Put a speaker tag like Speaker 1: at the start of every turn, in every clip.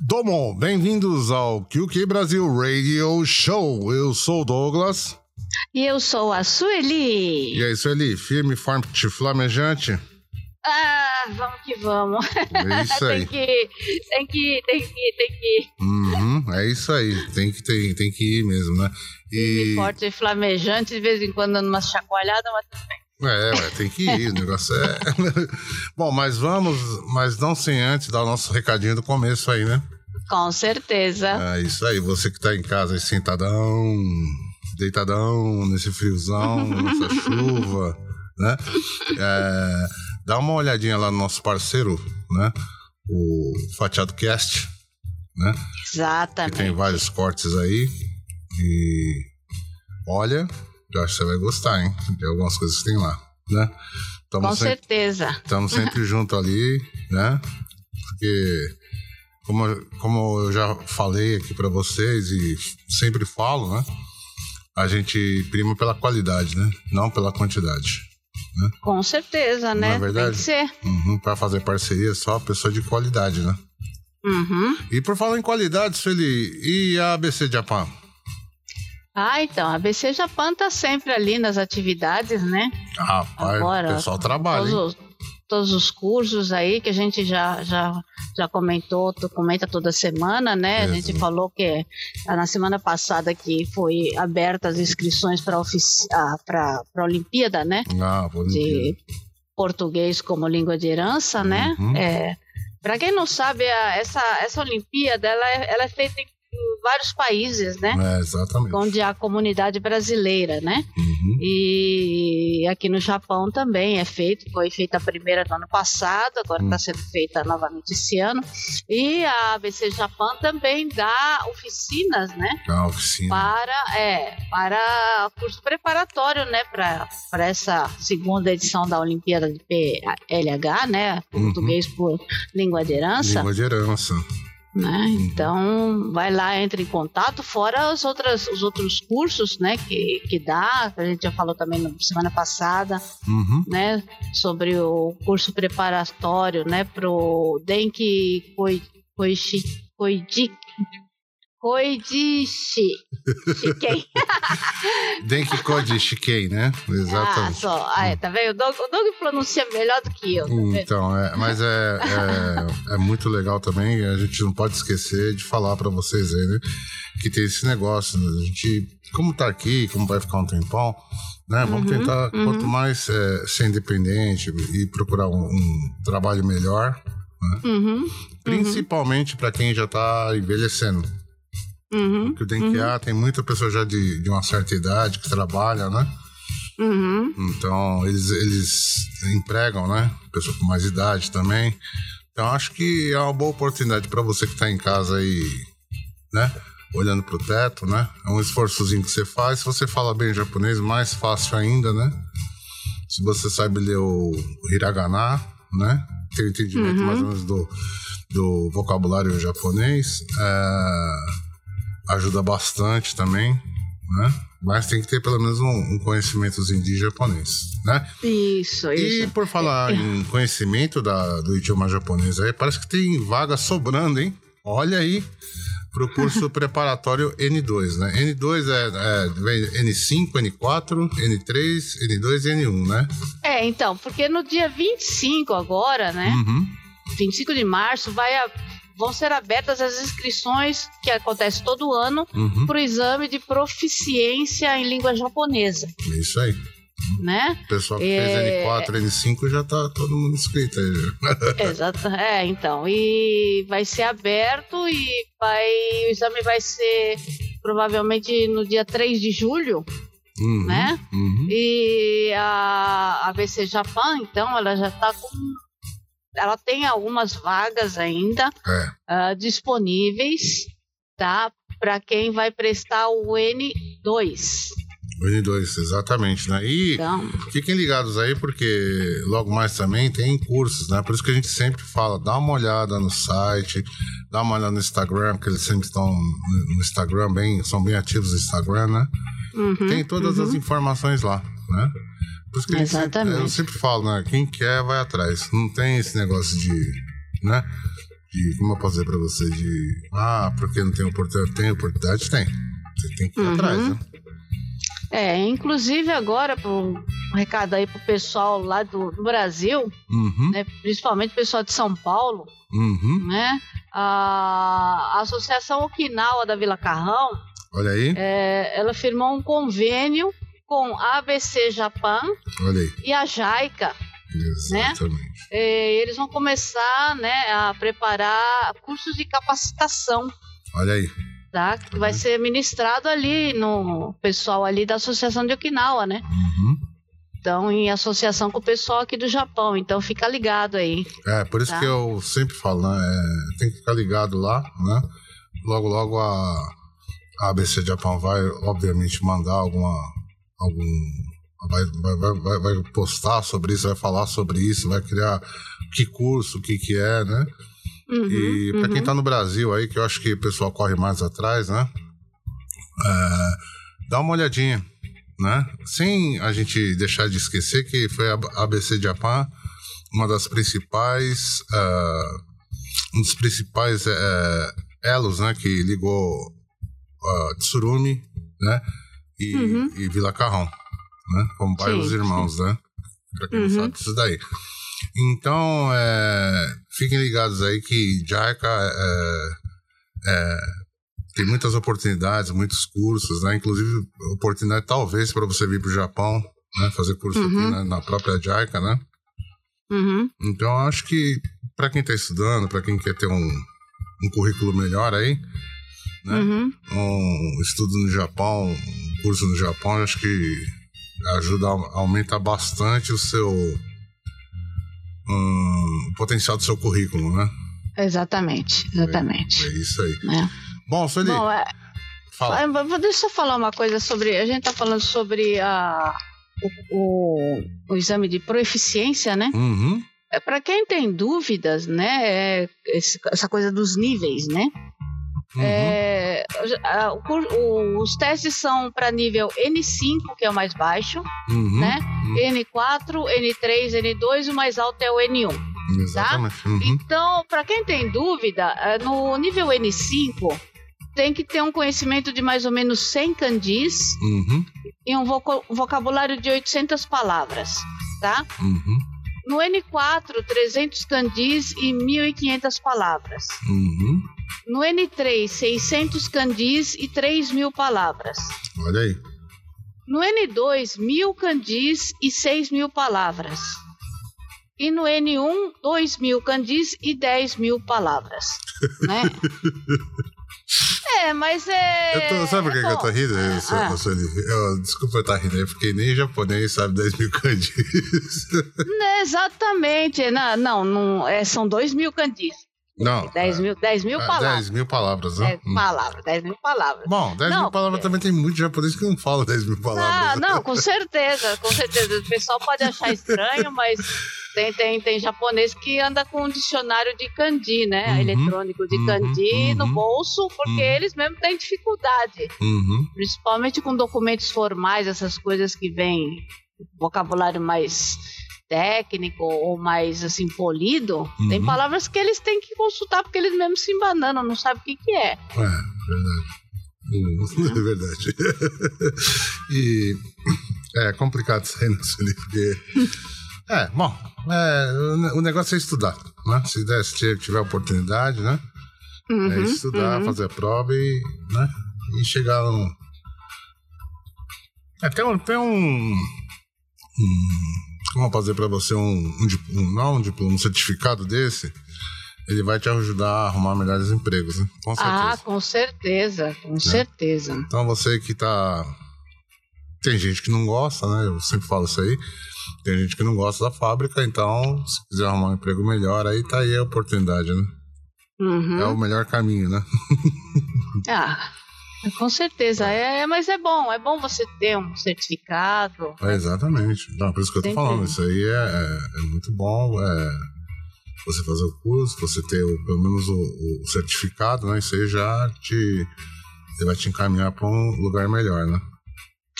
Speaker 1: Domo, bem-vindos ao QQ Brasil Radio Show. Eu sou o Douglas.
Speaker 2: E eu sou a Sueli.
Speaker 1: E é isso ali, firme, forte, flamejante.
Speaker 2: Ah, vamos que vamos.
Speaker 1: É isso aí.
Speaker 2: tem que, tem que, tem que, tem que.
Speaker 1: Uhum, é isso aí, tem que, tem, tem que ir mesmo, né?
Speaker 2: E... Forte e flamejante, de vez em quando dando uma chacoalhada, mas tudo bem.
Speaker 1: É, ué, tem que ir, o negócio é. Bom, mas vamos, mas não sem antes dar o nosso recadinho do começo aí, né?
Speaker 2: Com certeza.
Speaker 1: É isso aí, você que tá em casa aí sentadão, deitadão, nesse friozão, nessa chuva, né? É, dá uma olhadinha lá no nosso parceiro, né? O Fatiado Cast, né?
Speaker 2: Exatamente.
Speaker 1: Que tem vários cortes aí. E olha, eu acho que você vai gostar, hein? De algumas coisas que tem lá, né?
Speaker 2: Tamo Com sempre, certeza.
Speaker 1: Estamos sempre junto ali, né? Porque, como, como eu já falei aqui para vocês e sempre falo, né? A gente prima pela qualidade, né? Não pela quantidade. Né?
Speaker 2: Com certeza, né? Não
Speaker 1: é verdade?
Speaker 2: Tem que ser.
Speaker 1: Uhum, para fazer parceria, só pessoa de qualidade, né?
Speaker 2: Uhum.
Speaker 1: E por falar em qualidade, Sueli, e a ABC Japan?
Speaker 2: Ah, então, a ABC Japan tá sempre ali nas atividades, né?
Speaker 1: Rapaz, Agora, o pessoal trabalha.
Speaker 2: Todos, todos, os cursos aí que a gente já, já, já comentou, comenta toda semana, né? A gente falou que na semana passada que foi aberta as inscrições para a Olimpíada, né?
Speaker 1: Ah, Olimpíada. De
Speaker 2: português como língua de herança, né?
Speaker 1: Uhum.
Speaker 2: É, para quem não sabe, essa, essa Olimpíada ela é, ela é feita em vários países, né?
Speaker 1: É, exatamente.
Speaker 2: Onde há a comunidade brasileira, né?
Speaker 1: Uhum.
Speaker 2: E aqui no Japão também é feito, foi feita a primeira no ano passado, agora está uhum. sendo feita novamente esse ano. E a ABC Japão também dá oficinas, né?
Speaker 1: Dá oficina.
Speaker 2: Para, é, para curso preparatório, né? Para essa segunda edição da Olimpíada de PLH, né?
Speaker 1: Uhum.
Speaker 2: Português uhum. por língua de herança.
Speaker 1: Língua de herança.
Speaker 2: Né? Então, vai lá, entre em contato, fora os, outras, os outros cursos né, que, que dá, a gente já falou também na semana passada,
Speaker 1: uhum.
Speaker 2: né, sobre o curso preparatório né, para o Denki Koichi, Koichi, Koichi Shiken.
Speaker 1: Denki Koji Shiken, né? Exatamente.
Speaker 2: Ah, só. Ah, é, tá vendo? O Doug, o Doug pronuncia melhor do que eu. Tá
Speaker 1: então, é, mas é, é, é, muito legal também. A gente não pode esquecer de falar para vocês aí, né? Que tem esse negócio. Né? A gente, como tá aqui, como vai ficar um tempão, né? Vamos
Speaker 2: uhum,
Speaker 1: tentar,
Speaker 2: uhum.
Speaker 1: quanto mais é, ser independente e procurar um, um trabalho melhor, né?
Speaker 2: Uhum,
Speaker 1: principalmente para quem já tá envelhecendo.
Speaker 2: Uhum,
Speaker 1: Porque o Denkiá
Speaker 2: uhum.
Speaker 1: tem muita pessoa já de, de uma certa idade que trabalha, né?
Speaker 2: Uhum.
Speaker 1: Então, eles, eles empregam, né? Pessoa com mais idade também. Então, acho que é uma boa oportunidade para você que está em casa aí, né? Olhando para o teto, né? É um esforçozinho que você faz. Se você fala bem japonês, mais fácil ainda, né? Se você sabe ler o hiragana, né? Tem o entendimento
Speaker 2: Uhum.
Speaker 1: mais ou menos do, do vocabulário japonês. É ajuda bastante também, né? Mas tem que ter pelo menos um, um conhecimentozinho de japonês, né?
Speaker 2: Isso, isso.
Speaker 1: E por falar em conhecimento da, do idioma japonês aí, parece que tem vaga sobrando, hein? Olha aí pro curso preparatório N2, né? N2 é, é N5, N4, N3, N2 e N1, né?
Speaker 2: É, então, porque no dia 25 agora, né?
Speaker 1: Uhum.
Speaker 2: 25 de março vai a, vão ser abertas as inscrições que acontece todo ano
Speaker 1: Uhum.
Speaker 2: para o exame de proficiência em língua japonesa,
Speaker 1: É isso aí.
Speaker 2: né?
Speaker 1: O pessoal que
Speaker 2: É.
Speaker 1: fez N4, N5 já tá todo mundo inscrito aí.
Speaker 2: Exato. É, então. E vai ser aberto e vai. O exame vai ser provavelmente no dia 3 de julho,
Speaker 1: Uhum,
Speaker 2: né?
Speaker 1: Uhum.
Speaker 2: E a ABC Japan, então, ela já está com. Ela tem algumas vagas ainda
Speaker 1: É.
Speaker 2: ah, disponíveis, tá? Para quem vai prestar o N2.
Speaker 1: O N2, exatamente, né? E então... fiquem ligados aí, porque logo mais também tem cursos, né? Por isso que a gente sempre fala, dá uma olhada no site, dá uma olhada no Instagram, porque eles sempre estão no Instagram, bem, são bem ativos no Instagram, né? Uhum, tem todas uhum. as informações lá, né? Por isso que Exatamente. Sempre, eu sempre falo, né? Quem quer, vai atrás. Não tem esse negócio de, né? De, como eu posso dizer pra você, de, ah, porque não tem oportunidade? Tem oportunidade? Tem. Você tem que ir uhum. atrás, né?
Speaker 2: É, inclusive agora, um recado aí pro pessoal lá do, do Brasil, uhum. né, principalmente o pessoal de São Paulo, uhum. né? A, Associação Okinawa da Vila Carrão,
Speaker 1: Olha aí.
Speaker 2: É, ela firmou um convênio com a ABC Japan e a JAICA. Exatamente. Né? Eles vão começar né, a preparar cursos de capacitação.
Speaker 1: Olha aí
Speaker 2: tá? Que vai ser ministrado ali no pessoal ali da Associação de Okinawa, né? Uhum. Então, em associação com o pessoal aqui do Japão. Então, fica ligado aí.
Speaker 1: É, por isso tá? que eu sempre falo, né? É, tem que ficar ligado lá, né? Logo, logo a, a ABC Japão vai, obviamente, mandar alguma. Algum Vai, vai, vai, vai, postar sobre isso, vai falar sobre isso, vai criar que curso, o que, que é, né? Uhum, e para uhum. quem está no Brasil aí, que eu acho que o pessoal corre mais atrás, né? É, dá uma olhadinha, né? Sem a gente deixar de esquecer que foi a ABC Japan uma das principais, uh, um dos principais uh, elos, né? Que ligou uh, Tsurumi, né? E, uhum. e Vila Carrão, né? Como bairros irmãos, né? Para quem não uhum. sabe isso daí. Então, é, fiquem ligados aí que Jaika é, é, tem muitas oportunidades, muitos cursos, né? Inclusive, oportunidade talvez para você vir para o Japão, né? Fazer curso uhum. aqui na, na, própria Jaika, né? Uhum. Então, acho que para quem está estudando, para quem quer ter um, um currículo melhor aí, né? Uhum. Um estudo no Japão, um curso no Japão, acho que ajuda, aumenta bastante o seu um, o potencial do seu currículo, né?
Speaker 2: Exatamente, exatamente.
Speaker 1: É, é isso aí. É. Bom, Sueli, Bom, é, fala.
Speaker 2: Deixa eu falar uma coisa sobre. A gente está falando sobre a, o, o, o, exame de proeficiência, né? Uhum. É, Para quem tem dúvidas, né? É, essa coisa dos níveis, né? Uhum. É, a, o, os testes são para nível N5, que é o mais baixo, uhum. né? Uhum. N4, N3, N2 e o mais alto é o N1. Tá? Exatamente. Tá? Então, para quem tem dúvida, é, no nível N5 tem que ter um conhecimento de mais ou menos 100 candis uhum. e um vocabulário de 800 palavras, tá? Uhum. No N4, 300 candis e 1.500 palavras. Uhum. No N3, 600 candis e 3 mil palavras.
Speaker 1: Olha aí.
Speaker 2: No N2, 1000 candis e 6 mil palavras. E no N1, 2 mil candis e 10 mil palavras. né? É, mas é.
Speaker 1: Eu tô, sabe por que, é que eu tô rindo? Eu, ah. eu, desculpa eu estar rindo aí, porque nem japonês sabe 10 mil candis.
Speaker 2: Exatamente. Não, não, não é, são 2 mil candis.
Speaker 1: Não.
Speaker 2: 10 mil, 10 mil é, palavras. 10
Speaker 1: mil palavras, né?
Speaker 2: 10 hum. palavras, 10 mil palavras.
Speaker 1: Bom, 10 não, mil palavras também tem muito japonês que não fala 10 mil palavras.
Speaker 2: Ah, não, com certeza, com certeza. O pessoal pode achar estranho, mas tem, tem, tem japonês que anda com um dicionário de kanji, né? Uhum, Eletrônico de uhum, kanji uhum, no bolso, porque uhum. eles mesmo têm dificuldade. Uhum. Principalmente com documentos formais, essas coisas que vêm vocabulário mais técnico ou mais assim polido, uhum. tem palavras que eles têm que consultar porque eles mesmos se embananam, não sabem o que, que é.
Speaker 1: É, verdade. Uhum. É verdade. e é complicado isso aí, né, porque. É, bom, é, o negócio é estudar, né? Se, der, se tiver oportunidade, né? É uhum, é estudar, uhum. fazer a prova e, né? e chegar no. É, tem um. Tem um, um como dizer para você, um, um, um, não um diploma, um certificado desse, ele vai te ajudar a arrumar melhores empregos, né?
Speaker 2: Com certeza. Ah, com certeza, com é. certeza.
Speaker 1: Então você que tá. Tem gente que não gosta, né? Eu sempre falo isso aí. Tem gente que não gosta da fábrica, então, se quiser arrumar um emprego melhor, aí tá aí a oportunidade, né? Uhum. É o melhor caminho, né?
Speaker 2: ah. Com certeza, é, mas é bom, é bom você ter um certificado.
Speaker 1: É, exatamente. Não, por isso que eu tô falando, isso aí é, é, é muito bom. É, você fazer o curso, você ter o, pelo menos o, o, certificado, né? Isso aí já te vai te encaminhar para um lugar melhor, né?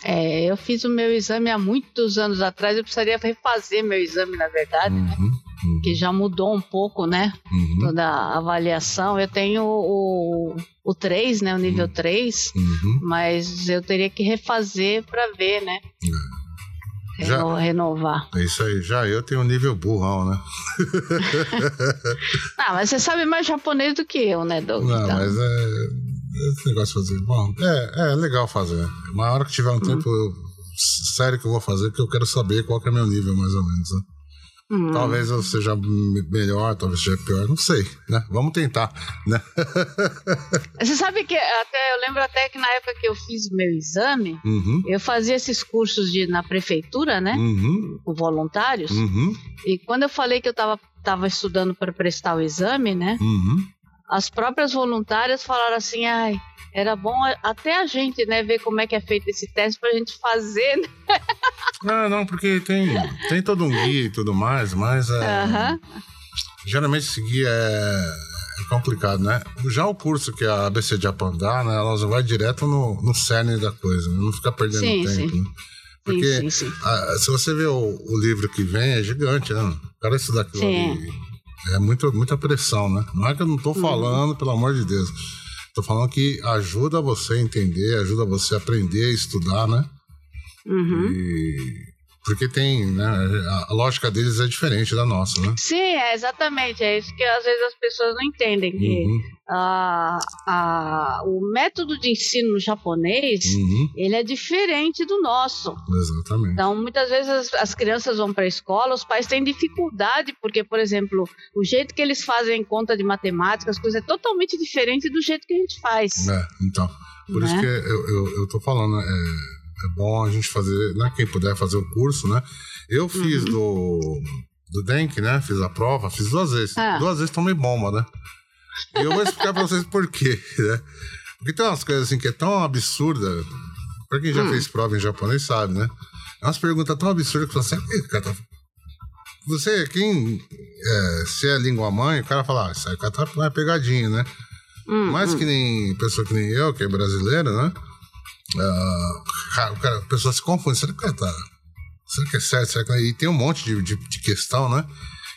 Speaker 2: É, eu fiz o meu exame há muitos anos atrás, eu precisaria refazer meu exame, na verdade, né? uhum, né? Uhum. Que já mudou um pouco, né? Uhum. Toda a avaliação. Eu tenho o, o 3, né? O nível uhum. 3, uhum. mas eu teria que refazer para ver, né? É. Já, renovar.
Speaker 1: É isso aí, já eu tenho um nível burrão, né?
Speaker 2: Não, mas você sabe mais japonês do que eu, né, Doug?
Speaker 1: Não, então. mas é esse negócio de fazer. Bom, é, é legal fazer. Uma hora que tiver um hum. tempo sério que eu vou fazer, que eu quero saber qual que é meu nível, mais ou menos. Né? Hum. Talvez eu seja melhor, talvez seja pior, não sei, né? Vamos tentar, né?
Speaker 2: Você sabe que até eu lembro até que na época que eu fiz o meu exame, uhum. eu fazia esses cursos de, na prefeitura, né? Uhum. Com voluntários. Uhum. E quando eu falei que eu estava tava estudando para prestar o exame, né? Uhum as próprias voluntárias falaram assim, ai, era bom até a gente, né, ver como é que é feito esse teste pra gente fazer, né?
Speaker 1: Não, não, porque tem, tem todo um guia e tudo mais, mas é, geralmente esse guia é, é, complicado, né? Já o curso que a ABC Japan dá, né, ela vai direto no, no cerne da coisa, né? não fica perdendo sim, tempo, sim. Né? Porque sim, sim, a, se você vê o, o, livro que vem, é gigante, né? O cara estudar aquilo ali é muito, muita pressão, né? Não é que eu não estou uhum. falando, pelo amor de Deus. Estou falando que ajuda você a entender, ajuda você a aprender a estudar, né? Uhum. E porque tem, né? A lógica deles é diferente da nossa, né?
Speaker 2: Sim, é exatamente. É isso que às vezes as pessoas não entendem. Que uhum. A, a, o método de ensino japonês uhum. ele é diferente do nosso.
Speaker 1: Exatamente.
Speaker 2: Então, muitas vezes as, as crianças vão para a escola, os pais têm dificuldade, porque, por exemplo, o jeito que eles fazem conta de matemática, as coisas é totalmente diferente do jeito que a gente faz.
Speaker 1: É, então. Por né? isso que eu, tô falando. É é bom a gente fazer, né? Quem puder fazer o curso, né? Eu fiz uhum. do, do Denk, né? Fiz a prova, fiz duas vezes. Ah. Duas vezes tomei bomba, né? E eu vou explicar pra vocês por quê, né? Porque tem umas coisas assim que é tão absurda. Pra quem já hum. fez prova em japonês sabe, né? É umas perguntas tão absurdas que você assim, cara, você, quem é, se é língua mãe, o cara fala, ah, isso aí cara tá uma pegadinha, né? Hum, Mas hum. que nem pessoa que nem eu, que é brasileira, né? Uh, o cara, a pessoa se confunde. Será que o cara tá. Será que é certo? Será que... É? E tem um monte de, de, de questão, né?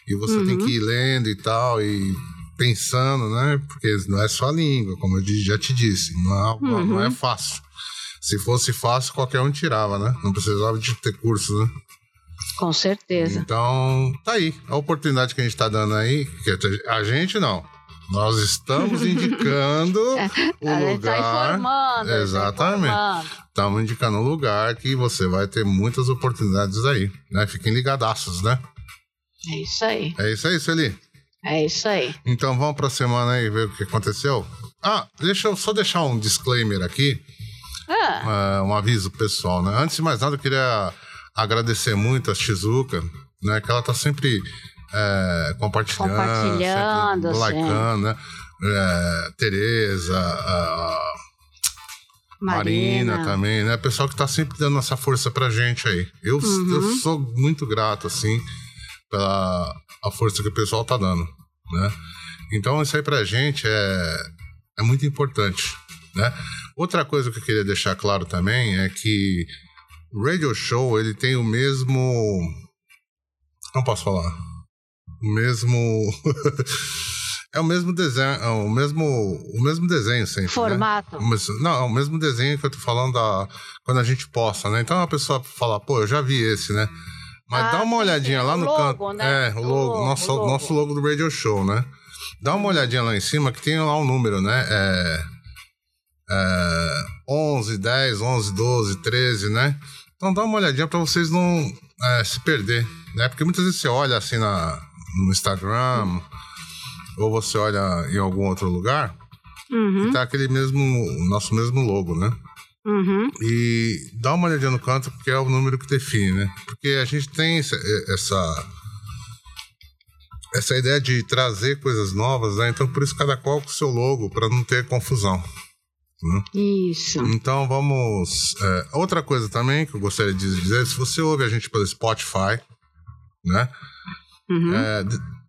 Speaker 1: E você uhum. tem que ir lendo e tal, e pensando, né? Porque não é só a língua, como eu já te disse. Não é, uhum. não é fácil. Se fosse fácil, qualquer um tirava, né? Não precisava de ter curso, né?
Speaker 2: Com certeza.
Speaker 1: Então, tá aí. A oportunidade que a gente tá dando aí, que a gente não. Nós estamos indicando é, o tá lugar. Tá informando, Exatamente. Tá estamos indicando um lugar que você vai ter muitas oportunidades aí, né? Fiquem ligadaços, né?
Speaker 2: É isso aí.
Speaker 1: É isso aí, Celi.
Speaker 2: É isso aí.
Speaker 1: Então vamos para a semana aí ver o que aconteceu. Ah, deixa eu só deixar um disclaimer aqui. Ah. Uh, um aviso pessoal, né? Antes de mais nada, eu queria agradecer muito a Shizuka, né? Que ela tá sempre é, compartilhando, compartilhando likeando, né? É, Tereza, a Marina. Marina. também, né? Pessoal que tá sempre dando essa força pra gente aí. Eu, uhum. eu sou muito grato, assim, pela a força que o pessoal tá dando, né? Então, isso aí pra gente é, é muito importante, né? Outra coisa que eu queria deixar claro também é que o Radio Show, ele tem o mesmo... Não posso falar o mesmo. é o mesmo desenho, é o mesmo, o mesmo desenho sempre. Né?
Speaker 2: Formato.
Speaker 1: Né? Não, é o mesmo desenho que eu tô falando da, quando a gente posta, né? Então a pessoa fala, pô, eu já vi esse, né? Mas ah, dá uma olhadinha lá no logo, canto. Né? É, o logo, logo, nosso, logo. nosso logo do Radio Show, né? Dá uma olhadinha lá em cima que tem lá um número, né? É, é 11, 10, 11, 12, 13, né? Então dá uma olhadinha para vocês não é, se perder, né? Porque muitas vezes você olha assim na, no Instagram, ou você olha em algum outro lugar, uhum. e tá aquele mesmo, nosso mesmo logo, né? Uhum. E dá uma olhadinha no canto, porque é o número que define, né? Porque a gente tem essa, essa ideia de trazer coisas novas, né? Então por isso cada qual com o seu logo, para não ter confusão. Né?
Speaker 2: Isso.
Speaker 1: Então vamos. É, outra coisa também que eu gostaria de dizer: se você ouve a gente pelo Spotify, né?
Speaker 2: Uhum.
Speaker 1: É,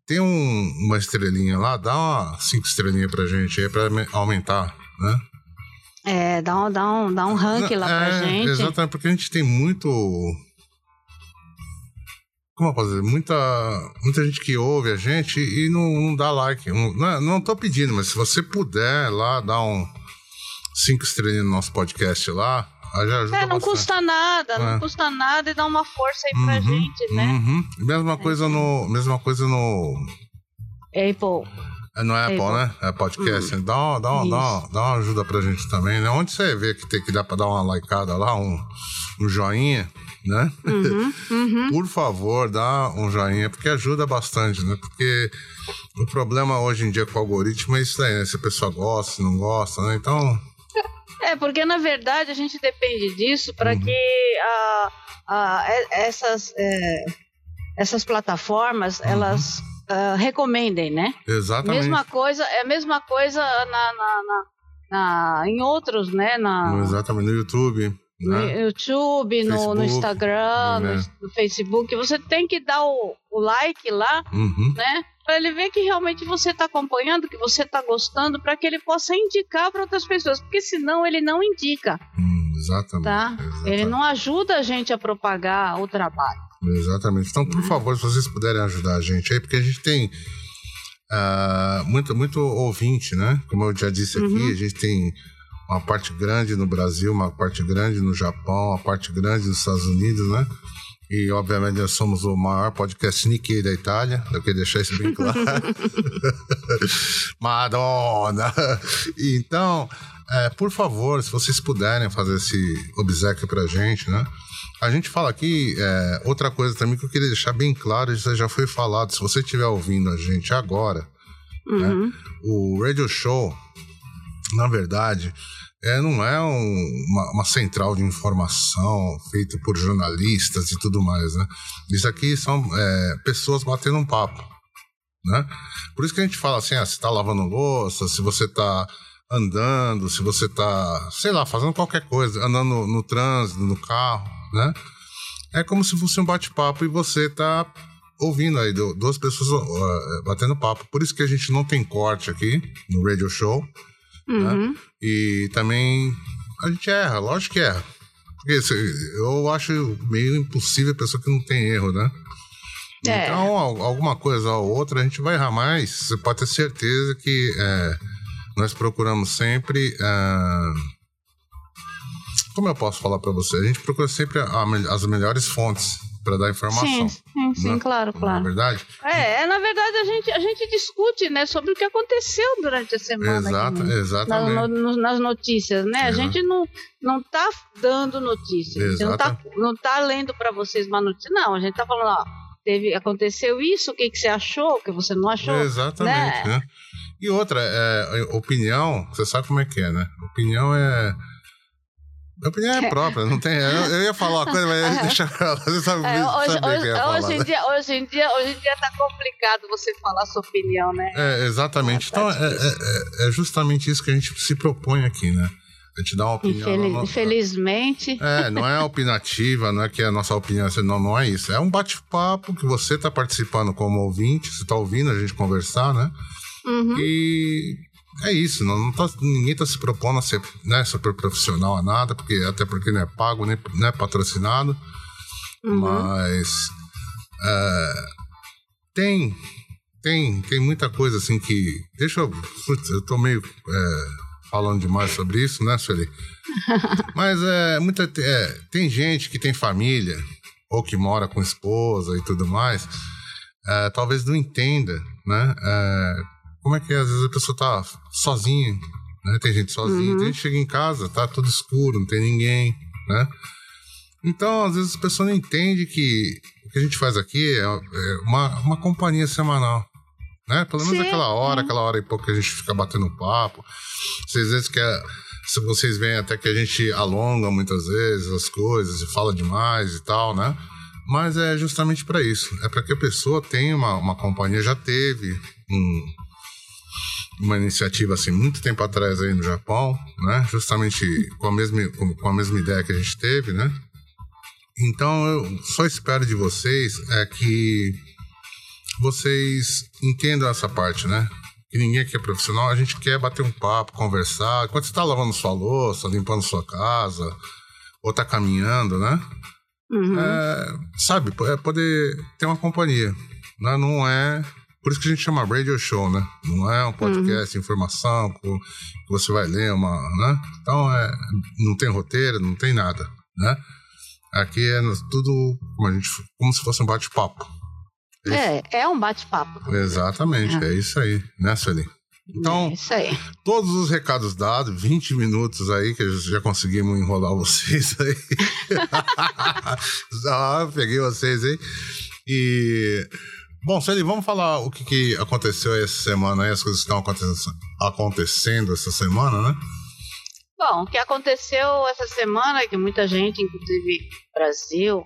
Speaker 1: tem um- uma estrelinha lá, dá uma cinco estrelinhas pra gente aí pra me- aumentar, né?
Speaker 2: É, dá um, dá um, dá um rank lá pra
Speaker 1: É,
Speaker 2: gente.
Speaker 1: Exatamente, porque a gente tem muito. Como eu posso dizer? Muita, muita gente que ouve a gente e não, não dá like. Não, não, é- tô pedindo, mas se você puder lá dar um cinco estrelinhas no nosso podcast lá, aí já ajuda
Speaker 2: É, não
Speaker 1: bastante.
Speaker 2: custa nada,
Speaker 1: É.
Speaker 2: não custa nada e dá uma força aí pra
Speaker 1: Uhum,
Speaker 2: gente, né?
Speaker 1: Uhum. Mesma coisa no. Mesma coisa no.
Speaker 2: Apple.
Speaker 1: É no Apple,
Speaker 2: Apple.
Speaker 1: né? É podcast. Dá, uma, dá, uma, dá, uma, dá uma ajuda pra gente também, né? Onde você vê que tem que dar pra dar uma likeada lá, um, um joinha, né?
Speaker 2: Uhum, uhum.
Speaker 1: Por favor, dá um joinha, porque ajuda bastante, né? Porque o problema hoje em dia com o algoritmo é isso aí, né? Se a pessoa gosta, se não gosta, né? Então,
Speaker 2: É, porque na verdade a gente depende disso
Speaker 1: Uhum.
Speaker 2: para que a, a- e- essas, é, essas plataformas
Speaker 1: Uhum.
Speaker 2: elas ah, recomendem, né?
Speaker 1: exatamente.
Speaker 2: Mesma coisa, é a mesma coisa na, na- na- na- em outros, né? Na,
Speaker 1: Exatamente, no YouTube,
Speaker 2: no
Speaker 1: né?
Speaker 2: YouTube, no, no
Speaker 1: Facebook,
Speaker 2: Instagram,
Speaker 1: né?
Speaker 2: no, no Facebook. Você tem que dar o, o like lá,
Speaker 1: Uhum.
Speaker 2: né? Para ele ver que realmente você está acompanhando, que você está gostando, para que ele possa indicar para outras pessoas, porque senão ele não indica,
Speaker 1: Hum, exatamente.
Speaker 2: tá?
Speaker 1: exatamente.
Speaker 2: Ele não ajuda a gente a propagar o trabalho.
Speaker 1: Exatamente. Então, por favor, se vocês puderem ajudar a gente aí, porque a gente tem ah, muito, muito ouvinte, né? Como eu já disse aqui,
Speaker 2: Uhum.
Speaker 1: a gente tem uma parte grande no Brasil, uma parte grande no Japão, uma parte grande nos Estados Unidos, né? E, obviamente, nós somos o maior podcast Nikkei da Itália. Eu queria deixar isso bem claro. Madonna! Então, é, por favor, se vocês puderem fazer esse obsequio pra gente, né? A gente fala aqui, é, outra coisa também que eu queria deixar bem claro, isso já foi falado, se você estiver ouvindo a gente agora,
Speaker 2: Uhum.
Speaker 1: o Radio Show, na verdade, é, não é um- uma, uma central de informação feita por jornalistas e tudo mais, né? Isso aqui são é, pessoas batendo um papo, né? Por isso que a gente fala assim, ah, se tá lavando louça, se você tá andando, se você tá, sei lá, fazendo qualquer coisa, andando no, no trânsito, no carro, né? É como se fosse um bate-papo e você tá ouvindo aí du- duas pessoas ó, batendo papo. Por isso que a gente não tem corte aqui no radio show.
Speaker 2: Uhum.
Speaker 1: E também a gente erra, lógico que erra. Porque eu acho meio impossível a pessoa que não tem erro, né?
Speaker 2: É.
Speaker 1: Então, al- alguma coisa ou outra a gente vai errar mais. Você pode ter certeza que é, nós procuramos sempre. é, como eu posso falar para você? A gente procura sempre a me- as melhores fontes para dar informação.
Speaker 2: Sim, sim, sim,
Speaker 1: né?
Speaker 2: claro,
Speaker 1: é
Speaker 2: claro.
Speaker 1: verdade?
Speaker 2: É, é, na verdade a gente, a gente discute, né, sobre o que aconteceu durante a semana.
Speaker 1: Exata,
Speaker 2: aqui, né?
Speaker 1: exatamente.
Speaker 2: Na- no- nas notícias, né? A
Speaker 1: Exato.
Speaker 2: gente não, não tá dando notícias. A gente não tá, não tá lendo para vocês uma notícia. Não, a gente tá falando, ó, teve, aconteceu isso, o que, que você achou, o que você não achou.
Speaker 1: Exatamente, né? E outra, é, opinião, você sabe como é que é, né? Opinião é. Opinião é própria, não tem. Eu, eu ia falar uma coisa, mas deixa pra lá. Você sabe,
Speaker 2: É, hoje,
Speaker 1: sabe o que eu
Speaker 2: hoje,
Speaker 1: falar,
Speaker 2: hoje, em
Speaker 1: né?
Speaker 2: dia, hoje, em dia, hoje em dia tá complicado você falar sua opinião, né?
Speaker 1: É, exatamente.
Speaker 2: É,
Speaker 1: Então,
Speaker 2: tá
Speaker 1: é, é- é justamente isso que a gente se propõe aqui, né? A gente dá uma opinião.
Speaker 2: Infeliz-
Speaker 1: não-
Speaker 2: Infelizmente.
Speaker 1: É, não é opinativa, não é que a nossa opinião é- não, não é isso. É um bate-papo que você está participando como ouvinte, você está ouvindo a gente conversar, né?
Speaker 2: Uhum.
Speaker 1: E é isso, não, não tá- ninguém está se propondo a ser né, super profissional a nada, porque até porque não é pago, nem não é patrocinado,
Speaker 2: Uhum.
Speaker 1: mas é, tem, tem, tem muita coisa assim que. Deixa eu. Putz, eu tô meio é, falando demais sobre isso, né, Sueli? mas é, muita, é, tem gente que tem família, ou que mora com esposa e tudo mais, é, talvez não entenda, né? É, como é que às vezes a pessoa tá sozinha, né? Tem gente sozinha,
Speaker 2: Uhum.
Speaker 1: tem gente que chega em casa, tá tudo escuro, não tem ninguém, né? Então, às vezes a pessoa não entende que o que a gente faz aqui é, é uma, uma companhia semanal. Né? Pelo menos
Speaker 2: Sim,
Speaker 1: aquela hora,
Speaker 2: sim.
Speaker 1: aquela hora e pouco que a gente fica batendo papo. Às vezes que é- se vocês veem até que a gente alonga muitas vezes as coisas e fala demais e tal, né? Mas é justamente para isso. É para que a pessoa tenha uma, uma companhia, já teve um, uma iniciativa assim muito tempo atrás aí no Japão, né? Justamente com a mesma com, a mesma ideia que a gente teve, né? Então eu só espero de vocês é que vocês entendam essa parte, né? Que ninguém aqui é profissional, a gente quer bater um papo, conversar. Enquanto você está lavando sua louça, limpando sua casa, ou tá caminhando, né?
Speaker 2: Uhum.
Speaker 1: É, sabe, é poder ter uma companhia. Né? Não é. Por isso que a gente chama radio show, né? Não é um podcast, informação, que você vai ler uma. Né? Então, é, não tem roteiro, não tem nada, né? Aqui é tudo como, a gente, como se fosse um bate-papo.
Speaker 2: É, é um bate-papo.
Speaker 1: Exatamente, é. é isso aí, né, Sueli? Então,
Speaker 2: é isso aí.
Speaker 1: todos os recados dados, 20 minutos aí, que já conseguimos enrolar vocês aí. já peguei vocês aí. E. Bom, Sueli, vamos falar o que, que aconteceu essa semana as coisas que estão acontecendo, acontecendo essa semana, né?
Speaker 2: Bom, o que aconteceu essa semana, que muita gente, inclusive Brasil,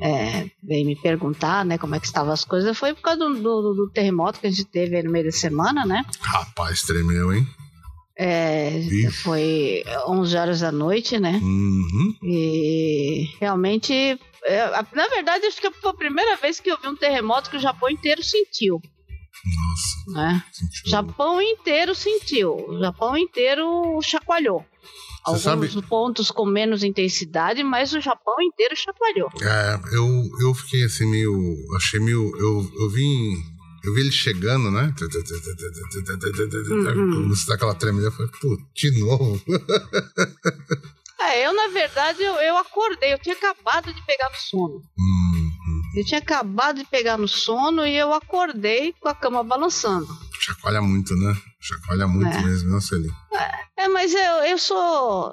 Speaker 2: é, veio me perguntar, né, como é que estavam as coisas, foi por causa do, do, do terremoto que a gente teve no meio da semana, né?
Speaker 1: Rapaz, tremeu, hein?
Speaker 2: É, foi 11 horas da noite, né?
Speaker 1: Uhum.
Speaker 2: E realmente, é, na verdade, acho que foi a primeira vez que eu vi um terremoto que o Japão inteiro sentiu.
Speaker 1: Nossa.
Speaker 2: Né?
Speaker 1: Sentiu.
Speaker 2: Japão inteiro sentiu. O Japão inteiro chacoalhou.
Speaker 1: Você
Speaker 2: Alguns
Speaker 1: sabe-
Speaker 2: pontos com menos intensidade, mas o Japão inteiro chacoalhou.
Speaker 1: É, eu, eu fiquei assim meio. Achei meio. Eu, eu vim. Eu vi ele chegando, né?
Speaker 2: Uhum.
Speaker 1: Você dá aquela tremida, eu falei, pô, de novo.
Speaker 2: É, eu, na verdade, eu, eu acordei, eu tinha acabado de pegar no sono.
Speaker 1: Hum,
Speaker 2: Eu tinha acabado de pegar no sono e eu acordei com a cama balançando.
Speaker 1: chacoalha muito, né? Chacoalha muito
Speaker 2: É.
Speaker 1: mesmo, né, Celi?
Speaker 2: É, mas eu, eu sou.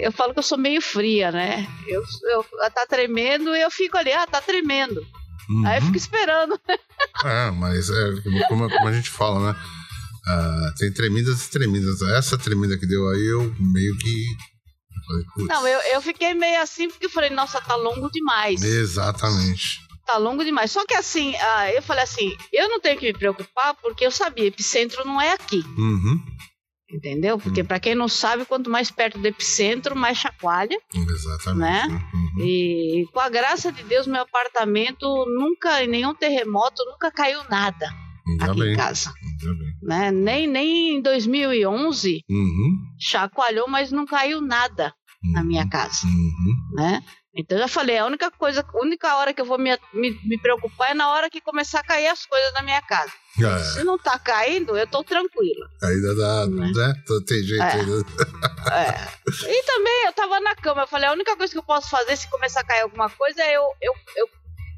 Speaker 2: Eu falo que eu sou meio fria, né? Eu, eu tá tremendo e eu fico ali, ah, tá tremendo. Aí eu
Speaker 1: Uhum.
Speaker 2: fico esperando.
Speaker 1: É, mas é como, como- a gente fala, né? Ah, tem tremidas e tremidas. Essa tremida que deu aí, eu meio que. Falei.
Speaker 2: Não, eu, eu fiquei meio assim porque eu falei, nossa, tá longo demais.
Speaker 1: Exatamente.
Speaker 2: Tá longo demais. Só que assim, ah, eu falei assim, eu não tenho que me preocupar porque eu sabia, epicentro não é aqui.
Speaker 1: Uhum.
Speaker 2: Entendeu? Porque pra quem não sabe, quanto mais perto do epicentro, mais chacoalha.
Speaker 1: Exatamente.
Speaker 2: Né?
Speaker 1: né? Uhum.
Speaker 2: E com a graça de Deus, meu apartamento nunca, em nenhum terremoto, nunca caiu nada
Speaker 1: Ainda
Speaker 2: aqui
Speaker 1: bem.
Speaker 2: em casa. Né? Nem, nem em 2011
Speaker 1: Uhum.
Speaker 2: chacoalhou, mas não caiu nada na minha casa.
Speaker 1: Uhum.
Speaker 2: Né? Então eu já falei, a única coisa, a única hora que eu vou me, me, me preocupar é na hora que começar a cair as coisas na minha casa.
Speaker 1: É,
Speaker 2: Se não tá caindo, eu tô tranquila.
Speaker 1: ainda dá,
Speaker 2: Né?
Speaker 1: né? Tem jeito
Speaker 2: É.
Speaker 1: ainda.
Speaker 2: E também eu tava na cama, eu falei, a única coisa que eu posso fazer se começar a cair alguma coisa é eu, eu, eu,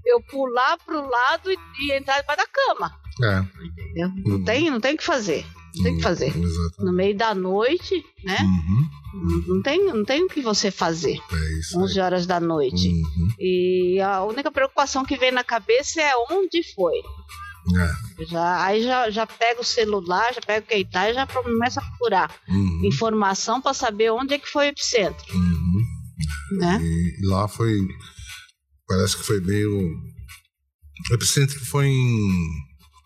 Speaker 2: eu pular pro lado e, e entrar debaixo da cama.
Speaker 1: É.
Speaker 2: Entendeu? Não
Speaker 1: Hum.
Speaker 2: tem, não tem o que fazer. Não tem o que fazer.
Speaker 1: Exatamente.
Speaker 2: No meio da noite, né?
Speaker 1: Uhum.
Speaker 2: Não- Não tem, não tem o que você fazer.
Speaker 1: É isso.
Speaker 2: 11
Speaker 1: aí.
Speaker 2: horas da noite.
Speaker 1: Uhum.
Speaker 2: E a única preocupação que vem na cabeça é onde foi.
Speaker 1: É.
Speaker 2: Já, aí já, já pega o celular, já pega o que tá e já começa a procurar
Speaker 1: Uhum.
Speaker 2: informação para saber onde é que foi o epicentro,
Speaker 1: Uhum.
Speaker 2: né?
Speaker 1: E lá foi. Parece que foi meio. O epicentro foi em,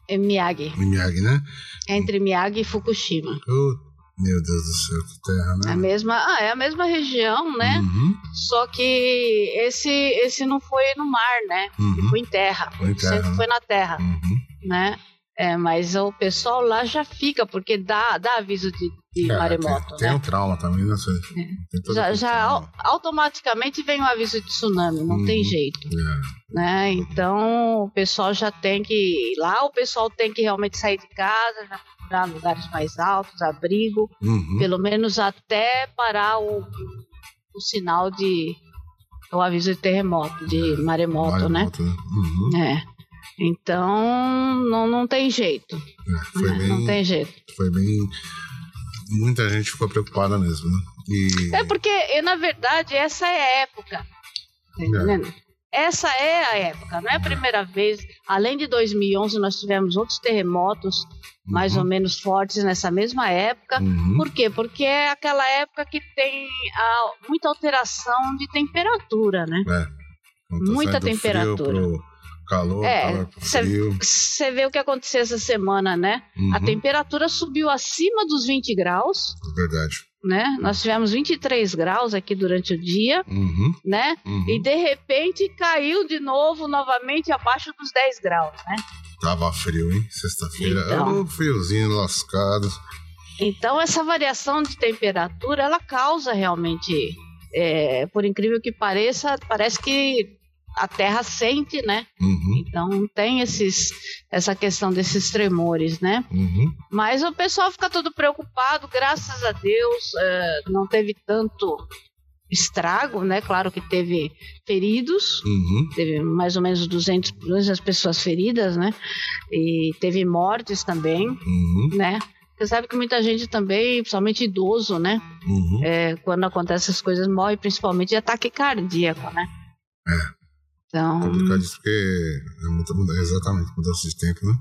Speaker 2: É Miyagi.
Speaker 1: Miyagi, né?
Speaker 2: Entre Miyagi e Fukushima.
Speaker 1: Oh, meu Deus do céu, que terra,
Speaker 2: É a
Speaker 1: né?
Speaker 2: mesma, ah, é a mesma região, né?
Speaker 1: Uhum.
Speaker 2: Só que esse, esse não foi no mar, né?
Speaker 1: Uhum.
Speaker 2: Foi em terra.
Speaker 1: Foi em terra, né?
Speaker 2: foi na terra,
Speaker 1: Uhum.
Speaker 2: né? É, mas o pessoal lá já fica, porque dá, dá aviso de, de
Speaker 1: É,
Speaker 2: maremoto,
Speaker 1: tem, tem
Speaker 2: né?
Speaker 1: um trauma também, né? Tem todo
Speaker 2: Já, já automaticamente vem o aviso de tsunami, não tem
Speaker 1: Uhum.
Speaker 2: jeito,
Speaker 1: É.
Speaker 2: né? Então o pessoal já tem que ir lá, o pessoal tem que realmente sair de casa, já procurar lugares mais altos, abrigo,
Speaker 1: Uhum.
Speaker 2: pelo menos até parar o, o sinal de o aviso de terremoto, de maremoto, né?
Speaker 1: Maremoto, né? Uhum.
Speaker 2: É. Então não, não tem jeito,
Speaker 1: É, foi,
Speaker 2: né?
Speaker 1: bem,
Speaker 2: não tem jeito.
Speaker 1: foi bem. Muita gente ficou preocupada mesmo, né? E.
Speaker 2: É porque, na verdade, essa é a época. Tá entendendo? Essa é a época, não é a primeira vez. Além de 2011, nós tivemos outros terremotos mais
Speaker 1: Uhum.
Speaker 2: ou menos fortes nessa mesma época.
Speaker 1: Uhum.
Speaker 2: Por quê? Porque é aquela época que tem ah, muita alteração de temperatura, né?
Speaker 1: É. Tá
Speaker 2: Muita temperatura.
Speaker 1: Frio pro, Calor,
Speaker 2: É,
Speaker 1: calor,
Speaker 2: cê-
Speaker 1: frio.
Speaker 2: Você vê o que aconteceu essa semana, né? A
Speaker 1: Uhum,
Speaker 2: temperatura subiu acima dos 20 graus,
Speaker 1: Verdade.
Speaker 2: Né? Nós tivemos 23 graus aqui durante o dia,
Speaker 1: Uhum,
Speaker 2: né?
Speaker 1: uhum.
Speaker 2: E de repente caiu de novo, novamente abaixo dos 10 graus, né?
Speaker 1: Tava frio, hein? Sexta-feira.
Speaker 2: Então.
Speaker 1: Era um friozinho lascado.
Speaker 2: Então essa variação de temperatura, ela causa realmente, é, por incrível que pareça, parece que a Terra sente, né?
Speaker 1: Uhum,
Speaker 2: Então tem esses, essa questão desses tremores, né?
Speaker 1: uhum.
Speaker 2: Mas o pessoal fica todo preocupado, graças a Deus, é, não teve tanto estrago, né? Claro que teve feridos,
Speaker 1: Uhum.
Speaker 2: teve mais ou menos 200, 200 pessoas feridas, né? E teve mortes também,
Speaker 1: Uhum.
Speaker 2: né? Você sabe que muita gente também, principalmente idoso, né? É, quando acontecem essas coisas, morre principalmente de ataque cardíaco, né?
Speaker 1: É.
Speaker 2: Então,
Speaker 1: Complicado isso porque é muita mudança, exatamente, mudança de tempo, né?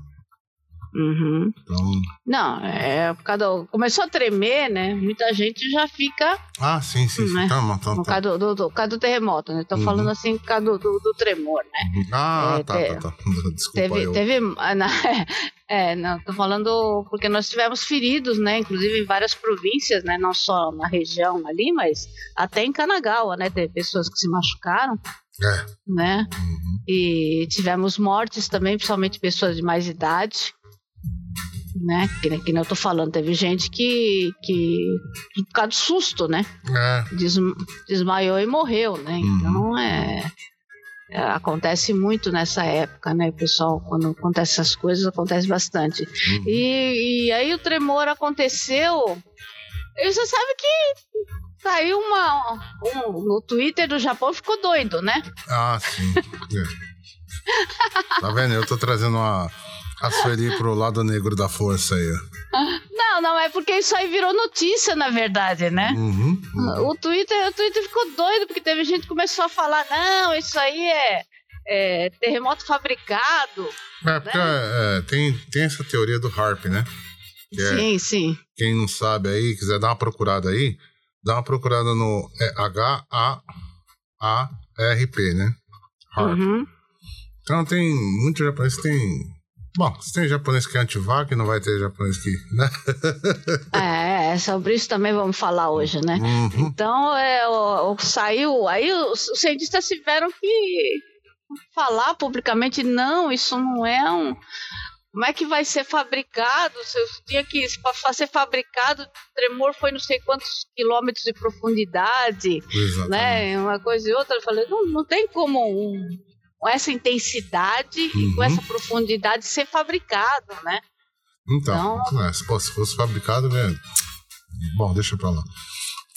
Speaker 2: uhum.
Speaker 1: Então.
Speaker 2: não, é por causa do- começou a tremer, né? Muita gente já fica
Speaker 1: Ah, sim, sim, sim.
Speaker 2: Né?
Speaker 1: Tá, mas tá,
Speaker 2: no
Speaker 1: tá.
Speaker 2: caso do, do, do, caso do terremoto, né? Tô
Speaker 1: Uhum.
Speaker 2: falando assim por causa do, do, do tremor, né?
Speaker 1: Ah,
Speaker 2: É,
Speaker 1: tá,
Speaker 2: te-
Speaker 1: tá, tá. Desculpa
Speaker 2: Teve,
Speaker 1: eu.
Speaker 2: teve, ah, não, é, não, tô falando porque nós tivemos feridos, né? Inclusive em várias províncias, né? Não só na região ali, mas até em Kanagawa, né? Teve pessoas que se machucaram,
Speaker 1: É.
Speaker 2: né?
Speaker 1: Uhum.
Speaker 2: E tivemos mortes também, principalmente pessoas de mais idade, né? Que, que nem eu tô falando, teve gente que, que por causa do susto, né?
Speaker 1: É.
Speaker 2: Des- desmaiou e morreu, né?
Speaker 1: Uhum.
Speaker 2: Então é, é, acontece muito nessa época, né? Pessoal quando acontece essas coisas acontece bastante.
Speaker 1: Uhum.
Speaker 2: E, e aí o tremor aconteceu. E você sabe que saiu uma um- no Twitter do Japão ficou doido, né?
Speaker 1: Ah, sim. É. Tá vendo? Eu tô trazendo uma, a Sueli pro lado negro da força aí.
Speaker 2: Não, não é porque isso aí virou notícia na verdade, né?
Speaker 1: Uhum. uhum.
Speaker 2: O Twitter, o Twitter ficou doido porque teve gente que começou a falar não, isso aí é, é terremoto fabricado.
Speaker 1: É, porque é, tem, tem essa teoria do HARP, né? Que é,
Speaker 2: Sim, sim.
Speaker 1: quem não sabe aí, quiser dar uma procurada aí, dá uma procurada no é, H-A-A-R-P, né? HARP.
Speaker 2: Uhum.
Speaker 1: Então tem muito japonês tem. Bom, se tem japonês que é anti-vac, não vai ter japonês que. Né?
Speaker 2: É, é, sobre isso também vamos falar hoje, né?
Speaker 1: Uhum.
Speaker 2: Então, é, o, o- saiu. Aí os, os cientistas tiveram que falar publicamente: não, isso não é um. Como é que vai ser fabricado? Se eu tinha que. Para ser fabricado, o tremor foi não sei quantos quilômetros de profundidade,
Speaker 1: Exatamente.
Speaker 2: né? Uma coisa e outra. Eu falei: não, não tem como um, com essa intensidade e com
Speaker 1: Uhum.
Speaker 2: essa profundidade ser fabricado, né?
Speaker 1: Então, é, se, pô, se fosse fabricado, velho. Bom, deixa pra lá.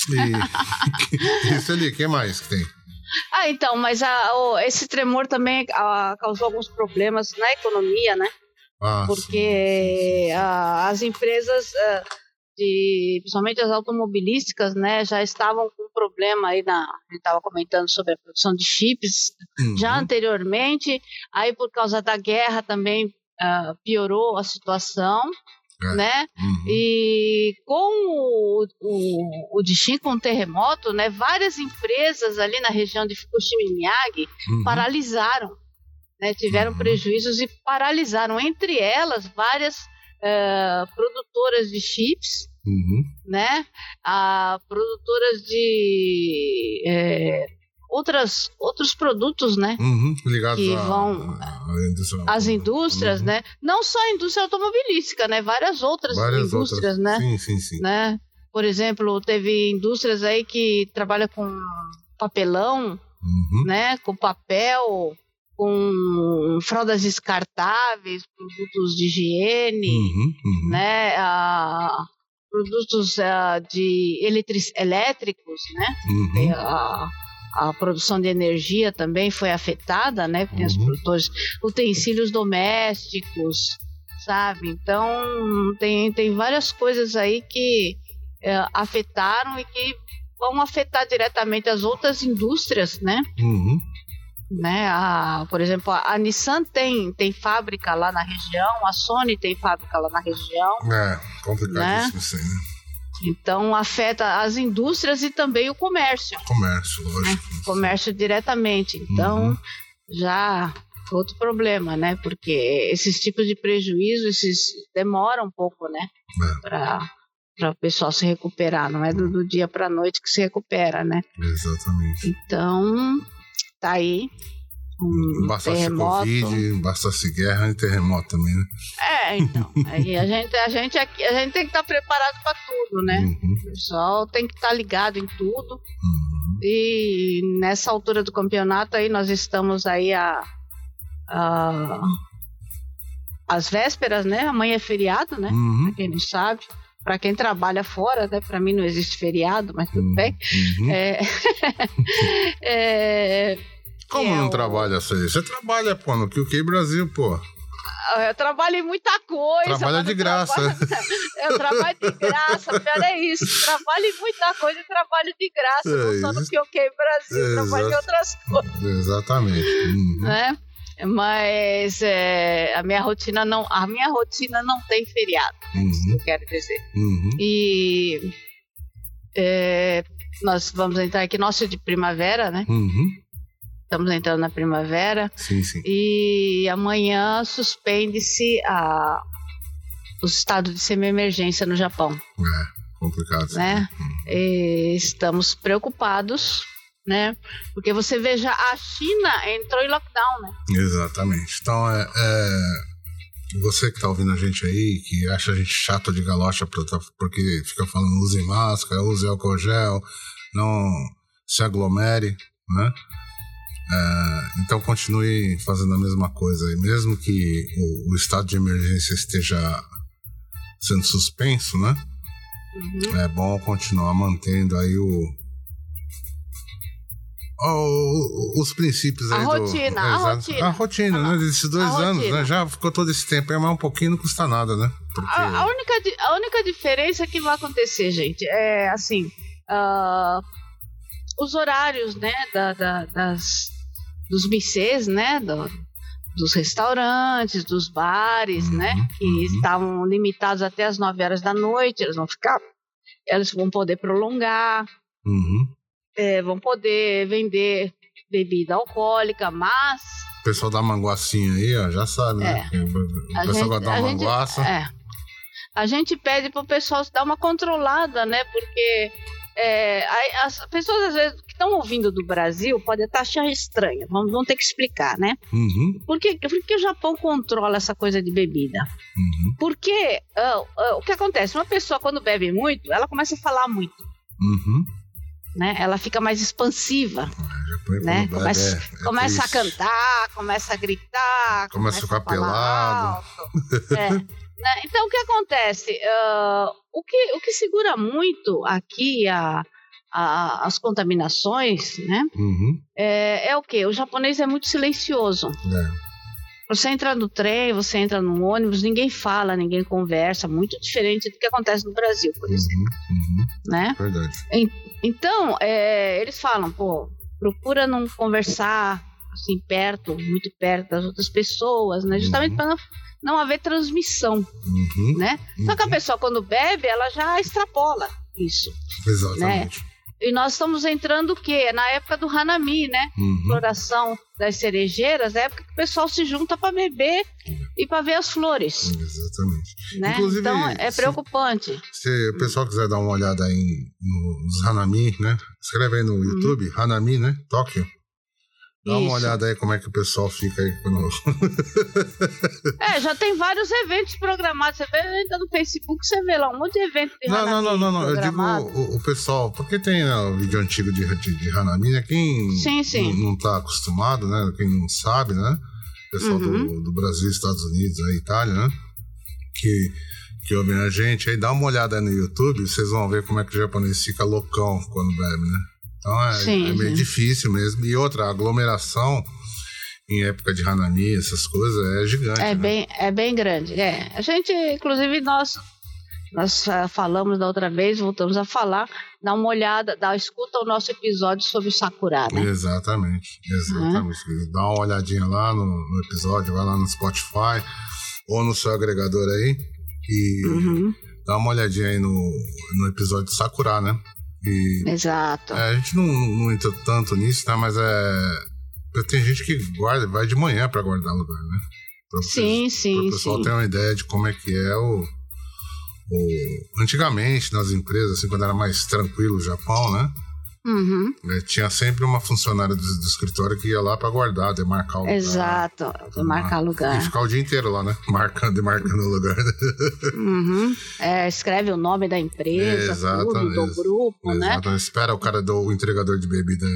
Speaker 1: E. Isso ali, o que mais que tem?
Speaker 2: Ah, então, mas a- o- esse tremor também ah, causou alguns problemas na economia, né?
Speaker 1: Ah,
Speaker 2: Porque ah, as empresas, ah, de, principalmente as automobilísticas, né, já estavam com problema aí na. A gente estava comentando sobre a produção de chips
Speaker 1: sim.
Speaker 2: já
Speaker 1: Uhum.
Speaker 2: anteriormente, aí por causa da guerra também ah, piorou a situação,
Speaker 1: É.
Speaker 2: né?
Speaker 1: Uhum.
Speaker 2: E com o, o, o com o terremoto, né, várias empresas ali na região de Fukushima e Miyagi
Speaker 1: Uhum.
Speaker 2: paralisaram, né, tiveram
Speaker 1: Uhum.
Speaker 2: prejuízos e paralisaram, entre elas várias eh, produtoras de chips,
Speaker 1: Uhum.
Speaker 2: né, a produtoras de eh, outras, outros produtos, né,
Speaker 1: Uhum. Ligados
Speaker 2: Que
Speaker 1: à-
Speaker 2: vão-
Speaker 1: à indústria.
Speaker 2: as indústrias,
Speaker 1: Uhum.
Speaker 2: né, não só a indústria automobilística, né, várias outras
Speaker 1: Várias
Speaker 2: indústrias,
Speaker 1: outras.
Speaker 2: né,
Speaker 1: Sim, sim, sim.
Speaker 2: né? Por exemplo, teve indústrias aí que trabalham com papelão,
Speaker 1: Uhum.
Speaker 2: né? Com papel, com fraldas descartáveis, produtos de higiene,
Speaker 1: Uhum. Uhum.
Speaker 2: né? Ah, produtos ah, de eletric- elétricos, né?
Speaker 1: Uhum.
Speaker 2: E A, a produção de energia também foi afetada, né? Porque os
Speaker 1: Uhum.
Speaker 2: produtores, utensílios domésticos, sabe? Então tem, tem várias coisas aí que eh, afetaram e que vão afetar diretamente as outras indústrias, né?
Speaker 1: Uhum.
Speaker 2: Né? A, por exemplo, a, a Nissan tem, tem fábrica lá na região, a Sony tem fábrica lá na região,
Speaker 1: É, complicadíssimo isso aí, né?
Speaker 2: então afeta as indústrias e também o comércio.
Speaker 1: Comércio, lógico.
Speaker 2: comércio diretamente. Então,
Speaker 1: Uhum.
Speaker 2: já outro problema, né? Porque esses tipos de prejuízo, esses demoram um pouco, né?
Speaker 1: É.
Speaker 2: Para para o pessoal se recuperar, não é do, do dia para a noite que se recupera, né?
Speaker 1: Exatamente.
Speaker 2: Então, tá aí um
Speaker 1: Bastasse
Speaker 2: terremoto.
Speaker 1: Covid, bastasse guerra e terremoto também, né?
Speaker 2: É, então. Aí a gente, a gente aqui, a gente tem que estar preparado para tudo, né?
Speaker 1: Uhum,
Speaker 2: O pessoal tem que estar ligado em tudo.
Speaker 1: uhum.
Speaker 2: E nessa altura do campeonato aí nós estamos aí a, a às vésperas, né? Amanhã é feriado, né?
Speaker 1: Uhum,
Speaker 2: Pra quem não sabe. Para quem trabalha fora, né? Para mim não existe feriado, mas tudo bem.
Speaker 1: uhum.
Speaker 2: É, é,
Speaker 1: Como
Speaker 2: é
Speaker 1: não
Speaker 2: o-
Speaker 1: trabalha isso aí? Você trabalha, pô, no QQ Brasil, pô.
Speaker 2: eu trabalho em muita coisa.
Speaker 1: Trabalha de graça.
Speaker 2: trabalho- Eu trabalho de graça, pior é isso. Trabalho em muita coisa e trabalho de graça.
Speaker 1: É
Speaker 2: não só no
Speaker 1: isso.
Speaker 2: QQ Brasil,
Speaker 1: É,
Speaker 2: trabalho em outras coisas.
Speaker 1: Exatamente. Uhum.
Speaker 2: né? Mas é, a minha rotina não, a minha rotina não tem feriado,
Speaker 1: Uhum,
Speaker 2: eu quero dizer.
Speaker 1: uhum.
Speaker 2: E é, nós vamos entrar aqui, nosso de primavera, né?
Speaker 1: Uhum.
Speaker 2: Estamos entrando na primavera
Speaker 1: Sim, sim.
Speaker 2: e amanhã suspende-se a o estado de semi-emergência no Japão,
Speaker 1: É, complicado.
Speaker 2: né? E estamos preocupados, né? Porque você veja, a China entrou em lockdown, né?
Speaker 1: Exatamente. Então, é, é, você que está ouvindo a gente aí, que acha a gente chato de galocha por- porque fica falando use máscara, use álcool gel, não se aglomere, né? É, então continue fazendo a mesma coisa aí, mesmo que o, o estado de emergência esteja sendo suspenso, né?
Speaker 2: Uhum.
Speaker 1: É bom continuar mantendo aí o. o- os princípios
Speaker 2: A
Speaker 1: aí do.
Speaker 2: rotina, a rotina.
Speaker 1: A rotina, né? Desses dois
Speaker 2: A
Speaker 1: anos,
Speaker 2: rotina.
Speaker 1: né? Já ficou todo esse tempo aí, mas um pouquinho não custa nada, né? Porque.
Speaker 2: A, a única, a única diferença que vai acontecer, gente, é assim: ah, os horários, né, da, da- das, dos missês, né, do- dos restaurantes, dos bares,
Speaker 1: Uhum,
Speaker 2: né, que
Speaker 1: uhum.
Speaker 2: estavam limitados até as 9 horas da noite, eles vão ficar, eles vão poder prolongar,
Speaker 1: Uhum.
Speaker 2: É, vão poder vender bebida alcoólica, mas
Speaker 1: O pessoal da manguacinha aí, ó, já sabe, né? O
Speaker 2: A
Speaker 1: pessoal
Speaker 2: gente-
Speaker 1: gosta uma
Speaker 2: gente-
Speaker 1: manguaça.
Speaker 2: É. A gente pede pro pessoal dar uma controlada, né? Porque é, as pessoas, às vezes, que estão ouvindo do Brasil podem até achar estranho. Vamos, vamos ter que explicar, né?
Speaker 1: Uhum,
Speaker 2: Por que, por que o Japão controla essa coisa de bebida?
Speaker 1: uhum,
Speaker 2: Porque ah, ah, o que acontece? Uma pessoa, quando bebe muito, ela começa a falar muito,
Speaker 1: uhum.
Speaker 2: Né? Ela fica mais expansiva,
Speaker 1: põe
Speaker 2: né?
Speaker 1: bebe,
Speaker 2: Começa,
Speaker 1: é- é
Speaker 2: começa a cantar, começa a gritar,
Speaker 1: Começa a ficar pelado.
Speaker 2: alto. É, né? Então, o que acontece? Ah, o, que, o que segura muito aqui a, a- as contaminações, né?
Speaker 1: Uhum,
Speaker 2: É, é o que? O japonês é muito silencioso.
Speaker 1: é.
Speaker 2: Você entra no trem, você entra no ônibus, ninguém fala, ninguém conversa, muito diferente do que acontece no Brasil, por exemplo,
Speaker 1: Uhum, uhum.
Speaker 2: né?
Speaker 1: Verdade.
Speaker 2: Então, é, eles falam, pô, procura não conversar assim perto, muito perto das outras pessoas, né? Justamente
Speaker 1: Uhum.
Speaker 2: para não, não haver transmissão,
Speaker 1: Uhum,
Speaker 2: né? Só que a
Speaker 1: uhum.
Speaker 2: pessoa quando bebe, ela já extrapola isso.
Speaker 1: Exatamente.
Speaker 2: E nós estamos entrando o quê? Na época do Hanami, né?
Speaker 1: Uhum.
Speaker 2: Floração das cerejeiras, é época que o pessoal se junta para beber e para ver as flores,
Speaker 1: Exatamente.
Speaker 2: Né?
Speaker 1: Inclusive,
Speaker 2: então é
Speaker 1: se-
Speaker 2: preocupante.
Speaker 1: Se o pessoal quiser dar uma olhada aí no- nos Hanami, né? Escreve aí no
Speaker 2: Uhum.
Speaker 1: YouTube, Hanami, né? Tóquio. Dá uma
Speaker 2: Isso.
Speaker 1: olhada aí como é que o pessoal fica aí quando.
Speaker 2: É, já tem vários eventos programados. Você vê, entra no Facebook, você vê lá um monte de evento de
Speaker 1: Não, não,
Speaker 2: Hanami
Speaker 1: não, não, não. Eu digo o, o pessoal, porque tem né, o vídeo antigo de, de, de Hanami, né? Quem
Speaker 2: Sim, sim.
Speaker 1: Não, não tá acostumado, né? Quem não sabe, né? Pessoal do,
Speaker 2: Uhum.
Speaker 1: do Brasil, Estados Unidos, aí, Itália, né? Que, que ouvem a gente aí, dá uma olhada no YouTube, vocês vão ver como é que o japonês fica loucão quando bebe, né? Então é,
Speaker 2: Sim,
Speaker 1: é meio difícil mesmo. E outra, aglomeração em época de Hanami, essas coisas, é gigante.
Speaker 2: É
Speaker 1: né?
Speaker 2: bem, é bem grande. É. A gente, inclusive, nós, nós ah, falamos da outra vez, voltamos a falar, dá uma olhada, dá, escuta o nosso episódio sobre o Sakura, né?
Speaker 1: Exatamente, exatamente. Dá uma olhadinha lá no, no episódio, vai lá no Spotify ou no seu agregador aí e
Speaker 2: Uhum,
Speaker 1: dá uma olhadinha aí no, no episódio de Sakura, né? E
Speaker 2: exato.
Speaker 1: é, a gente não, não entra tanto nisso, né? Mas é. Tem gente que guarda, vai de manhã para guardar lugar, né?
Speaker 2: Pra sim, vocês, sim. Para o
Speaker 1: pessoal
Speaker 2: sim.
Speaker 1: ter uma ideia de como é que é o, o. Antigamente, nas empresas, assim, quando era mais tranquilo o Japão, né?
Speaker 2: Uhum.
Speaker 1: É, tinha sempre uma funcionária do, do, escritório que ia lá para guardar, demarcar o lugar.
Speaker 2: Exato, demarcar lugar.
Speaker 1: E ficar o dia inteiro lá, né? Marcando, demarcando o lugar.
Speaker 2: Uhum. É, escreve o nome da empresa, Exato, tudo, do grupo, né?
Speaker 1: Exato. né? Espera o cara do o entregador de bebida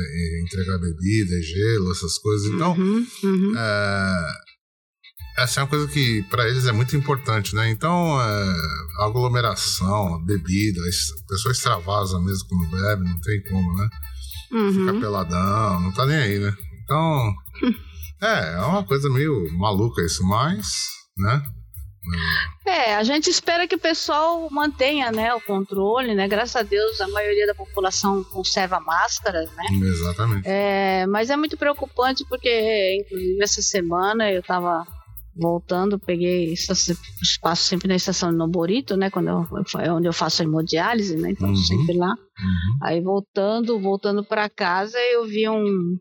Speaker 1: entregar bebida, gelo, essas coisas. Então.
Speaker 2: Uhum.
Speaker 1: É, essa é uma coisa que para eles é muito importante, né? Então, é, aglomeração, bebida, a pessoa extravasa mesmo quando bebe, não tem como, né?
Speaker 2: Uhum.
Speaker 1: Fica peladão, não tá nem aí, né? Então, é, é uma coisa meio maluca isso, mas, né?
Speaker 2: É, a gente espera que o pessoal mantenha, né, o controle, né? Graças a Deus a maioria da população conserva máscaras, né?
Speaker 1: Exatamente.
Speaker 2: É, mas é muito preocupante porque, inclusive, essa semana eu tava voltando, peguei espaço sempre na estação de Noborito, né? Quando eu, é onde eu faço a hemodiálise, né? Então uhum. sempre lá.
Speaker 1: Uhum.
Speaker 2: Aí voltando, voltando para casa, eu vi um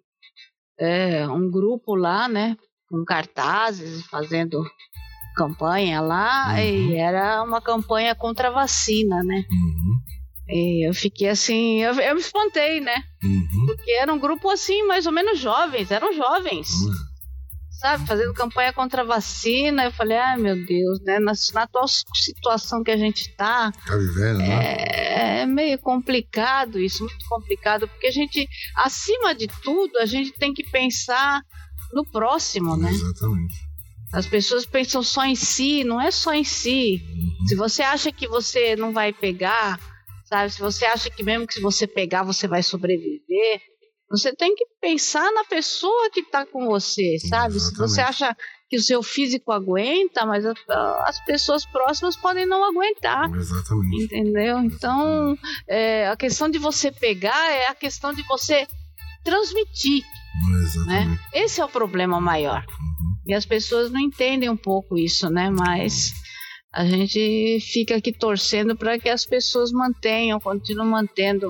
Speaker 2: é, um grupo lá, né? Com cartazes, fazendo campanha lá, uhum. e era uma campanha contra a vacina, né?
Speaker 1: Uhum.
Speaker 2: E eu fiquei assim, eu, eu me espantei, né?
Speaker 1: Uhum.
Speaker 2: Porque era um grupo assim, mais ou menos jovens, eram jovens. Sabe, fazendo campanha contra a vacina. Eu falei, ai meu Deus, né? Na, na atual situação que a gente está.
Speaker 1: Tá vivendo, né?
Speaker 2: É, é meio complicado isso, muito complicado, porque a gente, acima de tudo, a gente tem que pensar no próximo, né?
Speaker 1: Exatamente.
Speaker 2: As pessoas pensam só em si, não é só em si.
Speaker 1: Uhum.
Speaker 2: Se você acha que você não vai pegar, sabe? Se você acha que mesmo que se você pegar você vai sobreviver, você tem que pensar na pessoa que está com você, sabe? Exatamente. Se você acha que o seu físico aguenta, mas as pessoas próximas podem não aguentar.
Speaker 1: Exatamente.
Speaker 2: Entendeu? Então, é, a questão de você pegar é a questão de você transmitir.
Speaker 1: Exatamente.
Speaker 2: Né? Esse é o problema maior.
Speaker 1: Uhum.
Speaker 2: E as pessoas não entendem um pouco isso, né? Mas a gente fica aqui torcendo para que as pessoas mantenham, continuem mantendo.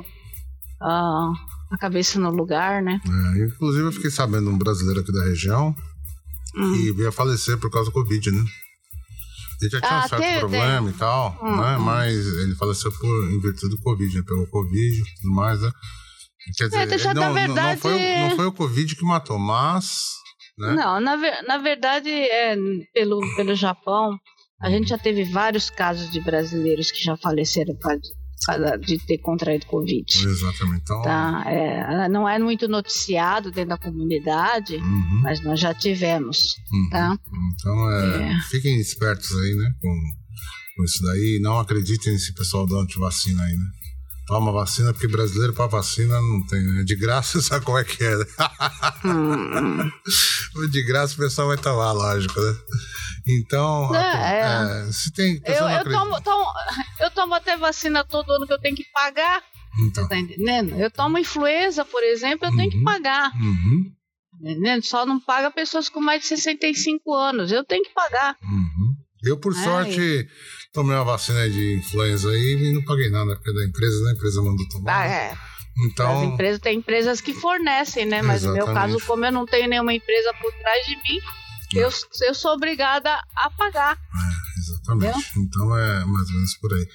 Speaker 2: Uh, a cabeça no lugar, né?
Speaker 1: É, inclusive, eu fiquei sabendo um brasileiro aqui da região
Speaker 2: hum.
Speaker 1: que veio a falecer por causa do Covid, né? Ele já tinha
Speaker 2: ah,
Speaker 1: um certo
Speaker 2: tem,
Speaker 1: problema
Speaker 2: tem.
Speaker 1: e tal,
Speaker 2: hum,
Speaker 1: né?
Speaker 2: Hum.
Speaker 1: Mas ele faleceu por, em virtude do Covid, né? Pegou Covid e tudo mais, né? Quer dizer,
Speaker 2: é, já,
Speaker 1: não,
Speaker 2: verdade...
Speaker 1: não, foi, não foi o Covid que matou, mas. Né?
Speaker 2: Não, na, na verdade, é, pelo, pelo Japão, a gente já teve vários casos de brasileiros que já faleceram por causa de ter contraído Covid.
Speaker 1: Exatamente. Então,
Speaker 2: tá? É, não é muito noticiado dentro da comunidade,
Speaker 1: uhum.
Speaker 2: mas nós já tivemos.
Speaker 1: Uhum.
Speaker 2: Tá?
Speaker 1: Então, é, é. fiquem espertos aí, né? Com, com isso daí. Não acreditem nesse pessoal da antivacina aí, né? Toma vacina, porque brasileiro para vacina não tem. Né? De graça, sabe como é que é, né?
Speaker 2: hum.
Speaker 1: De graça o pessoal vai tomar, lógico, né? Então,
Speaker 2: é,
Speaker 1: é. É, se tem.
Speaker 2: Eu, eu, tomo, tomo, eu tomo até vacina todo ano que eu tenho que pagar.
Speaker 1: Então.
Speaker 2: Tá entendendo? Eu tomo influenza, por exemplo, eu
Speaker 1: uhum.
Speaker 2: tenho que pagar.
Speaker 1: Uhum.
Speaker 2: Tá entendendo? Só não paga pessoas com mais de 65 anos. Eu tenho que pagar.
Speaker 1: Uhum. Eu, por sorte, tomei uma vacina de influenza aí e não paguei nada, porque é da empresa, né? A empresa mandou tomar.
Speaker 2: Ah, é.
Speaker 1: Então,
Speaker 2: As empresas, tem empresas que fornecem, né? Mas
Speaker 1: Exatamente.
Speaker 2: no meu caso, como eu não tenho nenhuma empresa por trás de mim, eu, eu sou obrigada a pagar.
Speaker 1: É, exatamente. Então é mais ou menos por aí.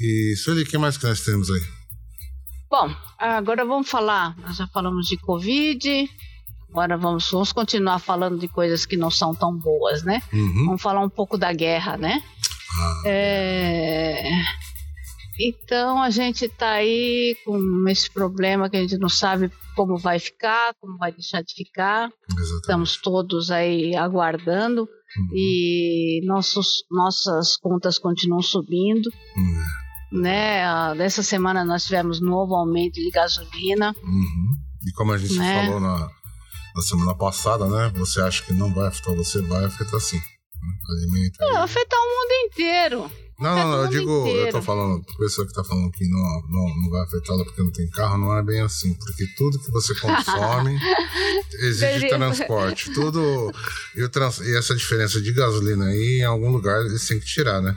Speaker 1: E, Sueli, o que mais que nós temos aí?
Speaker 2: Bom, agora vamos falar. Nós já falamos de Covid. Agora vamos, vamos continuar falando de coisas que não são tão boas, né?
Speaker 1: Uhum.
Speaker 2: Vamos falar um pouco da guerra, né?
Speaker 1: Ah,
Speaker 2: É... Então a gente está aí com esse problema que a gente não sabe como vai ficar, como vai deixar de ficar.
Speaker 1: exatamente.
Speaker 2: Estamos todos aí aguardando
Speaker 1: Uhum.
Speaker 2: e nossos, nossas contas continuam subindo.
Speaker 1: Uhum.
Speaker 2: Né? Ah, Nessa semana nós tivemos novo aumento de gasolina.
Speaker 1: Uhum. E como a gente
Speaker 2: Né?
Speaker 1: falou na, na semana passada, né? Você acha que não vai afetar você, vai afetar sim. né? Alimento.
Speaker 2: Vai afetar o mundo inteiro.
Speaker 1: Não, não, não, eu digo, eu
Speaker 2: inteiro.
Speaker 1: tô falando, a pessoa que tá falando que não, não, não vai afetá-la porque não tem carro, não é bem assim, porque tudo que você consome exige transporte. Tudo. E, o trans, e essa diferença de gasolina aí, em algum lugar, eles têm que tirar, né?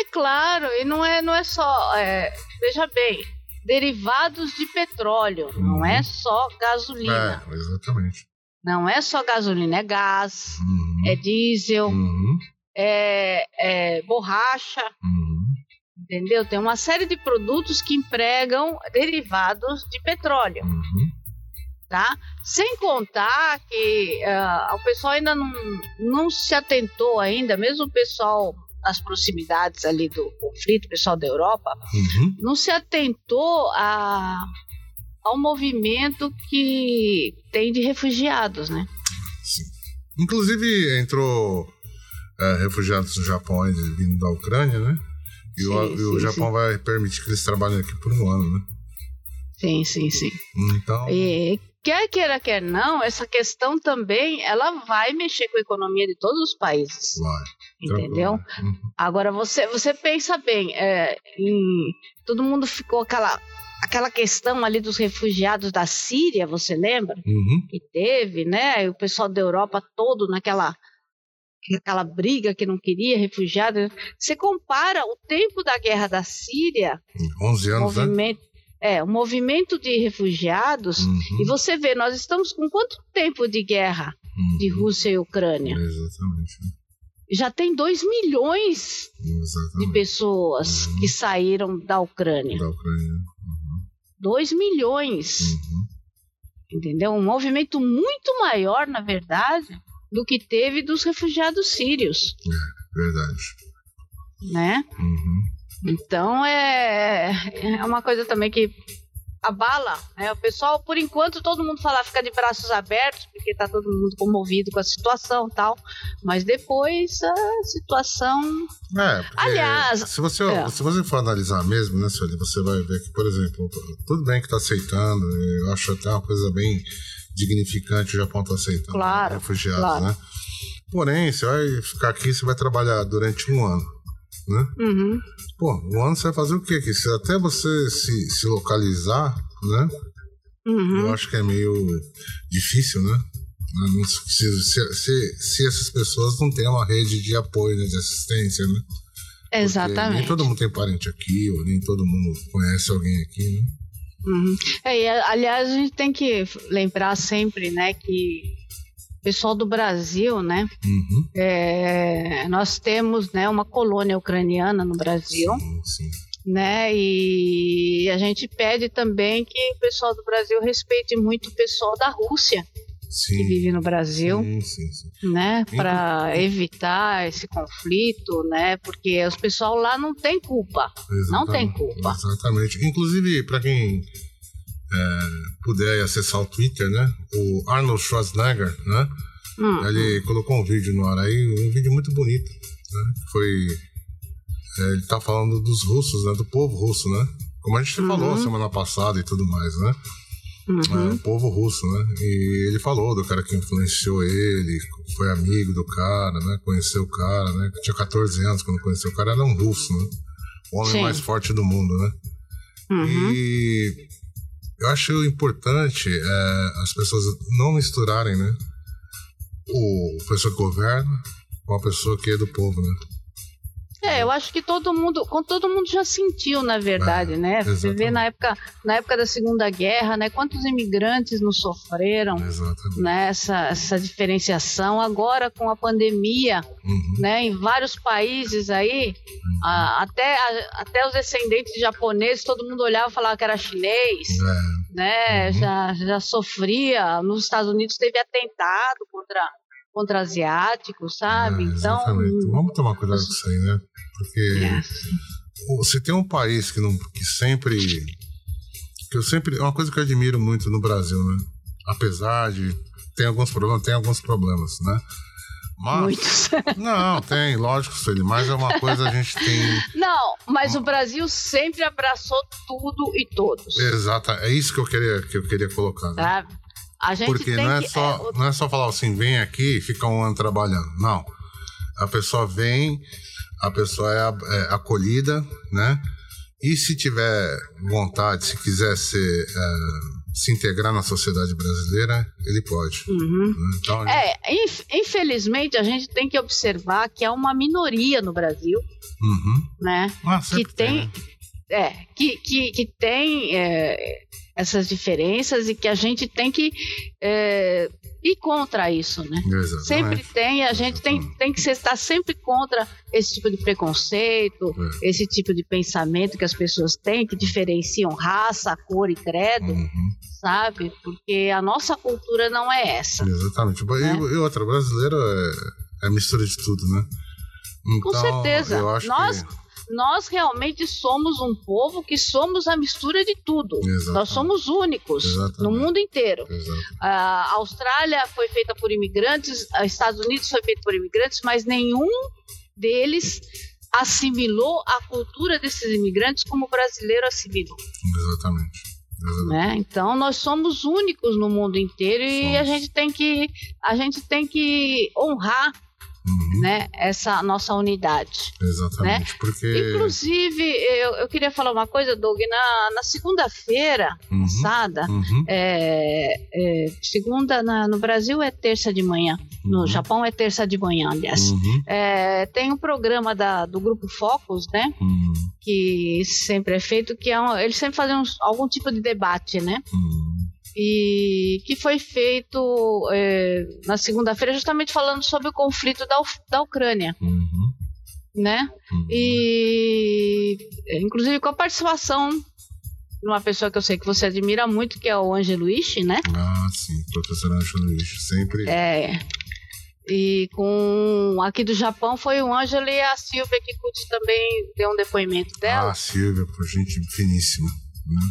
Speaker 2: É claro, e não é, não é só. é, veja bem, derivados de petróleo, não
Speaker 1: Uhum.
Speaker 2: é só gasolina.
Speaker 1: É, exatamente.
Speaker 2: Não é só gasolina, é gás, uhum. é diesel, uhum. É, é, borracha, uhum. entendeu? Tem uma série de produtos que empregam derivados de petróleo. Uhum. Tá? Sem contar que uh, o pessoal ainda não, não se atentou ainda, mesmo o pessoal nas proximidades ali do conflito, o pessoal da Europa, uhum. não se atentou a ao movimento que tem de refugiados, né?
Speaker 1: Sim. Inclusive entrou é, refugiados no Japão vindo da Ucrânia, né? E, sim, o, sim, o, Japão sim. vai permitir que eles trabalhem aqui por um ano, né?
Speaker 2: Sim, sim, sim.
Speaker 1: Então.
Speaker 2: E, quer queira, quer não, essa questão também ela vai mexer com a economia de todos os países.
Speaker 1: Vai.
Speaker 2: Entendeu? Uhum. Agora você, você pensa bem, é, em, todo mundo ficou aquela aquela questão ali dos refugiados da Síria, você lembra?
Speaker 1: Uhum.
Speaker 2: Que teve, né? O pessoal da Europa todo naquela aquela briga que não queria refugiados. Você compara o tempo da guerra da Síria,
Speaker 1: 11 anos,
Speaker 2: né? movimento, né? É, o movimento de refugiados, uhum. e você vê, nós estamos com quanto tempo de guerra uhum. de Rússia e Ucrânia?
Speaker 1: Exatamente.
Speaker 2: Já tem 2 milhões
Speaker 1: Exatamente.
Speaker 2: de pessoas uhum. que saíram da Ucrânia.
Speaker 1: Da Ucrânia.
Speaker 2: 2 milhões. Uhum. Entendeu? Um movimento muito maior, na verdade, do que teve dos refugiados sírios.
Speaker 1: É, verdade.
Speaker 2: Né?
Speaker 1: Uhum.
Speaker 2: Então é, é uma coisa também que abala, né? O pessoal, por enquanto, todo mundo fala fica de braços abertos, porque tá todo mundo comovido com a situação tal. Mas depois a situação.
Speaker 1: É, aliás. Se você, é. se você for analisar mesmo, né, Sueli, você vai ver que, por exemplo, tudo bem que tá aceitando, eu acho até uma coisa bem dignificante o Japão tá aceitando
Speaker 2: claro,
Speaker 1: refugiados,
Speaker 2: claro.
Speaker 1: né? Porém, você vai ficar aqui, você vai trabalhar durante um ano, né?
Speaker 2: Uhum.
Speaker 1: Pô, um ano você vai fazer o quê aqui? Se até você se, se localizar, né?
Speaker 2: Uhum.
Speaker 1: Eu acho que é meio difícil, né? Se, se, se, se, essas pessoas não têm uma rede de apoio, né, de assistência, né?
Speaker 2: Exatamente.
Speaker 1: nem todo mundo tem parente aqui, ou nem todo mundo conhece alguém aqui, né?
Speaker 2: Uhum. É, e, aliás, a gente tem que lembrar sempre, né, que pessoal do Brasil, né?
Speaker 1: Uhum.
Speaker 2: É, nós temos né, uma colônia ucraniana no Brasil.
Speaker 1: Sim, sim.
Speaker 2: Né, e a gente pede também que o pessoal do Brasil respeite muito o pessoal da Rússia
Speaker 1: sim.
Speaker 2: que vive no Brasil,
Speaker 1: sim, sim,
Speaker 2: né, para evitar esse conflito, né, porque os pessoal lá não tem culpa, Exatamente. não tem culpa.
Speaker 1: Exatamente. Inclusive para quem é, puder acessar o Twitter, né? O Arnold Schwarzenegger, né?
Speaker 2: Hum.
Speaker 1: Ele colocou um vídeo no ar aí, um vídeo muito bonito, né? Foi é, ele tá falando dos russos, né? Do povo russo, né? Como a gente uhum. falou semana passada e tudo mais, né?
Speaker 2: Uhum.
Speaker 1: É, o povo russo, né? E ele falou do cara que influenciou ele, foi amigo do cara, né? Conheceu o cara, né? Tinha 14 anos quando conheceu o cara, era um russo, né? O homem Sim. mais forte do mundo, né?
Speaker 2: Uhum.
Speaker 1: E eu acho importante é, as pessoas não misturarem, né? O pessoa que governa com a pessoa que é do povo, né?
Speaker 2: É, eu acho que todo mundo, todo mundo já sentiu, na verdade, é, né? Você vê na época, na época da Segunda Guerra, né? Quantos imigrantes não sofreram,
Speaker 1: exatamente.
Speaker 2: né? Essa, essa diferenciação. Agora com a pandemia,
Speaker 1: uhum.
Speaker 2: né? Em vários países aí, uhum. a, até, a, até os descendentes japoneses, todo mundo olhava e falava que era chinês,
Speaker 1: é.
Speaker 2: né? Uhum. Já, já sofria. Nos Estados Unidos teve atentado contra contra asiáticos, sabe?
Speaker 1: É, então vamos tomar cuidado com isso aí, né? Porque
Speaker 2: é.
Speaker 1: você tem um país que, não, que sempre. Que eu sempre. É uma coisa que eu admiro muito no Brasil, né? Apesar de. Tem alguns problemas, tem alguns problemas, né?
Speaker 2: Mas, Muitos.
Speaker 1: Não, tem, lógico, Sueli, mas é uma coisa a gente tem.
Speaker 2: Não, mas o Brasil sempre abraçou tudo e todos.
Speaker 1: Exato, é isso que eu queria, que eu queria colocar. Né?
Speaker 2: A gente
Speaker 1: Porque não é,
Speaker 2: que,
Speaker 1: só,
Speaker 2: é,
Speaker 1: não é só falar assim, vem aqui e fica um ano trabalhando. Não. A pessoa vem, a pessoa é, é acolhida, né? E se tiver vontade, se quiser ser, é, se integrar na sociedade brasileira, ele pode.
Speaker 2: Uhum.
Speaker 1: Né? Então,
Speaker 2: gente... É, infelizmente a gente tem que observar que é uma minoria no Brasil,
Speaker 1: uhum.
Speaker 2: né?
Speaker 1: Ah,
Speaker 2: que tem,
Speaker 1: tem né?
Speaker 2: É, que, que, que tem é, essas diferenças e que a gente tem que é, ir contra isso, né?
Speaker 1: Exatamente.
Speaker 2: Sempre tem, a gente tem, tem que estar sempre contra esse tipo de preconceito,
Speaker 1: É.
Speaker 2: esse tipo de pensamento que as pessoas têm, que diferenciam raça, cor e credo,
Speaker 1: Uhum,
Speaker 2: sabe? Porque a nossa cultura não é essa.
Speaker 1: exatamente. E,
Speaker 2: É.
Speaker 1: e outra, brasileiro é, é mistura de tudo, né?
Speaker 2: Com
Speaker 1: Então,
Speaker 2: certeza.
Speaker 1: Eu acho
Speaker 2: Nós-
Speaker 1: que.
Speaker 2: Nós realmente somos um povo que somos a mistura de tudo.
Speaker 1: Exatamente.
Speaker 2: Nós somos únicos
Speaker 1: Exatamente.
Speaker 2: no mundo inteiro. A Austrália foi feita por imigrantes, os Estados Unidos foi feito por imigrantes, mas nenhum deles assimilou a cultura desses imigrantes como o brasileiro assimilou.
Speaker 1: Exatamente. Exatamente.
Speaker 2: Né? Então nós somos únicos no mundo inteiro e
Speaker 1: Somos.
Speaker 2: a gente tem que a gente tem que honrar
Speaker 1: Uhum,
Speaker 2: né, essa nossa unidade.
Speaker 1: Exatamente. Porque.
Speaker 2: Inclusive, eu, eu queria falar uma coisa, Doug, na, na segunda-feira
Speaker 1: Uhum,
Speaker 2: passada,
Speaker 1: uhum,
Speaker 2: é, é, segunda na- no Brasil é terça de manhã, no
Speaker 1: Uhum.
Speaker 2: Japão é terça de manhã, aliás.
Speaker 1: uhum,
Speaker 2: É, tem um programa da- do grupo Focus, né?
Speaker 1: uhum,
Speaker 2: Que sempre é feito, que é um- eles sempre fazem uns- algum tipo de debate, né? E que foi feito é, na segunda-feira, justamente falando sobre o conflito da, da Ucrânia,
Speaker 1: Uhum,
Speaker 2: né?
Speaker 1: uhum.
Speaker 2: E inclusive com a participação de uma pessoa que eu sei que você admira muito, que é o Ângelo Ishi, né?
Speaker 1: Ah, sim, professor Anjo Luiz. Sempre.
Speaker 2: É. E com aqui do Japão foi o Ângelo e a Silvia Kikuchi também deu um depoimento dela,
Speaker 1: Ah, Silvia, pô, gente finíssima.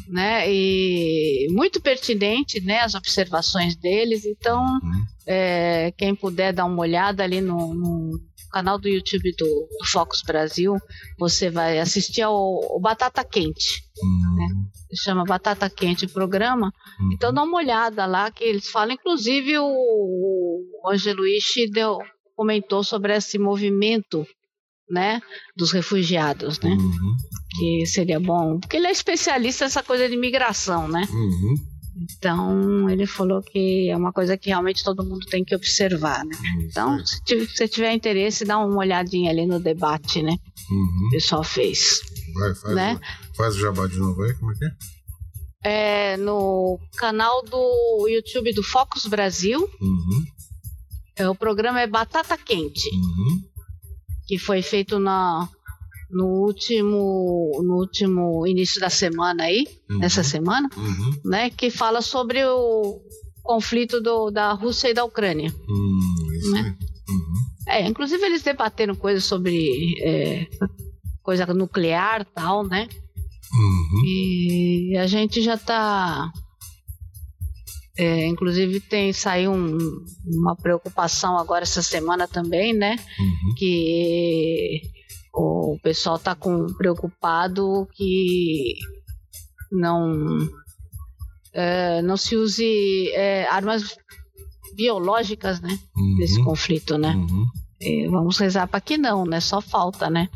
Speaker 2: Né? E muito pertinente, né? As observações deles. Então,
Speaker 1: Uhum.
Speaker 2: é, quem puder dar uma olhada ali no, no canal do YouTube do, do Focus Brasil, você vai assistir ao, ao Batata Quente.
Speaker 1: Uhum.
Speaker 2: Se chama Batata Quente o programa.
Speaker 1: Uhum.
Speaker 2: Então dá uma olhada lá que eles falam. Inclusive o, o Angelo Ishi deu, comentou sobre esse movimento, né, dos refugiados, né,
Speaker 1: Uhum.
Speaker 2: que seria bom, porque ele é especialista nessa coisa de migração, né.
Speaker 1: Uhum.
Speaker 2: Então ele falou que é uma coisa que realmente todo mundo tem que observar, né. Então,
Speaker 1: Isso
Speaker 2: se tiv- se você tiver interesse, dá uma olhadinha ali no debate, né,
Speaker 1: Uhum.
Speaker 2: o pessoal fez.
Speaker 1: Vai, faz,
Speaker 2: Né?
Speaker 1: o- faz o jabá de novo aí, como é que é?
Speaker 2: É, no canal do YouTube do Focus Brasil,
Speaker 1: Uhum.
Speaker 2: é, o programa é Batata Quente.
Speaker 1: Uhum.
Speaker 2: Que foi feito na, no último no último início da semana aí,
Speaker 1: Uhum.
Speaker 2: nessa semana,
Speaker 1: Uhum.
Speaker 2: né, que fala sobre o conflito do, da Rússia e da Ucrânia.
Speaker 1: Hum,
Speaker 2: Né?
Speaker 1: Uhum.
Speaker 2: É, inclusive eles debateram coisas sobre é, coisa nuclear tal, né?
Speaker 1: Uhum.
Speaker 2: E a gente já está inclusive tem saiu um- uma preocupação agora essa semana também, né?
Speaker 1: Uhum.
Speaker 2: que o pessoal está com preocupado que não é, não se use é, armas biológicas, né, nesse
Speaker 1: Uhum.
Speaker 2: conflito, né?
Speaker 1: Uhum.
Speaker 2: Vamos rezar para que não, né? Só falta, né?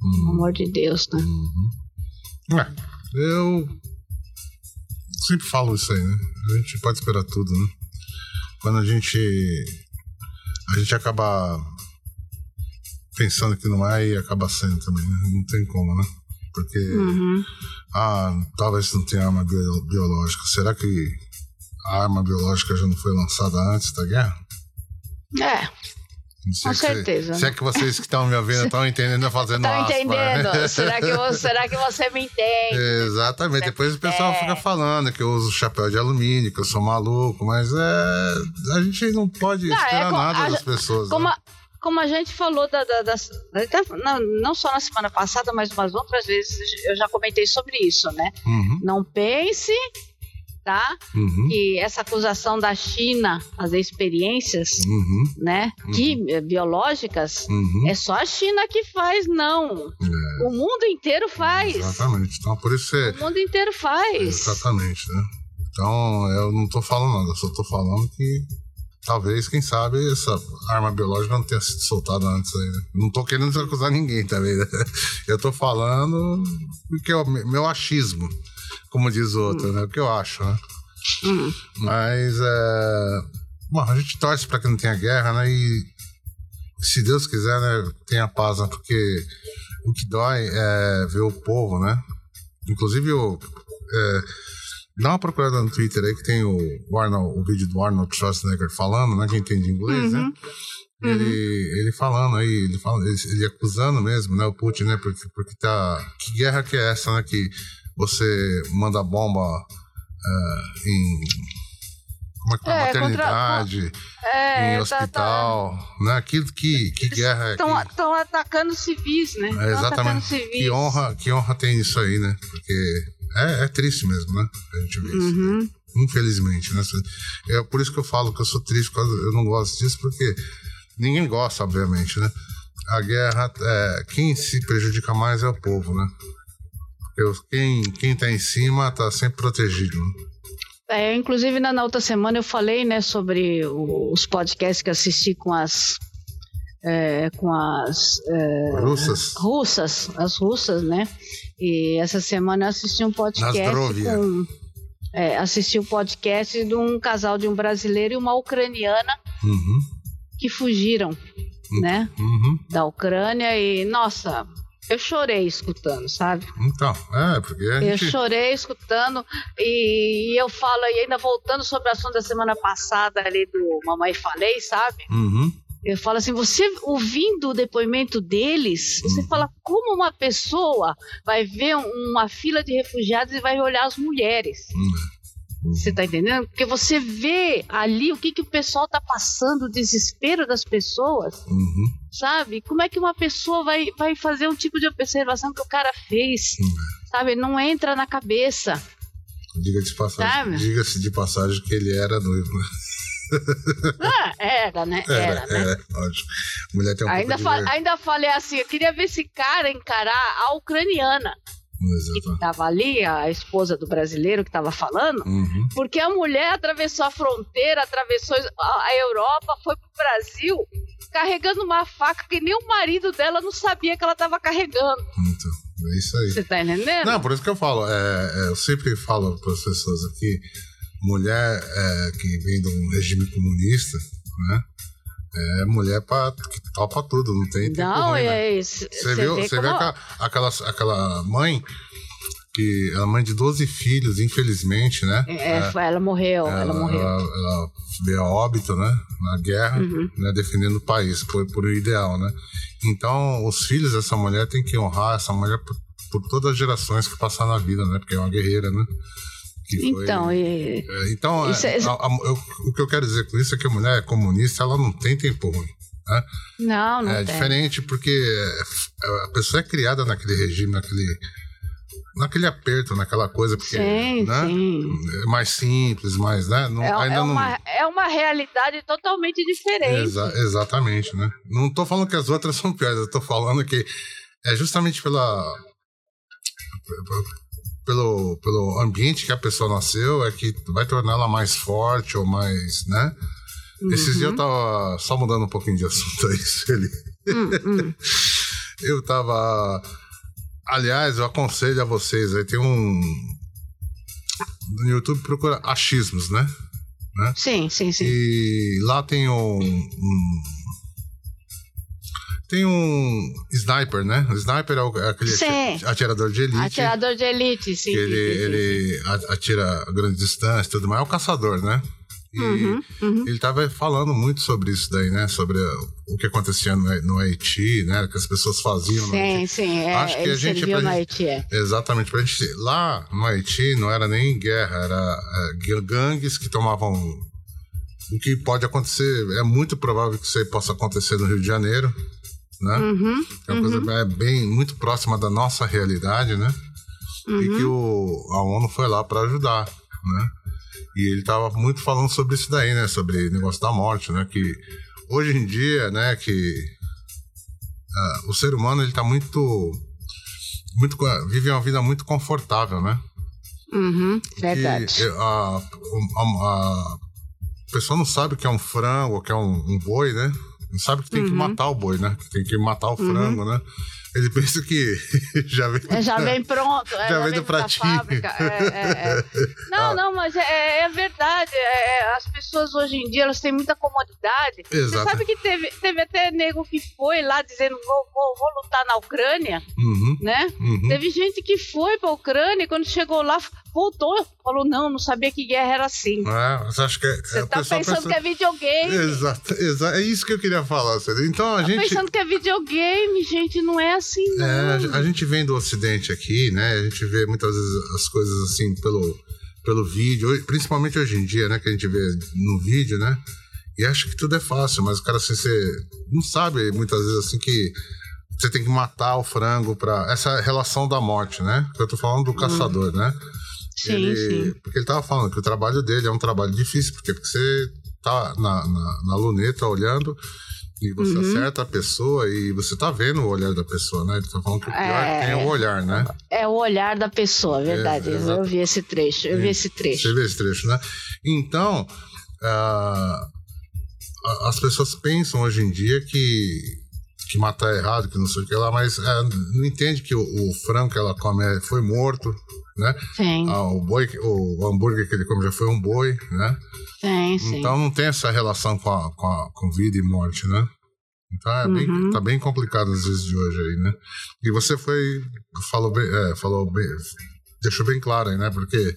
Speaker 2: Pelo
Speaker 1: Uhum.
Speaker 2: amor de Deus, né?
Speaker 1: Uhum. É, eu sempre falo isso aí, né? A gente pode esperar tudo, né? Quando a gente a gente acaba pensando que não é e acaba sendo também, né? Não tem como, né? Porque
Speaker 2: Uhum.
Speaker 1: ah, talvez não tenha arma bio- biológica. Será que a arma biológica já não foi lançada antes da guerra?
Speaker 2: É, Com
Speaker 1: é
Speaker 2: certeza.
Speaker 1: se é que vocês que estão me ouvindo estão entendendo fazendo aspas, né?
Speaker 2: entendendo? será, que você, será que você me entende?
Speaker 1: Exatamente. Depois o pessoal
Speaker 2: É.
Speaker 1: fica falando que eu uso chapéu de alumínio, que eu sou maluco, mas é. A gente não pode
Speaker 2: Não, é
Speaker 1: esperar
Speaker 2: co-
Speaker 1: nada
Speaker 2: a-
Speaker 1: das pessoas.
Speaker 2: Como
Speaker 1: né?
Speaker 2: a, como a gente falou da, da- das- não, não só na semana passada, mas umas outras vezes eu já comentei sobre isso, né?
Speaker 1: Uhum,
Speaker 2: Não pense, tá?
Speaker 1: uhum,
Speaker 2: Que essa acusação da China fazer experiências,
Speaker 1: uhum,
Speaker 2: né?
Speaker 1: Uhum.
Speaker 2: quim- biológicas,
Speaker 1: uhum.
Speaker 2: é só a China que faz, não.
Speaker 1: É,
Speaker 2: O mundo inteiro faz.
Speaker 1: exatamente. Então, por isso você.
Speaker 2: O mundo inteiro faz.
Speaker 1: Exatamente, né? Então, eu não tô falando nada, só tô falando que talvez, quem sabe, essa arma biológica não tenha sido soltada antes aí, né? Não tô querendo acusar ninguém também, né? Eu tô falando o que é o meu achismo, como diz o outro, né? O que eu acho, né?
Speaker 2: Hum.
Speaker 1: Mas é. Bom, a gente torce para que não tenha guerra, né? E se Deus quiser, né, tenha paz, né? Porque o que dói é ver o povo, né? Inclusive, o, é, dá uma procurada no Twitter aí que tem o, Arnold, o vídeo do Arnold Schwarzenegger falando, né? Quem entende inglês, né? uhum. né? Uhum. Ele, ele falando aí, ele, falando, ele, ele, acusando mesmo, né, o Putin, né, porque, porque tá. Que guerra que é essa, né? Que você manda bomba uh, em. Como é que? É, Maternidade, contra, é, em hospital, tá, tá. né? Que, que, que guerra é
Speaker 2: Estão atacando civis, né?
Speaker 1: É, exatamente. Civis. Que honra, que honra tem isso aí, né? Porque é, é triste mesmo, né? A gente vê uhum. isso. Infelizmente, né? É por isso que eu falo que eu sou triste, porque eu não gosto disso, porque ninguém gosta, obviamente, né? A guerra, é, quem se prejudica mais é o povo, né? Porque quem, quem tá em cima tá sempre protegido.
Speaker 2: É, inclusive, na, na, outra semana eu falei, né, sobre os podcasts que assisti com as. É, com as. É,
Speaker 1: russas?
Speaker 2: Russas, as russas, né? E essa semana eu assisti um podcast com. É, assisti um podcast de um casal de um brasileiro e uma ucraniana. Uhum que fugiram, uhum. né? Uhum. Da Ucrânia e, nossa, eu chorei escutando, sabe?
Speaker 1: Então, é, porque
Speaker 2: gente... Eu chorei escutando e, e, eu falo, e ainda voltando sobre o assunto da semana passada ali do Mamãe Falei, sabe? Uhum. Eu falo assim, você ouvindo o depoimento deles, você uhum. fala como uma pessoa vai ver uma fila de refugiados e vai olhar as mulheres. Uhum. Você tá entendendo? Porque você vê ali o que, que o pessoal tá passando, o desespero das pessoas. Uhum. Sabe? Como é que uma pessoa vai, vai fazer um tipo de observação que o cara fez? Uhum. Sabe? Não entra na cabeça.
Speaker 1: Diga-se de passagem, diga de passagem que ele era noivo, né?
Speaker 2: Ah, era, né? Era, era né? Era,
Speaker 1: lógico. Mulher tem um
Speaker 2: ainda, fa ainda falei assim, eu queria ver esse cara encarar a ucraniana. Exato. que estava ali, a esposa do brasileiro que estava falando, uhum. porque a mulher atravessou a fronteira, atravessou a Europa, foi para o Brasil carregando uma faca que nem o marido dela não sabia que ela estava carregando.
Speaker 1: Então, é isso aí.
Speaker 2: Você tá entendendo?
Speaker 1: Não, por isso que eu falo, é, é, eu sempre falo para as pessoas aqui, mulher é, que vem de um regime comunista, né? É mulher pra, que topa tudo, não tem tempo Não, ruim, né? é isso. Você viu, você como... viu aquela, aquela, aquela mãe que ela é mãe de 12 filhos, infelizmente, né?
Speaker 2: É, é, ela morreu, ela, ela morreu. Ela,
Speaker 1: ela, veio a óbito, né? Na guerra, uhum. né? defendendo o país, por, por o ideal, né? Então, os filhos dessa mulher têm que honrar essa mulher por, por todas as gerações que passaram na vida, né? Porque é uma guerreira, né?
Speaker 2: Então, foi, e...
Speaker 1: é, então é, é, a, a, eu, o que eu quero dizer com isso é que a mulher comunista ela não tem tempo ruim. Né?
Speaker 2: Não, não
Speaker 1: É
Speaker 2: tem.
Speaker 1: diferente porque é, a pessoa é criada naquele regime, naquele, naquele aperto, naquela coisa, porque sim, né? sim. é mais simples, mais, né?
Speaker 2: Não, é, ainda é, uma, não... é uma realidade totalmente diferente.
Speaker 1: Exa exatamente, né? Não estou falando que as outras são piores, eu estou falando que é justamente pela pelo, pelo ambiente que a pessoa nasceu é que vai torná-la mais forte ou mais, né? Uhum. Esses dias eu uhum. tava só mudando um pouquinho de assunto aí, Sueli. Uhum. Hum. eu tava. Aliás, eu aconselho a vocês aí, tem um. No YouTube procura achismos, né?
Speaker 2: né? Sim, sim, sim.
Speaker 1: E lá tem um, um tem um sniper, né? O sniper é, o, é aquele sim. atirador de elite.
Speaker 2: Atirador de elite, sim.
Speaker 1: Que ele, sim, sim, ele atira a grande distância e tudo mais. É o caçador, né? E uhum, uhum. ele estava falando muito sobre isso daí, né? Sobre o que acontecia no, no Haiti, né? Que as pessoas faziam
Speaker 2: sim, no Haiti. Sim, sim. É, Acho que a gente, no Haiti, é.
Speaker 1: Exatamente. Pra gente, lá no Haiti não era nem guerra, era é, gangues que tomavam o que pode acontecer, é muito provável que isso aí possa acontecer no Rio de Janeiro, né? Uhum, é uma uhum. coisa bem muito próxima da nossa realidade, né? Uhum. E que o, a ONU foi lá para ajudar, né? E ele estava muito falando sobre isso daí, né? Sobre o negócio da morte, né? Que hoje em dia, né? Que uh, o ser humano ele está muito, muito vive uma vida muito confortável, né?
Speaker 2: Uhum, verdade.
Speaker 1: a, a, a, a, pessoa não sabe o que é um frango, o que é um, um boi, né? Sabe que tem uhum. que matar o boi, né? Que tem que matar o uhum. frango, né? Ele pensa que já vem,
Speaker 2: é, já vem pronto,
Speaker 1: é, já, vem do pratinho.
Speaker 2: É, é, não, ah. não, mas é, verdade. as pessoas hoje em dia elas têm muita comodidade. Exato. Você sabe que teve, teve até nego que foi lá dizendo vou, vou, vou lutar na Ucrânia, uhum, né? Uhum. Teve gente que foi para a Ucrânia e quando chegou lá voltou, falou não, não sabia que guerra era assim.
Speaker 1: É, você acha que é,
Speaker 2: você tá pensando pensa... que é videogame?
Speaker 1: Exato, exato, é isso que eu queria falar. Então a tá gente
Speaker 2: pensando que é videogame, gente, não é assim. Não.
Speaker 1: É, a gente vem do Ocidente aqui, né? A gente vê muitas vezes as coisas assim pelo pelo vídeo, principalmente hoje em dia, né? Que a gente vê no vídeo, né? E acha que tudo é fácil, mas o cara assim, você não sabe muitas vezes assim que você tem que matar o frango para essa relação da morte, né? Eu tô falando do caçador, né?
Speaker 2: Sim, ele, sim.
Speaker 1: Porque ele tava falando que o trabalho dele é um trabalho difícil, porque, porque você tá na, na, na luneta olhando e você uhum. acerta a pessoa e você tá vendo o olhar da pessoa, né? Ele tá falando que o pior é, tem o olhar, né?
Speaker 2: É o olhar da pessoa, verdade. É, eu vi esse trecho, eu vi esse trecho.
Speaker 1: Você vê esse trecho, né? Então, uh, as pessoas pensam hoje em dia que, que matar é errado, que não sei o que lá, mas uh, não entende que o, o frango que ela come é, foi morto, né?
Speaker 2: Sim.
Speaker 1: Ah, o, boi, o hambúrguer que ele come já foi um boi, né?
Speaker 2: Sim, sim.
Speaker 1: Então não tem essa relação com, a, com, a, com vida e morte, né? Então é bem, uhum. tá bem complicado às vezes de hoje aí, né? E você foi, falou bem, é, falou bem, deixou bem claro aí, né? Porque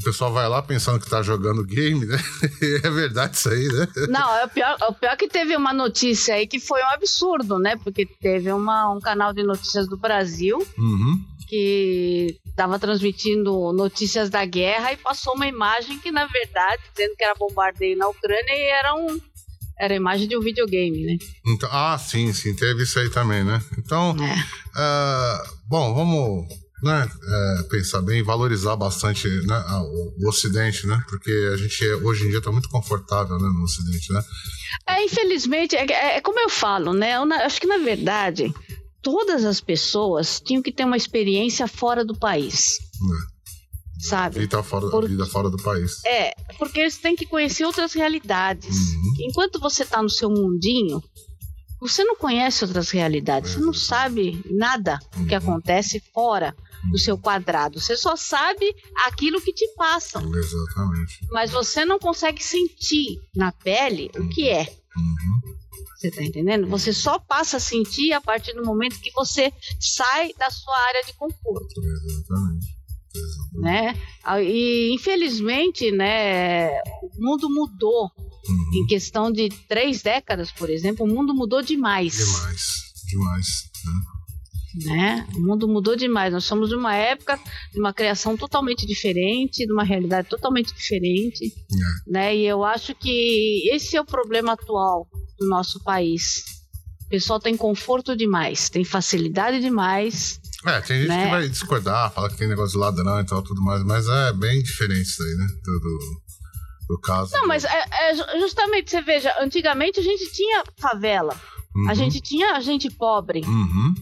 Speaker 1: o pessoal vai lá pensando que tá jogando game, né? é verdade isso aí, né?
Speaker 2: Não, é o pior, é o pior que teve uma notícia aí que foi um absurdo, né? Porque teve uma, um canal de notícias do Brasil
Speaker 1: uhum.
Speaker 2: Que estava transmitindo notícias da guerra e passou uma imagem que, na verdade, dizendo que era bombardeio na Ucrânia e era um. Era a imagem de um videogame, né?
Speaker 1: Então, ah, sim, sim, teve isso aí também, né? Então, é. uh, bom, vamos né, é, pensar bem, valorizar bastante né, o, o, Ocidente, né? Porque a gente hoje em dia está muito confortável né, no Ocidente, né?
Speaker 2: É, infelizmente, é, é, é como eu falo, né? Eu, acho que na verdade todas as pessoas tinham que ter uma experiência fora do país. É. Sabe?
Speaker 1: Vida fora, Por... vida fora do país.
Speaker 2: É, porque eles têm que conhecer outras realidades. Uhum. Enquanto você está no seu mundinho, você não conhece outras realidades, é. você não sabe nada do que uhum. acontece fora do seu quadrado. Você só sabe aquilo que te passam.
Speaker 1: Exatamente.
Speaker 2: Mas você não consegue sentir na pele o que é.
Speaker 1: Uhum.
Speaker 2: Você tá entendendo? Você só passa a sentir a partir do momento que você sai da sua área de conforto.
Speaker 1: Exatamente.
Speaker 2: Né? E infelizmente, né, o mundo mudou. Uhum. Em questão de três décadas, por exemplo, o mundo mudou demais.
Speaker 1: Demais, demais.
Speaker 2: Né? Né? O mundo mudou demais. Nós somos de uma época de uma criação totalmente diferente, de uma realidade totalmente diferente, é. né? E eu acho que esse é o problema atual do nosso país. O pessoal tem conforto demais, tem facilidade demais.
Speaker 1: É, tem gente né? que vai discordar, fala que tem negócio de ladrão e tal, tudo mais, mas é bem diferente isso aí, né? Do, do, caso.
Speaker 2: Não, mas é, é, justamente, você veja, antigamente a gente tinha favela, uhum. a gente tinha gente pobre,
Speaker 1: uhum.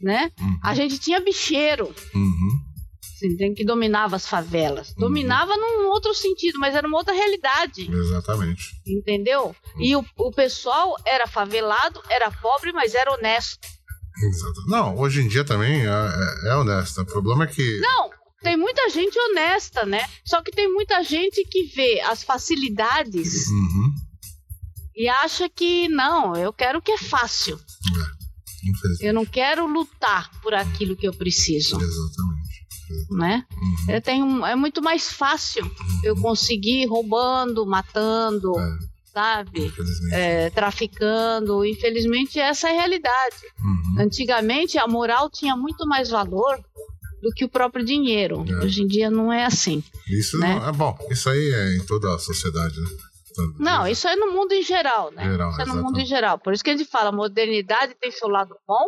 Speaker 2: Né? Uhum. A gente tinha bicheiro.
Speaker 1: Uhum
Speaker 2: entende? que dominava as favelas. Uhum. Dominava num outro sentido, mas era uma outra realidade.
Speaker 1: Exatamente.
Speaker 2: Entendeu? Uhum. E o, o pessoal era favelado, era pobre, mas era honesto.
Speaker 1: Exato. Não, hoje em dia também é, é, é honesto. O problema é que.
Speaker 2: Não, tem muita gente honesta, né? Só que tem muita gente que vê as facilidades
Speaker 1: uhum.
Speaker 2: e acha que não, eu quero o que é fácil. Eu não quero lutar por aquilo que eu preciso.
Speaker 1: Exatamente
Speaker 2: né?
Speaker 1: Uhum.
Speaker 2: Eu tenho, é muito mais fácil eu conseguir roubando, matando, é. sabe? É, traficando. Infelizmente, essa é a realidade.
Speaker 1: Uhum.
Speaker 2: Antigamente, a moral tinha muito mais valor do que o próprio dinheiro. É. Hoje em dia não é assim.
Speaker 1: Isso
Speaker 2: né?
Speaker 1: não, é bom. Isso aí é em toda a sociedade, né?
Speaker 2: Não, isso é no mundo em geral, né?
Speaker 1: Geral,
Speaker 2: isso é no mundo em geral. Por isso que a gente fala, a modernidade tem seu lado bom,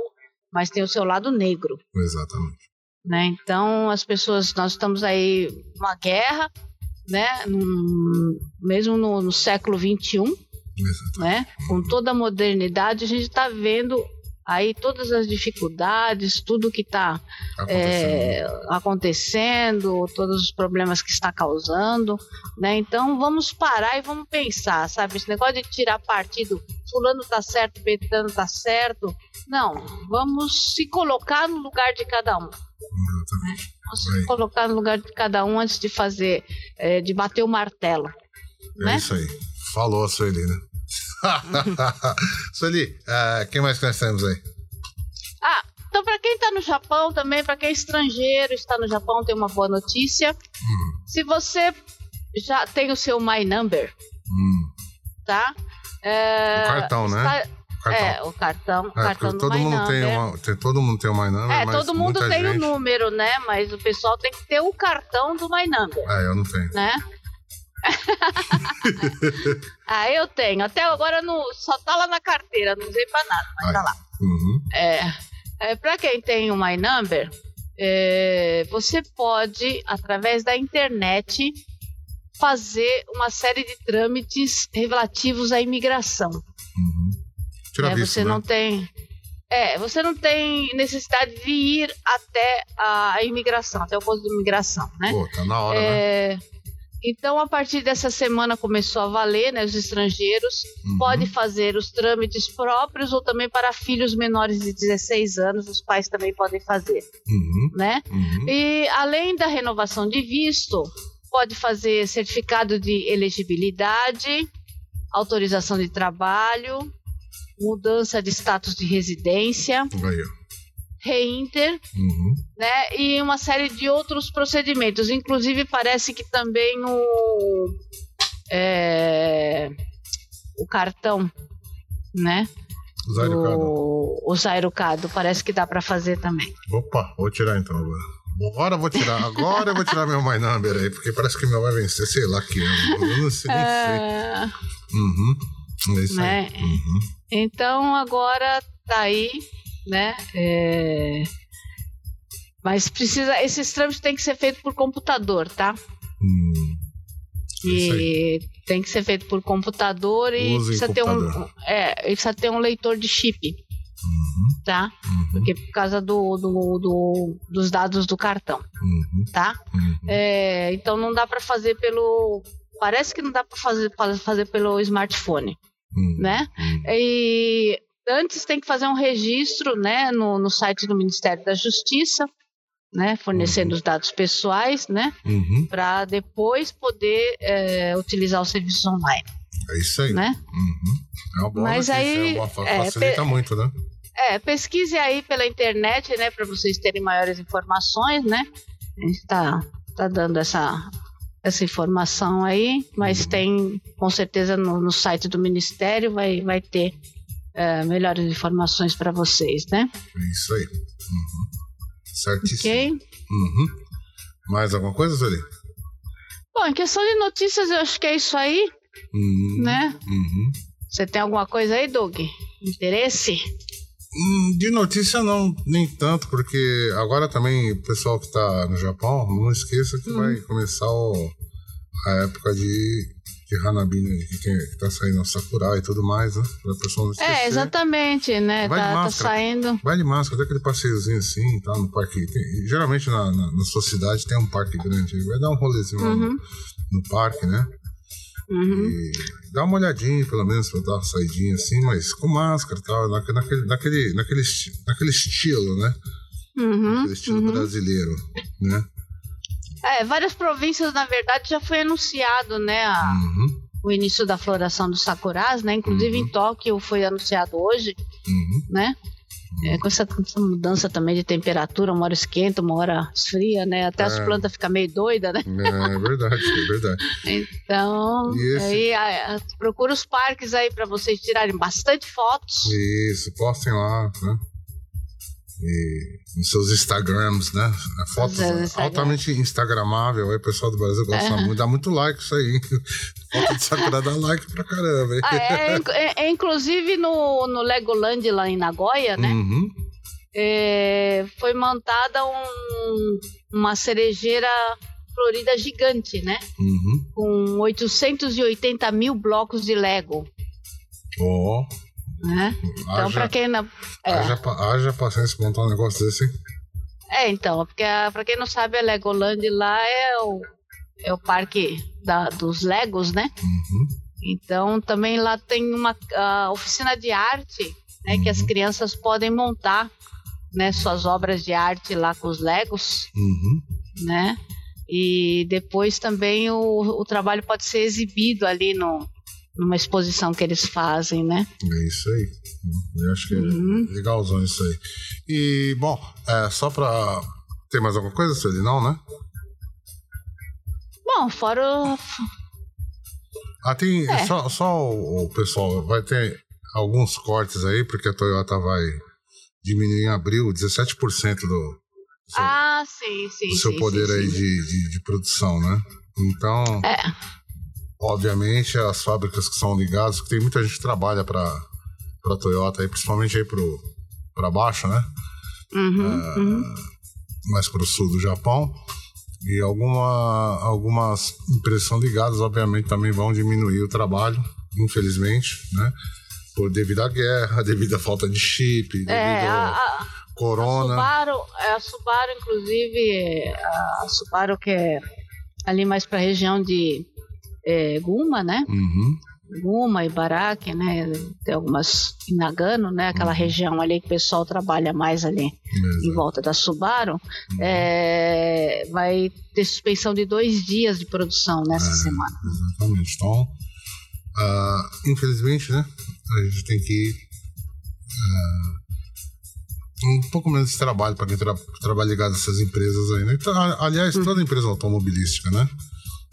Speaker 2: mas tem o seu lado negro.
Speaker 1: Exatamente.
Speaker 2: Né? Então, as pessoas, nós estamos aí uma guerra, né? Num, mesmo no, no século XXI, né? com toda a modernidade, a gente está vendo aí todas as dificuldades, tudo que está acontecendo. É, acontecendo. todos os problemas que está causando, né? Então vamos parar e vamos pensar, sabe? Esse negócio de tirar partido fulano tá certo, Betano tá certo. Não, vamos se colocar no lugar de cada um.
Speaker 1: Exatamente.
Speaker 2: Vamos se colocar no lugar de cada um antes de fazer, é, de bater o martelo.
Speaker 1: É
Speaker 2: né?
Speaker 1: isso aí. Falou a Sueli, uh, quem mais temos aí?
Speaker 2: Ah, então para quem está no Japão também, para quem é estrangeiro, está no Japão, tem uma boa notícia.
Speaker 1: Hum,
Speaker 2: Se você já tem o seu My Number,
Speaker 1: hum.
Speaker 2: tá? É,
Speaker 1: O cartão, né?
Speaker 2: está-
Speaker 1: Cartão.
Speaker 2: É, o cartão, o
Speaker 1: É,
Speaker 2: cartão
Speaker 1: todo
Speaker 2: My
Speaker 1: mundo tem uma, tem, todo mundo tem uma number,
Speaker 2: É, todo mundo tem o
Speaker 1: gente...
Speaker 2: número, né? Mas o pessoal tem que ter o cartão do My Number,
Speaker 1: É, eu não tenho.
Speaker 2: né? ah, eu tenho. Até agora não, só tá lá na carteira, não usei pra nada, mas
Speaker 1: Ai.
Speaker 2: tá lá.
Speaker 1: Uhum.
Speaker 2: É, é, para quem tem o My Number, é, você pode, através da internet, fazer uma série de trâmites relativos à imigração.
Speaker 1: Uhum. Tira
Speaker 2: né?
Speaker 1: visto,
Speaker 2: Você
Speaker 1: né?
Speaker 2: não tem. É, você não tem necessidade de ir até a imigração, até o posto de imigração, né?
Speaker 1: Pô, tá na hora, né?
Speaker 2: Então, a partir dessa semana começou a valer, né? Os estrangeiros
Speaker 1: Uhum.
Speaker 2: pode fazer os trâmites próprios ou também para filhos menores de 16 anos, os pais também podem fazer,
Speaker 1: Uhum.
Speaker 2: né?
Speaker 1: Uhum.
Speaker 2: E além da renovação de visto, pode fazer certificado de elegibilidade, autorização de trabalho, mudança de status de residência,
Speaker 1: Aí, ó.
Speaker 2: Reinter,
Speaker 1: Uhum.
Speaker 2: né? E uma série de outros procedimentos. Inclusive, parece que também o, é, o cartão, né? O, o Zairocado, parece que dá para fazer também.
Speaker 1: Opa, vou tirar então agora. Agora eu vou tirar, agora eu vou tirar meu My Number aí, porque parece que meu vai vencer, sei lá que ano. Eu não sei.
Speaker 2: É,
Speaker 1: Uhum. É isso
Speaker 2: né?
Speaker 1: aí. Uhum.
Speaker 2: Então agora tá aí, né? É, Mas precisa, esses trâmites têm que ser feitos por computador, tá?
Speaker 1: Hum. Isso
Speaker 2: E tem que ser feito por computador e precisa ter um,
Speaker 1: computador.
Speaker 2: é, precisa ter um leitor de chip,
Speaker 1: Uhum.
Speaker 2: tá?
Speaker 1: Uhum.
Speaker 2: Porque por causa do, do, do- dos dados do cartão,
Speaker 1: Uhum.
Speaker 2: tá?
Speaker 1: Uhum.
Speaker 2: É, então não dá para fazer pelo, parece que não dá para fazer pra fazer pelo smartphone,
Speaker 1: Uhum.
Speaker 2: né?
Speaker 1: Uhum.
Speaker 2: E antes tem que fazer um registro, né, no, no site do Ministério da Justiça, né, fornecendo
Speaker 1: Uhum.
Speaker 2: os dados pessoais, né,
Speaker 1: Uhum.
Speaker 2: para depois poder é, utilizar os serviços online,
Speaker 1: É isso aí.
Speaker 2: né?
Speaker 1: Uhum. É uma boa
Speaker 2: Mas aí,
Speaker 1: é uma,
Speaker 2: é,
Speaker 1: facilita
Speaker 2: pe-
Speaker 1: muito, né?
Speaker 2: É, pesquise aí pela internet, né, para vocês terem maiores informações, né? A gente tá, tá dando essa, essa informação aí, mas
Speaker 1: Uhum.
Speaker 2: tem, com certeza, no, no site do Ministério vai, vai ter é, melhores informações para vocês, né?
Speaker 1: É isso aí. Uhum. Certíssimo.
Speaker 2: Ok?
Speaker 1: Uhum. Mais alguma coisa, Zoli?
Speaker 2: Bom, em questão de notícias, eu acho que é isso aí,
Speaker 1: Uhum.
Speaker 2: né?
Speaker 1: Uhum.
Speaker 2: Você tem alguma coisa aí, Doug? Interesse?
Speaker 1: Hum, De notícia não, nem tanto, porque agora também o pessoal que tá no Japão, não esqueça que
Speaker 2: Hum.
Speaker 1: vai começar o- a época de, que, tem, que tá saindo o Sakura e tudo mais, né? Pra pessoa não esquecer.
Speaker 2: É, exatamente, né?
Speaker 1: Vai de
Speaker 2: Tá, tá
Speaker 1: máscara.
Speaker 2: saindo.
Speaker 1: Vai de máscara, tem aquele passeiozinho assim, tá no parque. tem- geralmente na, na, na sua cidade tem um parque grande, vai dar um rolezinho lá no,
Speaker 2: Uhum.
Speaker 1: no parque, né?
Speaker 2: Uhum.
Speaker 1: E dá uma olhadinha, pelo menos, pra dar uma saidinha assim, mas com máscara e tal, naque- naquele, naquele, naquele, naquele estilo, né?
Speaker 2: Uhum.
Speaker 1: Naquele estilo
Speaker 2: uhum.
Speaker 1: brasileiro, né?
Speaker 2: É, várias províncias, na verdade, já foi anunciado, né, a-
Speaker 1: Uhum,
Speaker 2: o início da floração dos sakuras, né? Inclusive
Speaker 1: Uhum.
Speaker 2: em Tóquio foi anunciado hoje,
Speaker 1: uhum.
Speaker 2: né? É, com, essa, com essa mudança também de temperatura, uma hora esquenta, uma hora esfria, né? Até as
Speaker 1: É.
Speaker 2: plantas ficam meio doidas, né?
Speaker 1: É verdade, é verdade.
Speaker 2: Então,
Speaker 1: esse-
Speaker 2: aí a- a- procura os parques aí para vocês tirarem bastante fotos.
Speaker 1: Isso, postem lá, né? E nos seus Instagrams, né? Fotos
Speaker 2: Instagram.
Speaker 1: altamente instagramável, aí o pessoal do Brasil gosta
Speaker 2: É.
Speaker 1: muito, dá muito like isso aí. Foto de Sakura dá like pra caramba?
Speaker 2: Ah, é, é- é, inclusive no, no Legoland lá em Nagoya, né?
Speaker 1: Uhum.
Speaker 2: é, foi montada um- uma cerejeira florida gigante, né?
Speaker 1: Uhum.
Speaker 2: Com 880 mil blocos de Lego,
Speaker 1: Ó,
Speaker 2: né? Então, para quem não... É,
Speaker 1: haja, haja paciência pra montar um negócio desse,
Speaker 2: é, então, porque para quem não sabe, a Legoland lá é o, é o parque da- dos Legos, né?
Speaker 1: Uhum.
Speaker 2: Então também lá tem uma oficina de arte, né, uhum. que as uhum. crianças podem montar, né, suas obras de arte lá com os Legos, uhum. né? E depois também o, o trabalho pode ser exibido ali no, numa exposição que eles fazem, né?
Speaker 1: É isso aí. Eu acho que uhum. é legalzão isso aí. E, bom, é, só para ter mais alguma coisa, Sueli? Não, né?
Speaker 2: Bom, fora o...
Speaker 1: Ah, tem. É. Só, só o, o, pessoal vai ter alguns cortes aí, porque a Toyota vai diminuir em abril 17% do, do
Speaker 2: seu, ah, sim, sim,
Speaker 1: do seu
Speaker 2: sim,
Speaker 1: poder
Speaker 2: sim,
Speaker 1: aí
Speaker 2: sim.
Speaker 1: De, de, de, produção, né? Então,
Speaker 2: é.
Speaker 1: Obviamente, as fábricas que são ligadas, que tem muita gente que trabalha para a Toyota, aí, principalmente aí para baixo, né?
Speaker 2: Uhum, é, uhum.
Speaker 1: Mais para o sul do Japão. E alguma, algumas empresas são ligadas, obviamente, também vão diminuir o trabalho, infelizmente, né? Por, devido à guerra, devido à falta de chip, devido é, a, a, corona.
Speaker 2: A Subaru, é, a Subaru, inclusive, a Subaru que é ali mais para a região de é, Guma, né?
Speaker 1: Uhum.
Speaker 2: Guma, Ibaraki, né? Tem algumas em Nagano, né? Aquela uhum. região ali que o pessoal trabalha mais ali Exato. em volta da Subaru. Uhum. É, vai ter suspensão de dois dias de produção nessa é, semana.
Speaker 1: Exatamente. Então, uh, infelizmente, né? A gente tem que uh, um pouco menos de trabalho para quem tra trabalha ligado a essas empresas aí, né? Então, aliás, toda uhum. empresa automobilística, né?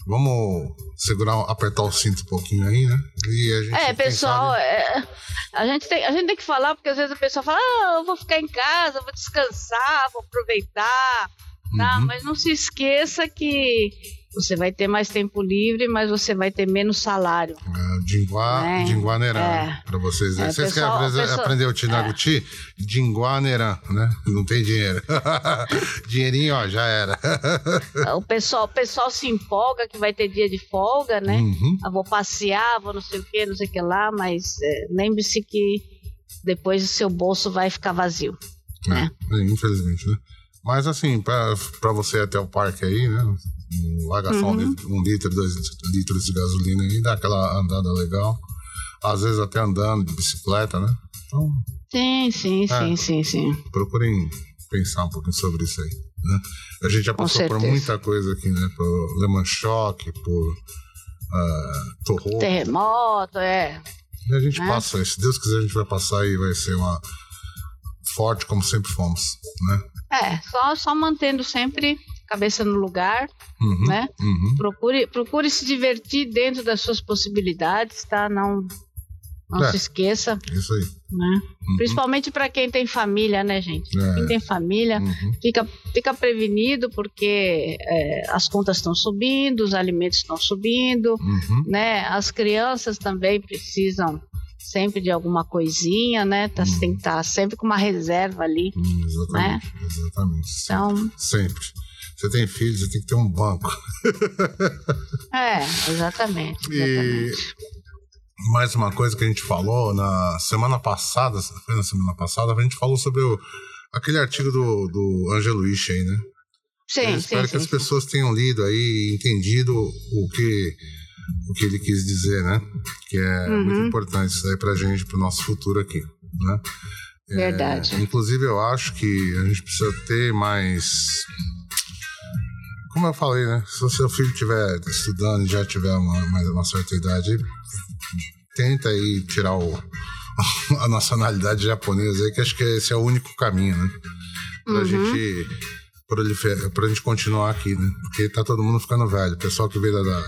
Speaker 1: Vamos segurar, apertar o cinto um pouquinho aí, né?
Speaker 2: E a gente, é, pessoal, sabe... é, a, gente tem, a gente tem que falar, porque às vezes a pessoa fala, ah, eu vou ficar em casa, vou descansar, vou aproveitar, tá? Uhum. Mas não se esqueça que você vai ter mais tempo livre, mas você vai ter menos salário.
Speaker 1: É, Dinguá, né? Dinguanerã, é. para vocês. É, vocês pessoal, querem pessoal, aprender o Tinaguti? É. Dinguanerã, né? Não tem dinheiro. Dinheirinho, ó, já era.
Speaker 2: o, pessoal, o pessoal se empolga que vai ter dia de folga, né?
Speaker 1: Uhum.
Speaker 2: Eu vou passear, vou não sei o que, não sei o que lá, mas é, lembre-se que depois o seu bolso vai ficar vazio.
Speaker 1: É,
Speaker 2: né?
Speaker 1: É, infelizmente, né? Mas assim, para você ir até o parque aí, né? Larga só uhum. um, litro, dois litros de gasolina aí, dá aquela andada legal. Às vezes até andando de bicicleta, né? Então,
Speaker 2: sim, sim, é, sim, sim, sim.
Speaker 1: Procurem pensar um pouquinho sobre isso aí. Né? A gente já passou por muita coisa aqui, né? Por Le Mans Choque, por uh.
Speaker 2: Terremoto, é.
Speaker 1: E a gente né? passa, se Deus quiser, a gente vai passar e vai ser uma forte como sempre fomos, né?
Speaker 2: É, só, só mantendo sempre cabeça no lugar,
Speaker 1: uhum,
Speaker 2: né?
Speaker 1: Uhum.
Speaker 2: Procure, procure se divertir dentro das suas possibilidades, tá? Não, não é, se esqueça.
Speaker 1: Isso aí.
Speaker 2: Né? Uhum. Principalmente para quem tem família, né, gente? É. Quem tem família
Speaker 1: uhum.
Speaker 2: fica, fica prevenido porque é, as contas estão subindo, os alimentos estão subindo,
Speaker 1: uhum.
Speaker 2: né? As crianças também precisam sempre de alguma coisinha, né? Tá, uhum. Tem que estar tá sempre com uma reserva ali.
Speaker 1: Hum, exatamente, né? exatamente.
Speaker 2: Então,
Speaker 1: sempre. Você tem filhos, você tem que ter um banco.
Speaker 2: é, exatamente. exatamente. E
Speaker 1: mais uma coisa que a gente falou na semana passada, foi na semana passada, a gente falou sobre o, aquele artigo do, do Angelo Ishi aí, né?
Speaker 2: Sim, Eu
Speaker 1: espero
Speaker 2: sim,
Speaker 1: que
Speaker 2: sim,
Speaker 1: as pessoas tenham lido aí e entendido o que, o que ele quis dizer, né? Que é uhum. muito importante isso aí pra gente, pro nosso futuro aqui, né?
Speaker 2: Verdade.
Speaker 1: É, inclusive, eu acho que a gente precisa ter mais como eu falei, né? Se o seu filho estiver estudando e já tiver uma, mais uma certa idade, tenta aí tirar o, a nacionalidade japonesa aí, que acho que esse é o único caminho, né? Pra uhum. gente proliferar, pra gente continuar aqui, né? Porque tá todo mundo ficando velho. O pessoal que veio da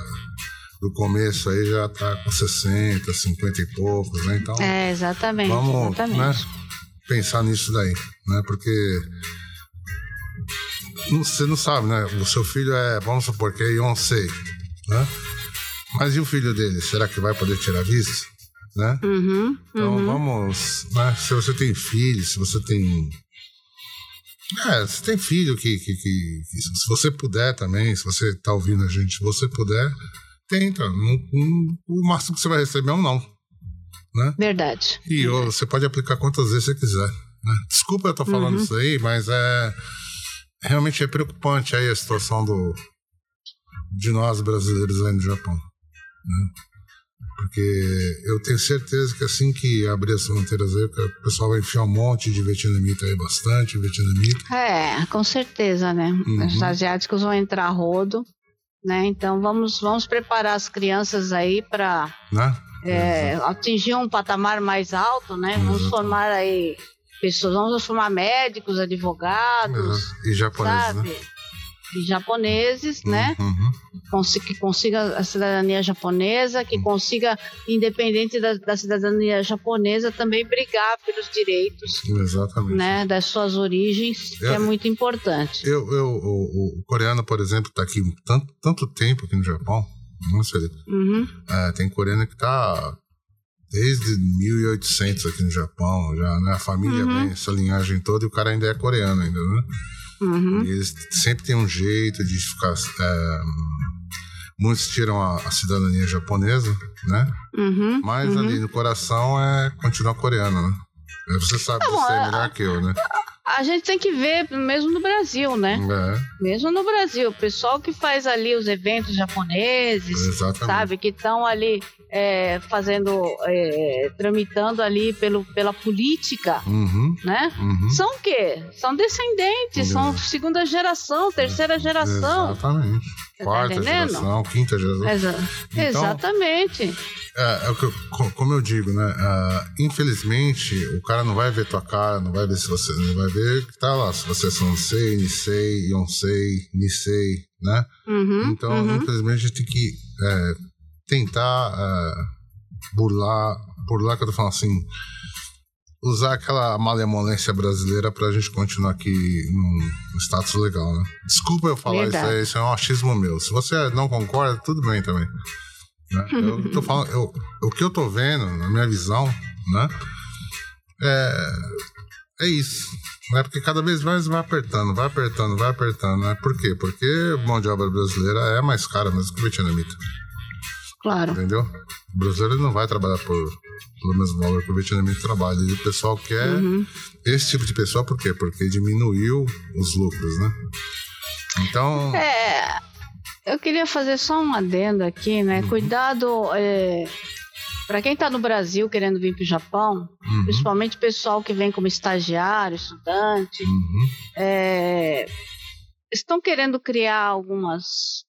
Speaker 1: do começo aí já tá com 60, 50 e poucos, né? Então.
Speaker 2: É, exatamente.
Speaker 1: Vamos
Speaker 2: exatamente.
Speaker 1: Né, pensar nisso daí, né? Porque você não sabe, né? O seu filho é, vamos supor que é Yonsei, né? Mas e o filho dele? Será que vai poder tirar visto? Né?
Speaker 2: Uhum,
Speaker 1: então
Speaker 2: uhum.
Speaker 1: vamos. Né? Se você tem filho, se você tem. É, se tem filho que, que, que, que, Se você puder também, se você tá ouvindo a gente, se você puder, tenta. o máximo que você vai receber é um não. Né?
Speaker 2: Verdade.
Speaker 1: E
Speaker 2: Verdade.
Speaker 1: você pode aplicar quantas vezes você quiser. Né? Desculpa eu tô falando uhum. isso aí, mas é realmente é preocupante aí a situação do, de nós brasileiros aí no Japão. Né? Porque eu tenho certeza que assim que abrir as fronteiras aí, o pessoal vai enfiar um monte de vietnamita aí, bastante vietnamita.
Speaker 2: É, com certeza, né? Uhum. Os asiáticos vão entrar rodo, né? Então vamos, vamos preparar as crianças aí para né? é, atingir um patamar mais alto, né? Vamos formar aí pessoas, vamos formar médicos, advogados.
Speaker 1: E japoneses, né?
Speaker 2: Japoneses, né? Uhum. Que consiga a cidadania japonesa, que uhum. consiga, independente da, da, cidadania japonesa, também brigar pelos direitos
Speaker 1: Exatamente.
Speaker 2: Né, das suas origens, que é muito importante.
Speaker 1: Eu, eu, o, o coreano, por exemplo, está aqui tanto, tanto tempo aqui no Japão, não sei. Uhum. É, tem coreano que está desde 1800 aqui no Japão, já, né? A família uhum. vem essa linhagem toda e o cara ainda é coreano ainda, né? Uhum. eles sempre têm um jeito de ficar. É, muitos tiram a, a, cidadania japonesa, né? Uhum. Mas uhum. ali no coração é continuar coreano, né? Você sabe tá bom, é melhor que eu, né?
Speaker 2: A gente tem que ver, mesmo no Brasil, né? É. Mesmo no Brasil, o pessoal que faz ali os eventos japoneses, Exatamente. sabe? Que estão ali é, fazendo, é, tramitando ali pelo, pela política, uhum, né? Uhum. São o quê? São descendentes, são é. segunda geração, terceira geração.
Speaker 1: Exatamente. Tá Quarta tá geração, quinta geração.
Speaker 2: Exa então, exatamente.
Speaker 1: É, é eu, como eu digo, né? Uh, infelizmente, o cara não vai ver tua cara, não vai ver se você. Não vai ver que tá lá, se você é Sansei, Nisei, Yonsei, Nisei, né? Uhum, então, uhum. infelizmente, a gente tem que é, tentar uh, burlar, burlar que eu tô falando assim, usar aquela malemolência brasileira pra gente continuar aqui num status legal, né? Desculpa eu falar Verdade. isso aí, isso é um achismo meu. Se você não concorda, tudo bem também. Né? Eu tô falando, eu, o que eu tô vendo, na minha visão, né? É, é isso. Né? Porque cada vez mais vai apertando, vai apertando, vai apertando. Né? Por quê? Porque mão de obra brasileira é mais cara mesmo que o vietnamita.
Speaker 2: Claro.
Speaker 1: Entendeu? O brasileiro não vai trabalhar por, pelo mesmo valor que o vietnamita trabalha. E o pessoal quer uhum. esse tipo de pessoa, por quê? Porque diminuiu os lucros, né? Então.
Speaker 2: É. Eu queria fazer só um adendo aqui, né? Uhum. Cuidado. É, para quem está no Brasil querendo vir para o Japão, uhum. principalmente o pessoal que vem como estagiário, estudante, uhum. é, estão querendo criar algumas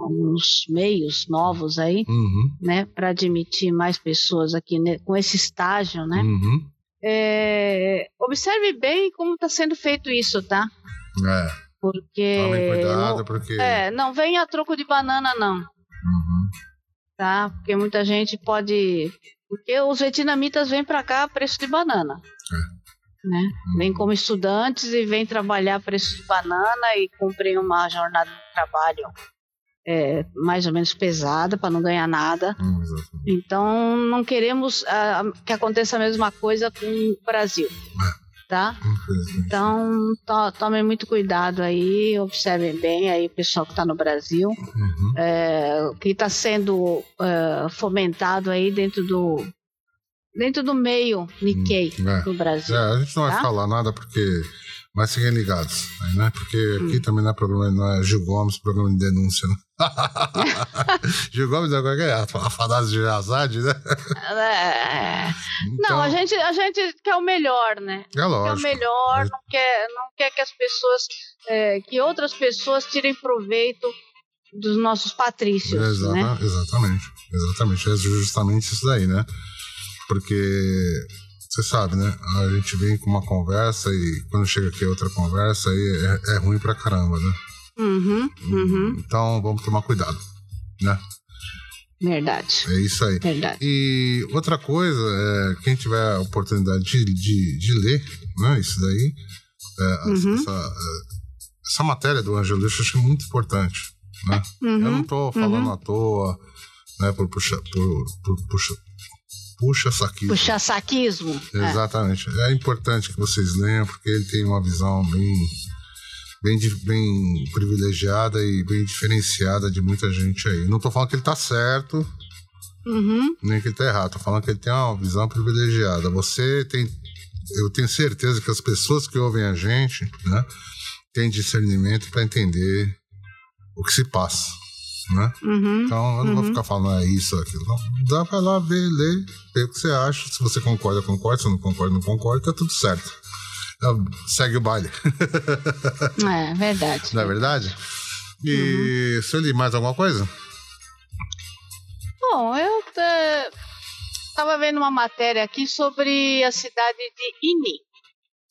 Speaker 2: alguns meios novos aí, uhum. né, para admitir mais pessoas aqui né, com esse estágio, né? Uhum. É, observe bem como está sendo feito isso, tá?
Speaker 1: É.
Speaker 2: Porque.
Speaker 1: Cuidado, não, porque.
Speaker 2: É, não vem a troco de banana, não. Uhum. Tá? Porque muita gente pode. Porque os vietnamitas vêm para cá a preço de banana. É. Né? Uhum. Vem como estudantes e vem trabalhar a preço de banana e cumprem uma jornada de trabalho é, mais ou menos pesada para não ganhar nada. Hum, então não queremos uh, que aconteça a mesma coisa com o Brasil. É. Tá? Então to, tomem muito cuidado aí, observem bem aí o pessoal que está no Brasil, uhum. é, que está sendo é, fomentado aí dentro do dentro do meio Nikkei hum, é. do Brasil.
Speaker 1: A gente não tá? vai falar nada porque mas fiquem ligados, né? Porque aqui hum. também não é problema, não é Gil Gomes, problema de denúncia, né? Gil Gomes é qualquer a fadada de Azad, né?
Speaker 2: É. Então, não, a gente, a gente quer o melhor, né?
Speaker 1: É lógico.
Speaker 2: Quer o melhor, não quer, não quer que as pessoas, é, que outras pessoas tirem proveito dos nossos patrícios, Exata, né?
Speaker 1: Exatamente, exatamente. É justamente isso daí, né? Porque você sabe, né? A gente vem com uma conversa e quando chega aqui outra conversa aí é, é ruim pra caramba, né?
Speaker 2: Uhum, uhum.
Speaker 1: Então vamos tomar cuidado, né?
Speaker 2: Verdade.
Speaker 1: É isso aí.
Speaker 2: Verdade.
Speaker 1: E outra coisa, é, quem tiver a oportunidade de, de, de ler, né? Isso daí, é, uhum. essa, é, essa, matéria do Angelo eu acho que é muito importante, né? Eu não uhum. tô falando uhum. à toa, né? Por puxar, por, por, puxa, puxa-saquismo.
Speaker 2: Puxa-saquismo.
Speaker 1: É. Exatamente. É. é importante que vocês leiam, porque ele tem uma visão bem, bem, bem privilegiada e bem diferenciada de muita gente aí. Não estou falando que ele está certo, uhum. nem que ele está errado. Estou falando que ele tem uma visão privilegiada. Você tem... Eu tenho certeza que as pessoas que ouvem a gente, né, têm discernimento para entender o que se passa, né?
Speaker 2: Uhum,
Speaker 1: então eu não
Speaker 2: uhum.
Speaker 1: vou ficar falando é isso, aquilo. Não. Dá pra lá ver, ler, ver o que você acha. Se você concorda, concorda. Se não concorda, não concorda, tá tudo certo. Então, segue o baile.
Speaker 2: É, verdade.
Speaker 1: não é verdade? E, uhum. Sueli, mais alguma coisa?
Speaker 2: Bom, eu estava vendo uma matéria aqui sobre a cidade de Ini.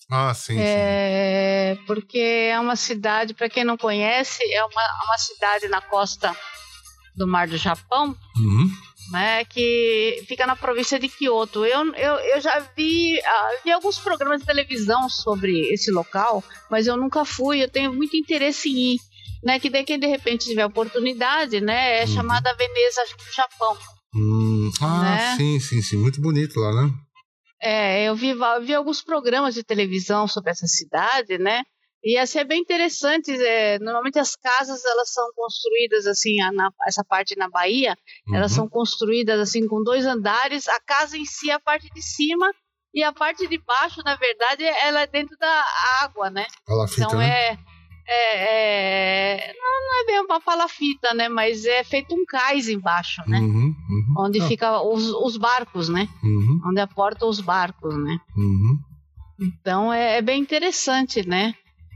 Speaker 1: Ah, sim,
Speaker 2: é, sim. Porque é uma cidade, para quem não conhece, é uma, uma cidade na costa do Mar do Japão,
Speaker 1: uhum.
Speaker 2: né, que fica na província de Kyoto. Eu, eu, eu já vi, uh, vi alguns programas de televisão sobre esse local, mas eu nunca fui. Eu tenho muito interesse em ir. Né, que daí quem de repente tiver oportunidade, né, é uhum. chamada Veneza do Japão.
Speaker 1: Hum, ah,
Speaker 2: né?
Speaker 1: sim, sim, sim, muito bonito lá, né?
Speaker 2: É, eu vi, vi alguns programas de televisão sobre essa cidade, né? E assim é bem interessante. É, normalmente as casas elas são construídas assim, na, essa parte na Bahia, uhum. elas são construídas assim com dois andares. A casa em si, a parte de cima e a parte de baixo, na verdade, ela é dentro da água, né?
Speaker 1: Palafita,
Speaker 2: então
Speaker 1: né?
Speaker 2: é, é, é não, é bem uma palafita, né? Mas é feito um cais embaixo, né?
Speaker 1: Uhum, uhum.
Speaker 2: Onde
Speaker 1: Ah,
Speaker 2: fica os, os barcos, né?
Speaker 1: uhum,
Speaker 2: Onde aportam os barcos, né?
Speaker 1: uhum.
Speaker 2: Então é, é bem interessante, né?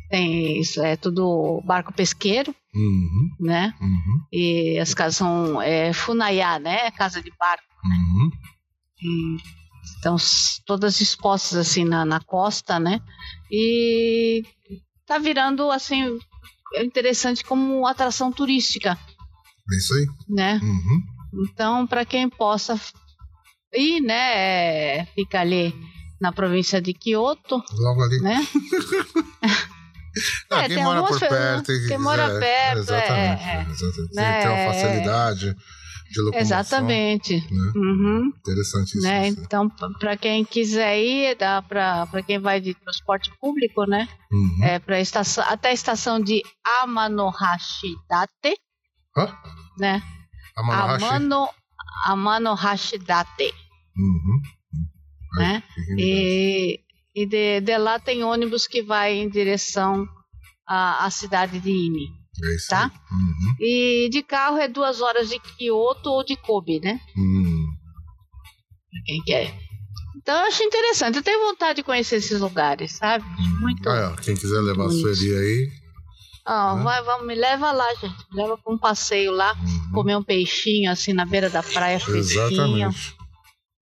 Speaker 2: Tem isso, é tudo barco pesqueiro,
Speaker 1: Uhum,
Speaker 2: né?
Speaker 1: uhum,
Speaker 2: E as casas são é, funaiá, né? Casa de barco.
Speaker 1: uhum.
Speaker 2: E estão s- todas expostas assim na, na costa, né? E tá virando assim interessante como atração turística,
Speaker 1: É isso aí.
Speaker 2: né?
Speaker 1: Uhum.
Speaker 2: Então, para quem possa ir, né? é, Fica ali na província de Kyoto,
Speaker 1: Logo ali.
Speaker 2: né?
Speaker 1: Ah,
Speaker 2: É,
Speaker 1: quem mora por perto. e-
Speaker 2: que mora
Speaker 1: é,
Speaker 2: perto,
Speaker 1: Exatamente.
Speaker 2: é,
Speaker 1: exatamente.
Speaker 2: Né,
Speaker 1: Tem uma
Speaker 2: é.
Speaker 1: facilidade de locomoção.
Speaker 2: Exatamente.
Speaker 1: Né?
Speaker 2: Uhum.
Speaker 1: Interessante isso.
Speaker 2: Né?
Speaker 1: isso.
Speaker 2: Então, para quem quiser ir, dá para quem vai de transporte público, né?
Speaker 1: Uhum.
Speaker 2: É para estação até a estação de Amanohashidate,
Speaker 1: Hã?
Speaker 2: né?
Speaker 1: Amanohashi.
Speaker 2: Amano Amanohashidate,
Speaker 1: Uhum.
Speaker 2: né? E, e de, de lá tem ônibus que vai em direção à, à cidade de Imi.
Speaker 1: É isso
Speaker 2: tá?
Speaker 1: Uhum.
Speaker 2: E de carro é duas horas de Kyoto ou de Kobe, né?
Speaker 1: Uhum.
Speaker 2: Pra quem quer. Então eu acho interessante. Eu tenho vontade de conhecer esses lugares, sabe? Muito.
Speaker 1: Ah, é, quem quiser levar a
Speaker 2: bonito.
Speaker 1: Sueli aí.
Speaker 2: Ah,
Speaker 1: né?
Speaker 2: vai, vamos, me leva lá, gente. Me leva pra um passeio lá,
Speaker 1: Uhum.
Speaker 2: comer um peixinho assim na beira da praia, fresquinho,
Speaker 1: Exatamente.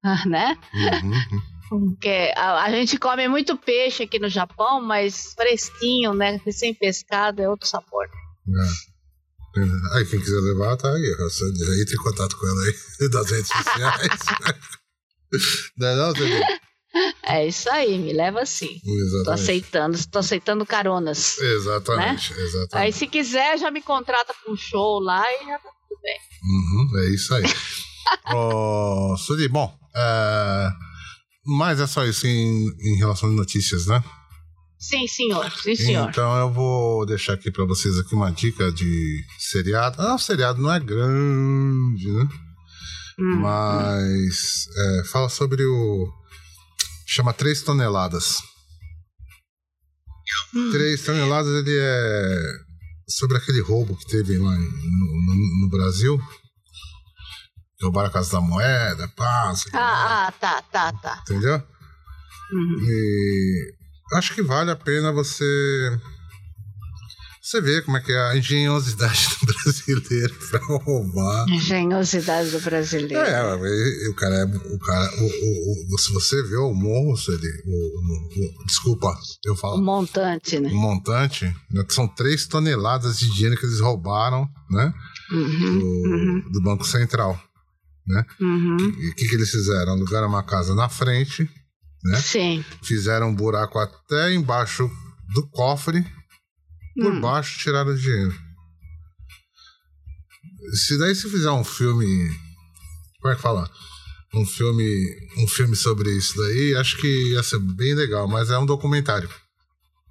Speaker 2: né?
Speaker 1: Uhum.
Speaker 2: Porque a, a gente come muito peixe aqui no Japão, mas fresquinho, né? Sem pescado é outro sabor.
Speaker 1: É. Aí, quem quiser levar, tá aí. ó. Você Entre em contato com ela aí das redes sociais. não é não, Sueli?
Speaker 2: É isso aí, me leva sim. Tô
Speaker 1: Exatamente.
Speaker 2: aceitando, tô aceitando caronas.
Speaker 1: Exatamente, exatamente.
Speaker 2: Aí se quiser, já me contrata pra um show lá e já tá tudo bem.
Speaker 1: Uhum, é isso aí. Ô, Suri, bom, é, mas é só isso em, em relação a notícias, né?
Speaker 2: Sim, senhor. Sim, senhor.
Speaker 1: Então eu vou deixar aqui pra vocês aqui uma dica de seriado. Ah, o seriado não é grande, né?
Speaker 2: Hum.
Speaker 1: Mas é, fala sobre o. Chama 3 toneladas.
Speaker 2: Hum.
Speaker 1: 3 toneladas ele é sobre aquele roubo que teve lá no, no- no Brasil. Roubaram a casa da moeda, pá,
Speaker 2: Ah, ah, tá, tá, tá.
Speaker 1: entendeu?
Speaker 2: Uhum.
Speaker 1: E acho que vale a pena você você ver como é que é a engenhosidade do brasileiro pra roubar.
Speaker 2: Engenhosidade do brasileiro.
Speaker 1: É, e o cara é. O cara, o, o, o- se você vê o morro, ele, o, o- o- desculpa, eu
Speaker 2: O
Speaker 1: falo.
Speaker 2: montante, né?
Speaker 1: O montante, né, que são 3 toneladas de dinheiro que eles roubaram, né?
Speaker 2: Uhum,
Speaker 1: Do,
Speaker 2: uhum,
Speaker 1: do Banco Central.
Speaker 2: uhum.
Speaker 1: E o que, que eles fizeram? Alugaram uma casa na frente, né?
Speaker 2: Sim.
Speaker 1: fizeram um buraco até embaixo do cofre, por
Speaker 2: Hum.
Speaker 1: baixo tiraram o dinheiro. Se daí se fizer um filme. Como é que fala? Um filme, um filme sobre isso daí, acho que ia ser bem legal, mas é um documentário.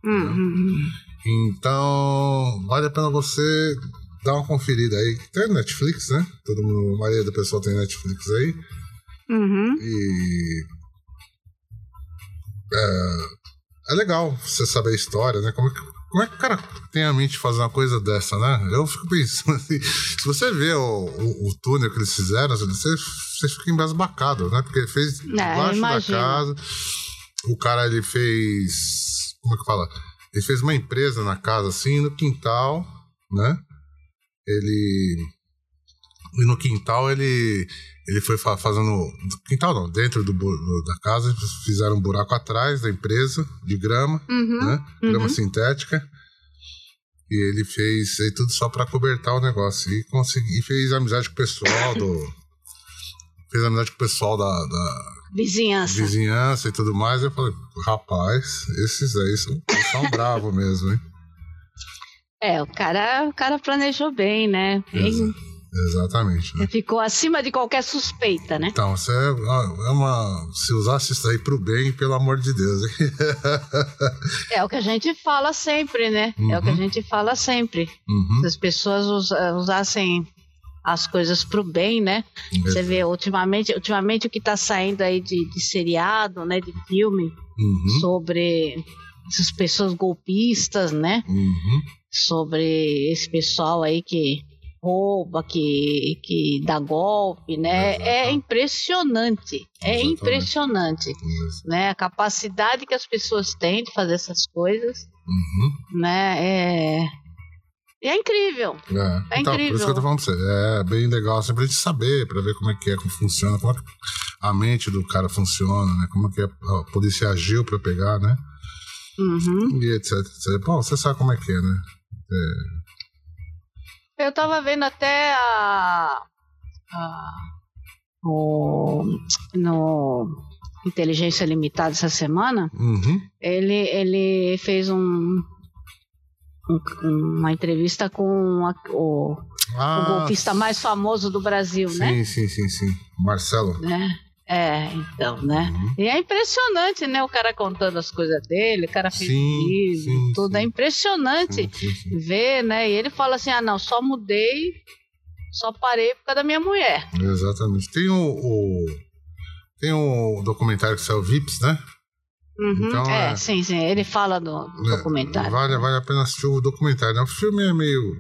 Speaker 2: Hum, hum, hum.
Speaker 1: Então, vale a pena você dar uma conferida aí. Tem Netflix, né? Todo mundo, a maioria do pessoal tem Netflix aí.
Speaker 2: Uhum.
Speaker 1: E. É, é legal você saber a história, né? Como é que, como é que o cara tem a mente de fazer uma coisa dessa, né? Eu fico pensando assim, se você vê o, o, o túnel que eles fizeram, assim, você, você fica embasbacado, né? Porque fez debaixo da casa. O cara, ele fez. Como é que fala? Ele fez uma empresa na casa, assim, no quintal, né? Ele. E no quintal ele ele foi fazendo. Quintal não, dentro do, da casa, fizeram um buraco atrás da empresa de grama, uhum, né? Grama uhum. sintética. E ele fez aí tudo só para cobertar o negócio. E, consegui, e fez amizade com o pessoal do. fez amizade com o pessoal da, da
Speaker 2: vizinhança.
Speaker 1: vizinhança e tudo mais. Eu falei, rapaz, esses aí são, são bravos mesmo, hein?
Speaker 2: É, o cara, o cara planejou bem, né? Bem,
Speaker 1: Exatamente. Né?
Speaker 2: Ficou acima de qualquer suspeita, né?
Speaker 1: Então, você é, é uma. Se usasse isso aí pro bem, pelo amor de Deus.
Speaker 2: é o que a gente fala sempre, né? Uhum. É o que a uhum. gente fala sempre. Uhum. Se as pessoas usassem as coisas pro bem, né? Você vê, ultimamente, ultimamente o que tá saindo aí de, de seriado, né? De filme uhum. sobre essas pessoas golpistas, né? Uhum. Sobre esse pessoal aí que rouba, que, que dá golpe, né? É impressionante. É Exatamente. impressionante. Isso. Né? A capacidade que as pessoas têm de fazer essas coisas. Uhum. Né? É, é incrível.
Speaker 1: É, é então, incrível. Por isso que eu tô falando pra você. É bem legal sempre a gente saber, pra ver como é que é, como funciona, como é que a mente do cara funciona, né? Como é que a polícia agiu pra pegar, né? Uhum. E etc, etc. Bom, você sabe como é que é, né? É,
Speaker 2: eu tava vendo até a. a o, no Inteligência Limitada essa semana. Uhum. Ele, ele fez um, um uma entrevista com a, o, ah, o golpista mais famoso do Brasil,
Speaker 1: sim,
Speaker 2: né?
Speaker 1: Sim, sim, sim, sim. Marcelo.
Speaker 2: Né? É, então, né? Uhum. E é impressionante, né? O cara contando as coisas dele, o cara fez sim, sim, tudo. É sim. É impressionante ver, né? E ele fala assim: ah, não, só mudei, só parei por causa da minha mulher.
Speaker 1: Exatamente. Tem o, o tem o documentário que saiu Vips, né?
Speaker 2: Uhum, então, é, é, sim, sim. Ele fala do, do é, documentário.
Speaker 1: Vale, vale a pena assistir o documentário. Né? O filme é meio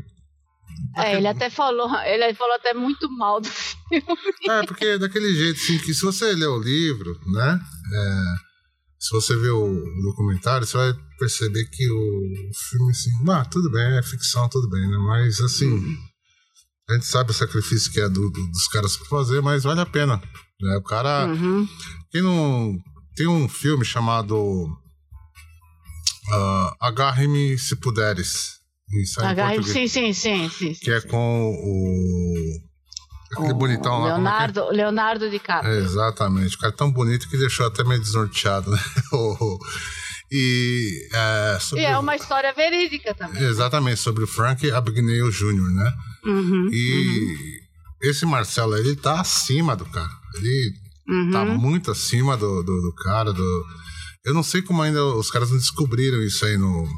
Speaker 2: é, ele até falou, ele falou até muito mal do filme.
Speaker 1: É, porque é daquele jeito, assim, que se você ler o livro, né? É, se você ver o, documentário, você vai perceber que o filme, assim, ah, tudo bem, é ficção, tudo bem, né? Mas, assim, uhum. a gente sabe o sacrifício que é do, do, dos caras pra fazer, mas vale a pena. Né? O cara. Uhum. Quem não. Tem um filme chamado. Uh, Agarre-me se puderes
Speaker 2: aí sim, sim, sim, sim,
Speaker 1: Que é com o. Aquele bonitão lá.
Speaker 2: É Leonardo, é? Leonardo DiCaprio.
Speaker 1: É, exatamente. O cara é tão bonito que deixou até meio desnorteado, né? e,
Speaker 2: é, e é uma história verídica também.
Speaker 1: Exatamente, sobre o Frank Abagnale Jr., né? Uhum, e uhum. esse Marcelo, ele tá acima do cara. Ele uhum. tá muito acima do, do, do cara. Do... Eu não sei como ainda os caras não descobriram isso aí no,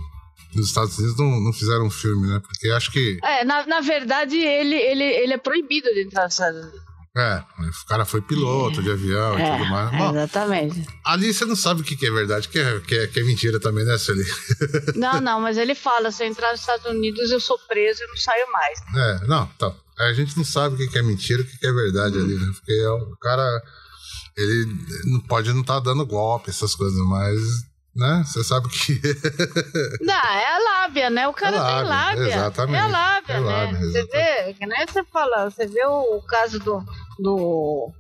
Speaker 1: nos Estados Unidos não, não fizeram um filme, né? Porque acho que.
Speaker 2: É, na, na verdade, ele, ele, ele é proibido de entrar nos Estados Unidos.
Speaker 1: É, o cara foi piloto é. de avião é, e tudo mais.
Speaker 2: Bom, exatamente.
Speaker 1: Ali você não sabe o que é verdade, que é, que é, que é mentira também, né, Sueli?
Speaker 2: Não, não, mas ele fala: se eu entrar nos Estados Unidos, eu sou preso e não saio mais.
Speaker 1: É, não, então. A gente não sabe o que é mentira e o que é verdade hum. ali, né? Porque é o cara. Ele não pode não estar tá dando golpe, essas coisas, mas né? Você sabe que.
Speaker 2: Não, é a lábia, né? O cara é lábia, tem lábia.
Speaker 1: Exatamente.
Speaker 2: É a lábia, é né? Lábia, você vê, que nem você fala, você vê o, o caso do, do,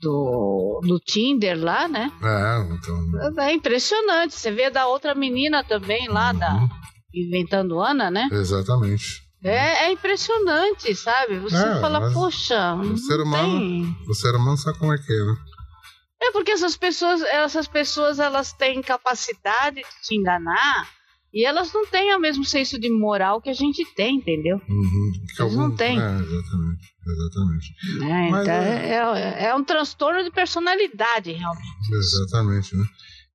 Speaker 2: do, do Tinder lá, né?
Speaker 1: É, então.
Speaker 2: É impressionante. Você vê da outra menina também lá, uhum. da Inventando Ana, né?
Speaker 1: Exatamente.
Speaker 2: É, é impressionante, sabe? Você é, fala, poxa. O
Speaker 1: ser humano.
Speaker 2: Tem...
Speaker 1: O ser humano sabe como é que é, né?
Speaker 2: É porque essas pessoas, essas pessoas elas têm capacidade de te enganar e elas não têm o mesmo senso de moral que a gente tem, entendeu?
Speaker 1: Uhum.
Speaker 2: Algum... não têm.
Speaker 1: É, exatamente, exatamente.
Speaker 2: É, então é... É, é... um transtorno de personalidade, realmente.
Speaker 1: Exatamente, né?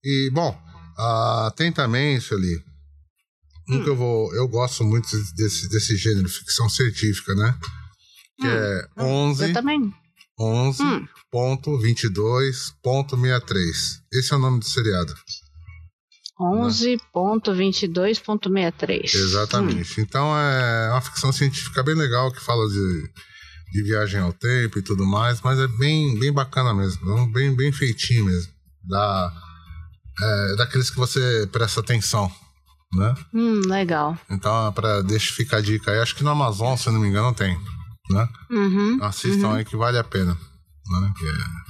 Speaker 1: E, bom, uh, tem também, Sueli, um hum. que eu vou. Eu gosto muito desse, desse gênero, ficção científica, né? Que hum. é 11.
Speaker 2: Eu também.
Speaker 1: 11.22.63. Esse é o nome do seriado.
Speaker 2: 11.22.63.
Speaker 1: Exatamente. Hum. Então é uma ficção científica bem legal que fala de, de viagem ao tempo e tudo mais, mas é bem, bem bacana mesmo, bem, bem feitinho mesmo. Da, é, daqueles que você presta atenção. Né?
Speaker 2: Hum, legal.
Speaker 1: Então, para deixa ficar a dica aí, acho que no Amazon, se não me engano, tem. Né?
Speaker 2: Uhum,
Speaker 1: Assistam
Speaker 2: uhum.
Speaker 1: aí que vale a pena. Né? É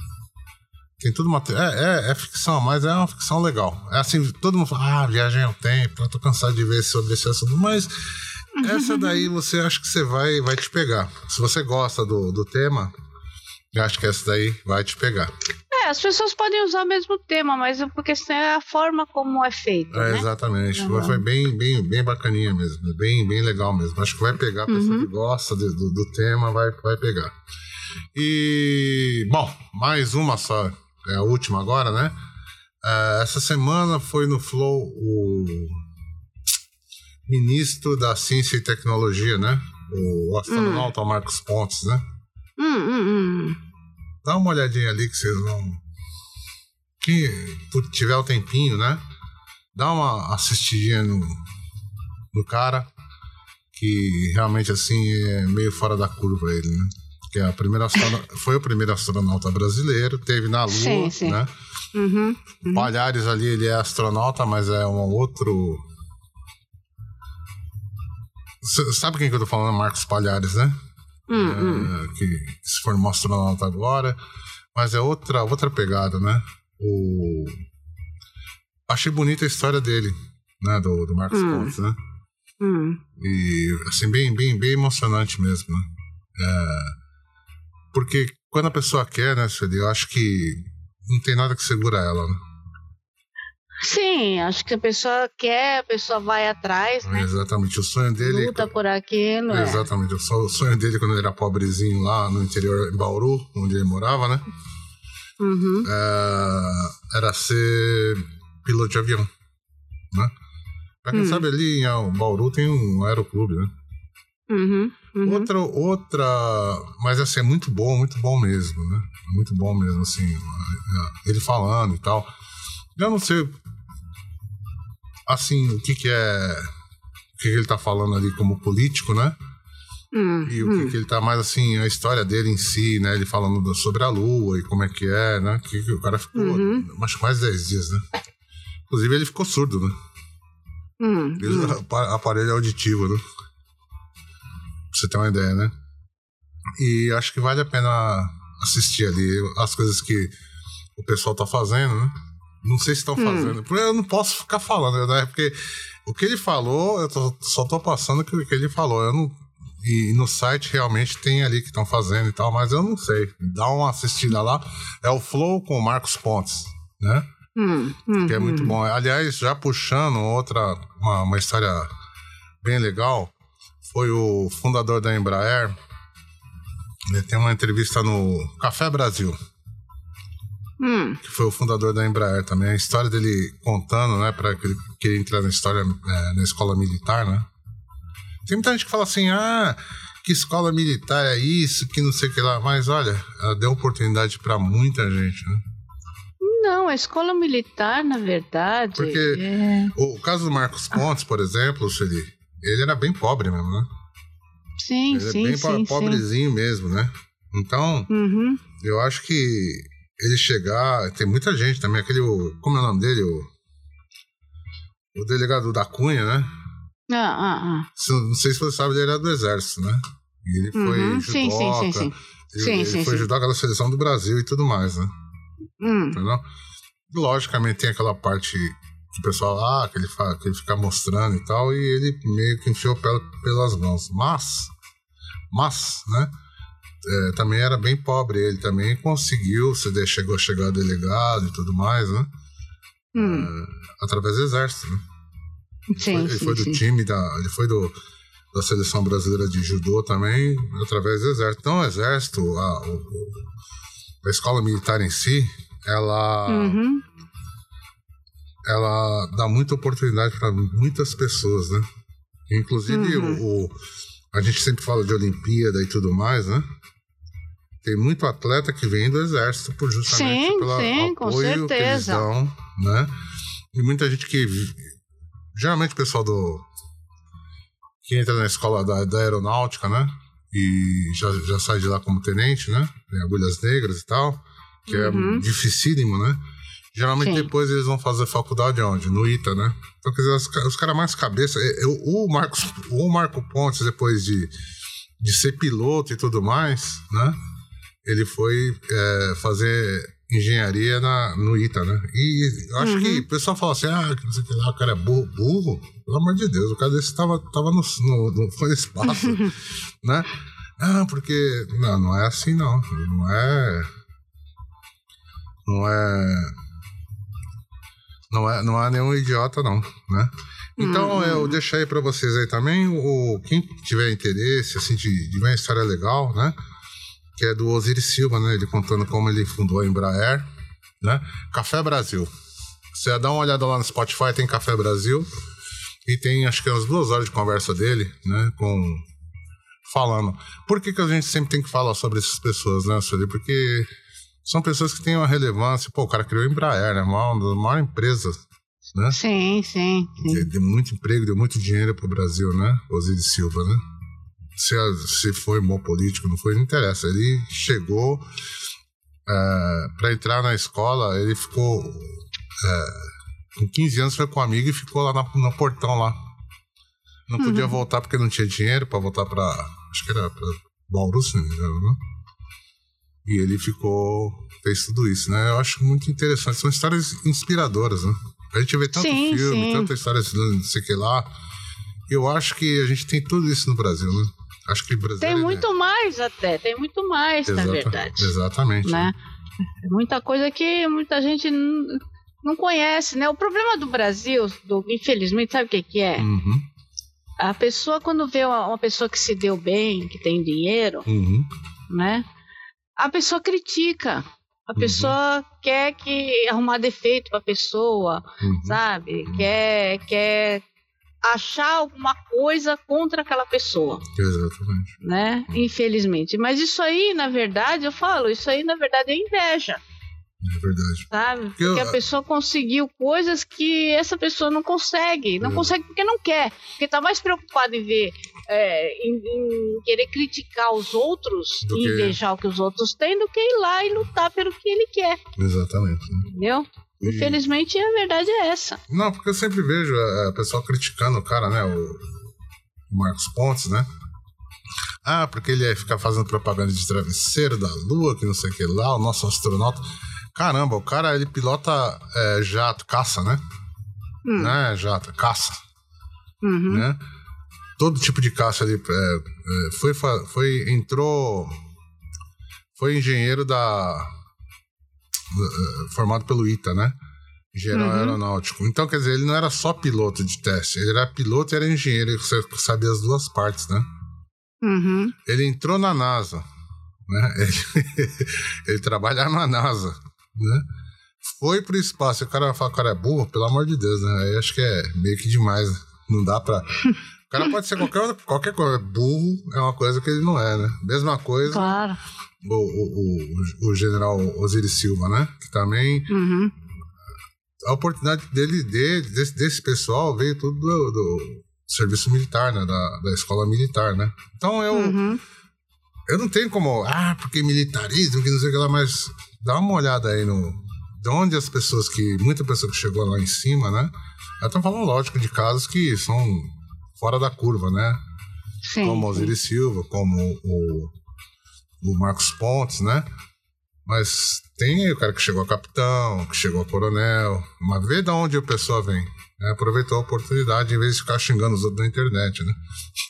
Speaker 1: tem tudo uma. É, é, é, ficção, mas é uma ficção legal. É assim, todo mundo fala, ah, viagem ao tempo, eu tô cansado de ver sobre esse assunto, mas essa daí você acha que você vai, vai te pegar. Se você gosta do, do tema, eu acho que essa daí vai te pegar.
Speaker 2: É, as pessoas podem usar o mesmo tema, mas a questão é a forma como é feito.
Speaker 1: É,
Speaker 2: né?
Speaker 1: Exatamente. Uhum. Foi bem, bem, bem bacaninha mesmo. Bem, bem legal mesmo. Acho que vai pegar a pessoa uhum. que gosta do, do, do tema, vai, vai pegar. E, bom, mais uma só é a última agora, né? Uh, essa semana foi no Flow o ministro da Ciência e Tecnologia, né? O astronauta hum. Marcos Pontes, né?
Speaker 2: Hum, hum, hum.
Speaker 1: Dá uma olhadinha ali que vocês vão. Quem tiver o tempinho, né? Dá uma assistidinha no, no cara, que realmente assim é meio fora da curva ele, né? que é a primeira foi o primeiro astronauta brasileiro, teve na Lua, sim, sim. né?
Speaker 2: Uhum, uhum.
Speaker 1: Palhares ali, ele é astronauta, mas é um outro. C sabe quem que eu tô falando? Marcos Palhares, né?
Speaker 2: Uhum.
Speaker 1: É, que, que se formou astronauta agora, mas é outra, outra pegada, né? O... Achei bonita a história dele, né? Do, do Marcos hum. Pontes, né?
Speaker 2: Hum.
Speaker 1: E, assim, bem, bem, bem emocionante mesmo, né? É... Porque quando a pessoa quer, né, Sueli, eu acho que não tem nada que segura ela, né?
Speaker 2: Sim, acho que a pessoa quer, a pessoa vai atrás, né?
Speaker 1: Exatamente, o sonho dele.
Speaker 2: Luta por aquilo. É.
Speaker 1: Exatamente, é. o sonho dele quando ele era pobrezinho lá no interior, em Bauru, onde ele morava, né?
Speaker 2: Uhum.
Speaker 1: É, era ser piloto de avião, né? Pra quem hum. sabe ali em Bauru tem um aeroclube, né?
Speaker 2: Uhum. Uhum.
Speaker 1: Outra, outra, mas assim, é muito bom, muito bom mesmo, né? Muito bom mesmo, assim, ele falando e tal. Eu não sei, assim, o que que é, o que, que ele tá falando ali como político, né?
Speaker 2: Uhum.
Speaker 1: E o que, que, ele tá mais assim, a história dele em si, né? Ele falando sobre a lua e como é que é, né? Que, que o cara ficou,
Speaker 2: uhum.
Speaker 1: acho que mais de 10 dias, né? Inclusive ele ficou surdo, né?
Speaker 2: Uhum.
Speaker 1: Ele, aparelho auditivo, né? Pra você ter uma ideia, né? E acho que vale a pena assistir ali as coisas que o pessoal tá fazendo, né? Não sei se estão hum. fazendo. Eu não posso ficar falando, né? Porque o que ele falou, eu tô, só tô passando o que, que ele falou. Eu não, e no site realmente tem ali que estão fazendo e tal, mas eu não sei. Dá uma assistida lá. É o Flow com o Marcos Pontes, né?
Speaker 2: Hum, hum,
Speaker 1: que é muito
Speaker 2: hum.
Speaker 1: bom. Aliás, já puxando outra, uma, uma história bem legal, foi o fundador da Embraer. Ele tem uma entrevista no Café Brasil.
Speaker 2: Hum.
Speaker 1: Que foi o fundador da Embraer também. A história dele contando, né, para que ele queria entrar na história é, na escola militar, né? Tem muita gente que fala assim: ah, que escola militar é isso, que não sei o que lá. Mas olha, ela deu oportunidade para muita gente, né?
Speaker 2: Não, a escola militar, na verdade.
Speaker 1: Porque
Speaker 2: é...
Speaker 1: o caso do Marcos Pontes, por exemplo, Sueli, ele era bem pobre mesmo, né?
Speaker 2: Sim,
Speaker 1: ele
Speaker 2: sim,
Speaker 1: é bem
Speaker 2: sim,
Speaker 1: pobrezinho
Speaker 2: sim.
Speaker 1: mesmo, né? Então,
Speaker 2: uhum.
Speaker 1: eu acho que ele chegar. Tem muita gente também, aquele. Como é o nome dele? O, o delegado da Cunha, né?
Speaker 2: Ah, ah, ah.
Speaker 1: Não sei se você sabe, ele era do Exército, né? E ele foi
Speaker 2: uhum.
Speaker 1: judoca.
Speaker 2: Sim, sim, sim. sim.
Speaker 1: Ele,
Speaker 2: sim,
Speaker 1: ele
Speaker 2: sim,
Speaker 1: foi
Speaker 2: sim.
Speaker 1: judoca da seleção do Brasil e tudo mais, né?
Speaker 2: Hum.
Speaker 1: Entendeu? Logicamente tem aquela parte que o pessoal, ah, que ele, fala, que ele fica mostrando e tal, e ele meio que enfiou pelas mãos. Mas, mas, né? É, também era bem pobre. Ele também conseguiu, se chegou a chegar a delegado e tudo mais, né?
Speaker 2: Hum.
Speaker 1: É, através do exército, né?
Speaker 2: Sim,
Speaker 1: ele
Speaker 2: sim,
Speaker 1: foi do
Speaker 2: sim.
Speaker 1: time da. Ele foi do, da seleção brasileira de judô também, através do exército. Então, o exército, a, o, a escola militar em si, ela.
Speaker 2: Uhum.
Speaker 1: Ela dá muita oportunidade para muitas pessoas, né? Inclusive,
Speaker 2: Uhum.
Speaker 1: o, o- a gente sempre fala de Olimpíada e tudo mais, né? Tem muito atleta que vem do exército por justamente
Speaker 2: Sim,
Speaker 1: pelo
Speaker 2: sim, com
Speaker 1: apoio que eles
Speaker 2: certeza.
Speaker 1: dão, né? E muita gente que. Geralmente o pessoal do. que entra na escola da, da aeronáutica, né? E já, já sai de lá como tenente, né? Tem agulhas negras e tal. Que
Speaker 2: Uhum.
Speaker 1: é dificílimo, né? Geralmente
Speaker 2: Sim.
Speaker 1: depois eles vão fazer faculdade onde? No ITA, né? Então, quer dizer, os, os caras mais cabeça. é- é O, o, Marcos, o Marco Pontes, depois de, de ser piloto e tudo mais, né? Ele foi é, fazer engenharia na, no ITA, né? E eu acho que o pessoal fala assim, ah, que não sei o que lá, o cara é burro. burro. Pelo amor de Deus, o cara desse tava, tava no, no, no, foi espaço, né? Ah, porque... Não, não é assim, não. Não é... Não é... Não é, não é nenhum idiota, não, né? Então eu deixo aí pra vocês aí também, o, quem tiver interesse, assim, de, de ver uma história legal, né? Que é do Osiris Silva, né? Ele contando como ele fundou a Embraer, né? Café Brasil. Você dá uma olhada lá no Spotify, tem Café Brasil. E tem, acho que umas duas horas de conversa dele, né? Com... Falando. Por que, que a gente sempre tem que falar sobre essas pessoas, né, Sueli? Porque são pessoas que têm uma relevância. Pô, o cara criou a Embraer, né? Uma das maiores empresas, né?
Speaker 2: Sim, sim, sim.
Speaker 1: Deu- Deu muito emprego, deu muito dinheiro pro Brasil, né? Osiris Silva, né? Se, a- se foi bom político, não foi, não interessa. Ele chegou para entrar na escola, ele ficou. é, com 15 anos foi com um amigo e ficou lá na- no portão lá. Não podia voltar porque não tinha dinheiro para voltar para. Acho que era para Bauru, se não me engano, né? E ele ficou. fez tudo isso, né? Eu acho muito interessante. São histórias inspiradoras, né? A gente vê tanto
Speaker 2: Sim,
Speaker 1: filme,
Speaker 2: sim.
Speaker 1: tanta história não sei o que lá. Eu acho que a gente tem tudo isso no Brasil, né? Acho que o Brasil.
Speaker 2: Tem
Speaker 1: ele-
Speaker 2: muito mais até, tem muito mais, na
Speaker 1: Exata-
Speaker 2: verdade.
Speaker 1: Exatamente.
Speaker 2: Né? Muita coisa que muita gente não conhece, né? O problema do Brasil, do, infelizmente, sabe o que, que é?
Speaker 1: Uhum,
Speaker 2: A pessoa, quando vê uma, uma pessoa que se deu bem, que tem dinheiro,
Speaker 1: uhum,
Speaker 2: né? A pessoa critica. A
Speaker 1: Uhum.
Speaker 2: pessoa quer que arrumar defeito pra pessoa,
Speaker 1: uhum.
Speaker 2: sabe? Quer, quer achar alguma coisa contra aquela pessoa,
Speaker 1: Exatamente.
Speaker 2: né? Infelizmente. Mas isso aí, na verdade, eu falo, isso aí, na verdade, é inveja,
Speaker 1: É verdade.
Speaker 2: sabe?
Speaker 1: Porque eu-
Speaker 2: Porque a pessoa conseguiu coisas que essa pessoa não consegue. Não
Speaker 1: É.
Speaker 2: consegue porque não quer. Porque tá mais preocupado em ver, é, em, em querer criticar os outros
Speaker 1: Do
Speaker 2: e
Speaker 1: que-
Speaker 2: invejar o que os outros têm, do que ir lá e lutar pelo que ele quer,
Speaker 1: Exatamente. né?
Speaker 2: entendeu?
Speaker 1: E-
Speaker 2: Infelizmente, a verdade é essa.
Speaker 1: Não, porque eu sempre vejo a, a pessoa criticando o cara, né? O, o Marcos Pontes, né? Ah, porque ele ia ficar fazendo propaganda de travesseiro da Lua, que não sei o que lá, o nosso astronauta. Caramba, o cara ele pilota é, jato, caça, né?
Speaker 2: Hum.
Speaker 1: Né, jato, caça,
Speaker 2: Uhum.
Speaker 1: né? Todo tipo de caça ali. é, é, foi, foi, entrou. Foi engenheiro da. É, formado pelo ITA, né? Engenheiro
Speaker 2: Uhum.
Speaker 1: aeronáutico. Então, quer dizer, ele não era só piloto de teste, ele era piloto e era engenheiro, ele sa- sabia as duas partes, né?
Speaker 2: Uhum.
Speaker 1: Ele entrou na NASA, né? Ele, ele trabalhava na NASA, né? Foi pro espaço. O cara fala, o cara é burro, pelo amor de Deus, né? Aí acho que é meio que demais. né? Não dá pra. O cara pode ser qualquer, qualquer coisa. Burro é uma coisa que ele não é, né? Mesma coisa
Speaker 2: Claro.
Speaker 1: O, o, o, general Osiris Silva, né? Que também
Speaker 2: Uhum.
Speaker 1: a oportunidade dele, desse, desse pessoal veio tudo do, do serviço militar, né? Da, da escola militar, né? Então eu,
Speaker 2: Uhum.
Speaker 1: eu não tenho como, ah, porque militarismo, que não sei o que lá, mas dá uma olhada aí no. De onde as pessoas que. Muita pessoa que chegou lá em cima, né? Estão falando, lógico, de casos que são fora da curva, né?
Speaker 2: Sim.
Speaker 1: como. Osiris Silva, como o, o Marcos Pontes, né? Mas tem o cara que chegou a capitão, que chegou a coronel, mas vê de onde a pessoa vem. né? Aproveitou a oportunidade em vez de ficar xingando os outros na internet, né?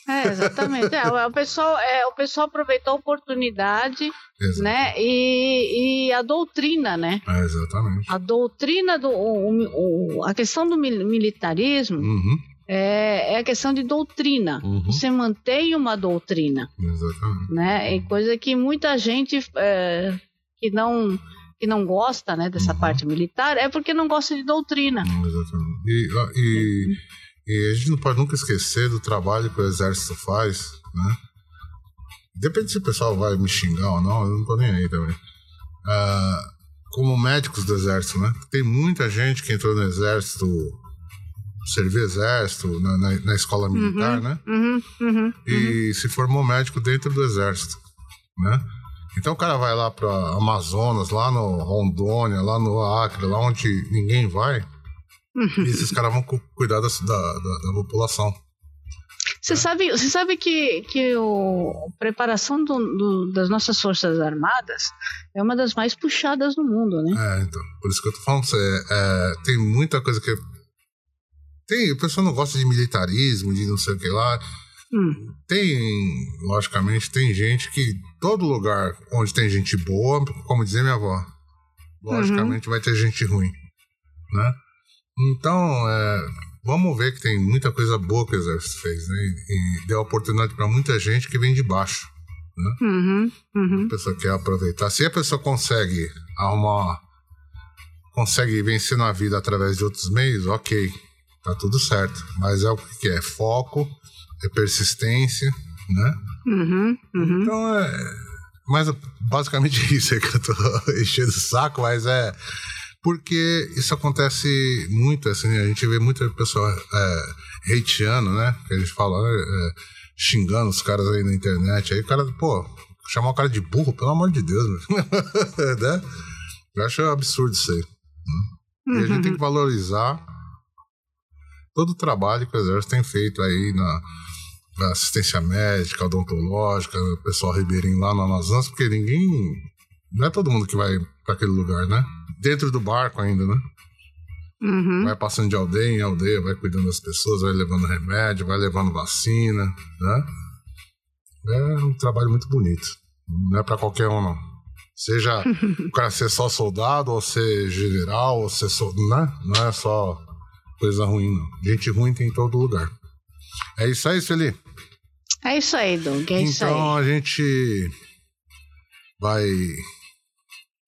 Speaker 2: É, exatamente. É, o, pessoal, é, o pessoal aproveitou a oportunidade, né? E, e a doutrina, né?
Speaker 1: É, exatamente.
Speaker 2: A doutrina do. o- o- a questão do mil- militarismo
Speaker 1: Uhum,
Speaker 2: é, é a questão de doutrina.
Speaker 1: Uhum.
Speaker 2: Você mantém uma doutrina,
Speaker 1: exatamente.
Speaker 2: né? É coisa que muita gente é, que não que não gosta né, dessa
Speaker 1: Uhum.
Speaker 2: parte militar é porque não gosta de doutrina.
Speaker 1: Exatamente. E, e, e a gente não pode nunca esquecer do trabalho que o exército faz, né? Depende se o pessoal vai me xingar ou não, eu não tô nem aí também. Ah, como médicos do exército, né? Tem muita gente que entrou no exército, serviu exército, na, na, na escola militar,
Speaker 2: uhum,
Speaker 1: né?
Speaker 2: Uhum, uhum,
Speaker 1: e se formou médico dentro do exército, né? Então o cara vai lá para Amazonas, lá no Rondônia, lá no Acre, lá onde ninguém vai,
Speaker 2: uhum.
Speaker 1: e esses caras vão cuidar da, da, da população.
Speaker 2: Você sabe, você sabe que, que o, a preparação do, do, das nossas Forças Armadas é uma das mais puxadas do mundo, né?
Speaker 1: É, então. Por isso que eu tô falando pra você. É, tem muita coisa que. Tem, o pessoal não gosta de militarismo, de não sei o que lá.
Speaker 2: Hum.
Speaker 1: Tem, logicamente, tem gente que. Todo lugar onde tem gente boa, como dizia minha avó, logicamente uhum. vai ter gente ruim. Né? Então, é, vamos ver que tem muita coisa boa que o Exército fez, né? E, e deu oportunidade para muita gente que vem de baixo. Né?
Speaker 2: Uhum, uhum.
Speaker 1: A pessoa quer aproveitar. Se a pessoa consegue arrumar. consegue vencer na vida através de outros meios, ok. Tá tudo certo. Mas é o que é? Foco, é persistência, né?
Speaker 2: Uhum, uhum.
Speaker 1: Então é. Mas basicamente isso é que eu tô enchendo o saco, mas é porque isso acontece muito, assim, a gente vê muita pessoa é, hateando, né? Que a gente fala, é, xingando os caras aí na internet. Aí o cara, pô, chamar o cara de burro, pelo amor de Deus, né? Eu acho absurdo isso aí. Uhum. E a gente tem que valorizar todo o trabalho que o Exército tem feito aí na, na assistência médica, odontológica, o pessoal ribeirinho lá no Amazonas, porque ninguém. Não é todo mundo que vai para aquele lugar, né? dentro do barco ainda, né?
Speaker 2: Uhum.
Speaker 1: Vai passando de aldeia em aldeia, vai cuidando das pessoas, vai levando remédio, vai levando vacina, né? É um trabalho muito bonito. Não é para qualquer um, não. Seja o cara ser só soldado, ou ser general, ou ser soldado, né? Não é só coisa ruim, não. Gente ruim tem em todo lugar. É isso aí, Sueli?
Speaker 2: É isso aí, Doug. É isso
Speaker 1: então
Speaker 2: aí.
Speaker 1: a gente vai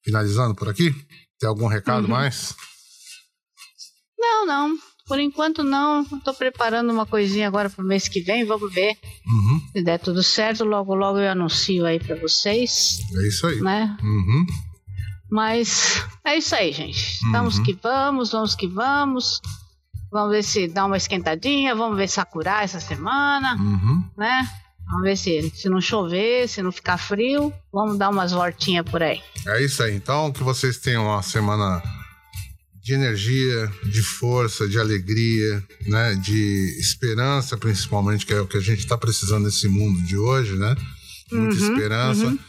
Speaker 1: finalizando por aqui. Tem algum recado uhum. mais?
Speaker 2: Não, não. Por enquanto não. Estou preparando uma coisinha agora para o mês que vem. Vamos ver.
Speaker 1: Uhum.
Speaker 2: Se der tudo certo, logo logo eu anuncio aí para vocês.
Speaker 1: É isso aí.
Speaker 2: Né?
Speaker 1: Uhum.
Speaker 2: Mas é isso aí, gente. Vamos uhum. que vamos, vamos que vamos. Vamos ver se dá uma esquentadinha. Vamos ver Sakura essa semana.
Speaker 1: Uhum.
Speaker 2: Né? Vamos ver se, se não chover, se não ficar frio, vamos dar umas voltinhas por aí.
Speaker 1: É isso aí. Então, que vocês tenham uma semana de energia, de força, de alegria, né? De esperança, principalmente, que é o que a gente está precisando nesse mundo de hoje, né? Muita uhum, esperança. Uhum.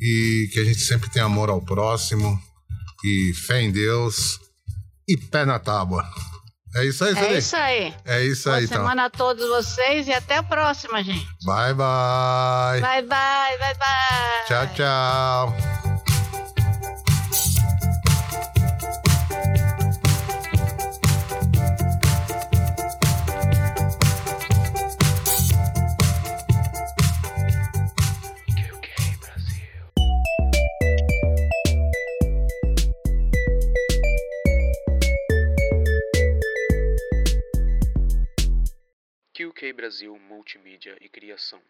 Speaker 1: E que a gente sempre tenha amor ao próximo, e fé em Deus, e pé na tábua. É isso aí,
Speaker 2: É isso aí.
Speaker 1: É isso
Speaker 2: Boa
Speaker 1: aí, então.
Speaker 2: semana a todos vocês e até a próxima, gente.
Speaker 1: Bye, bye.
Speaker 2: Bye, bye, bye, bye.
Speaker 1: Tchau, tchau.
Speaker 3: Brasil Multimídia e Criação.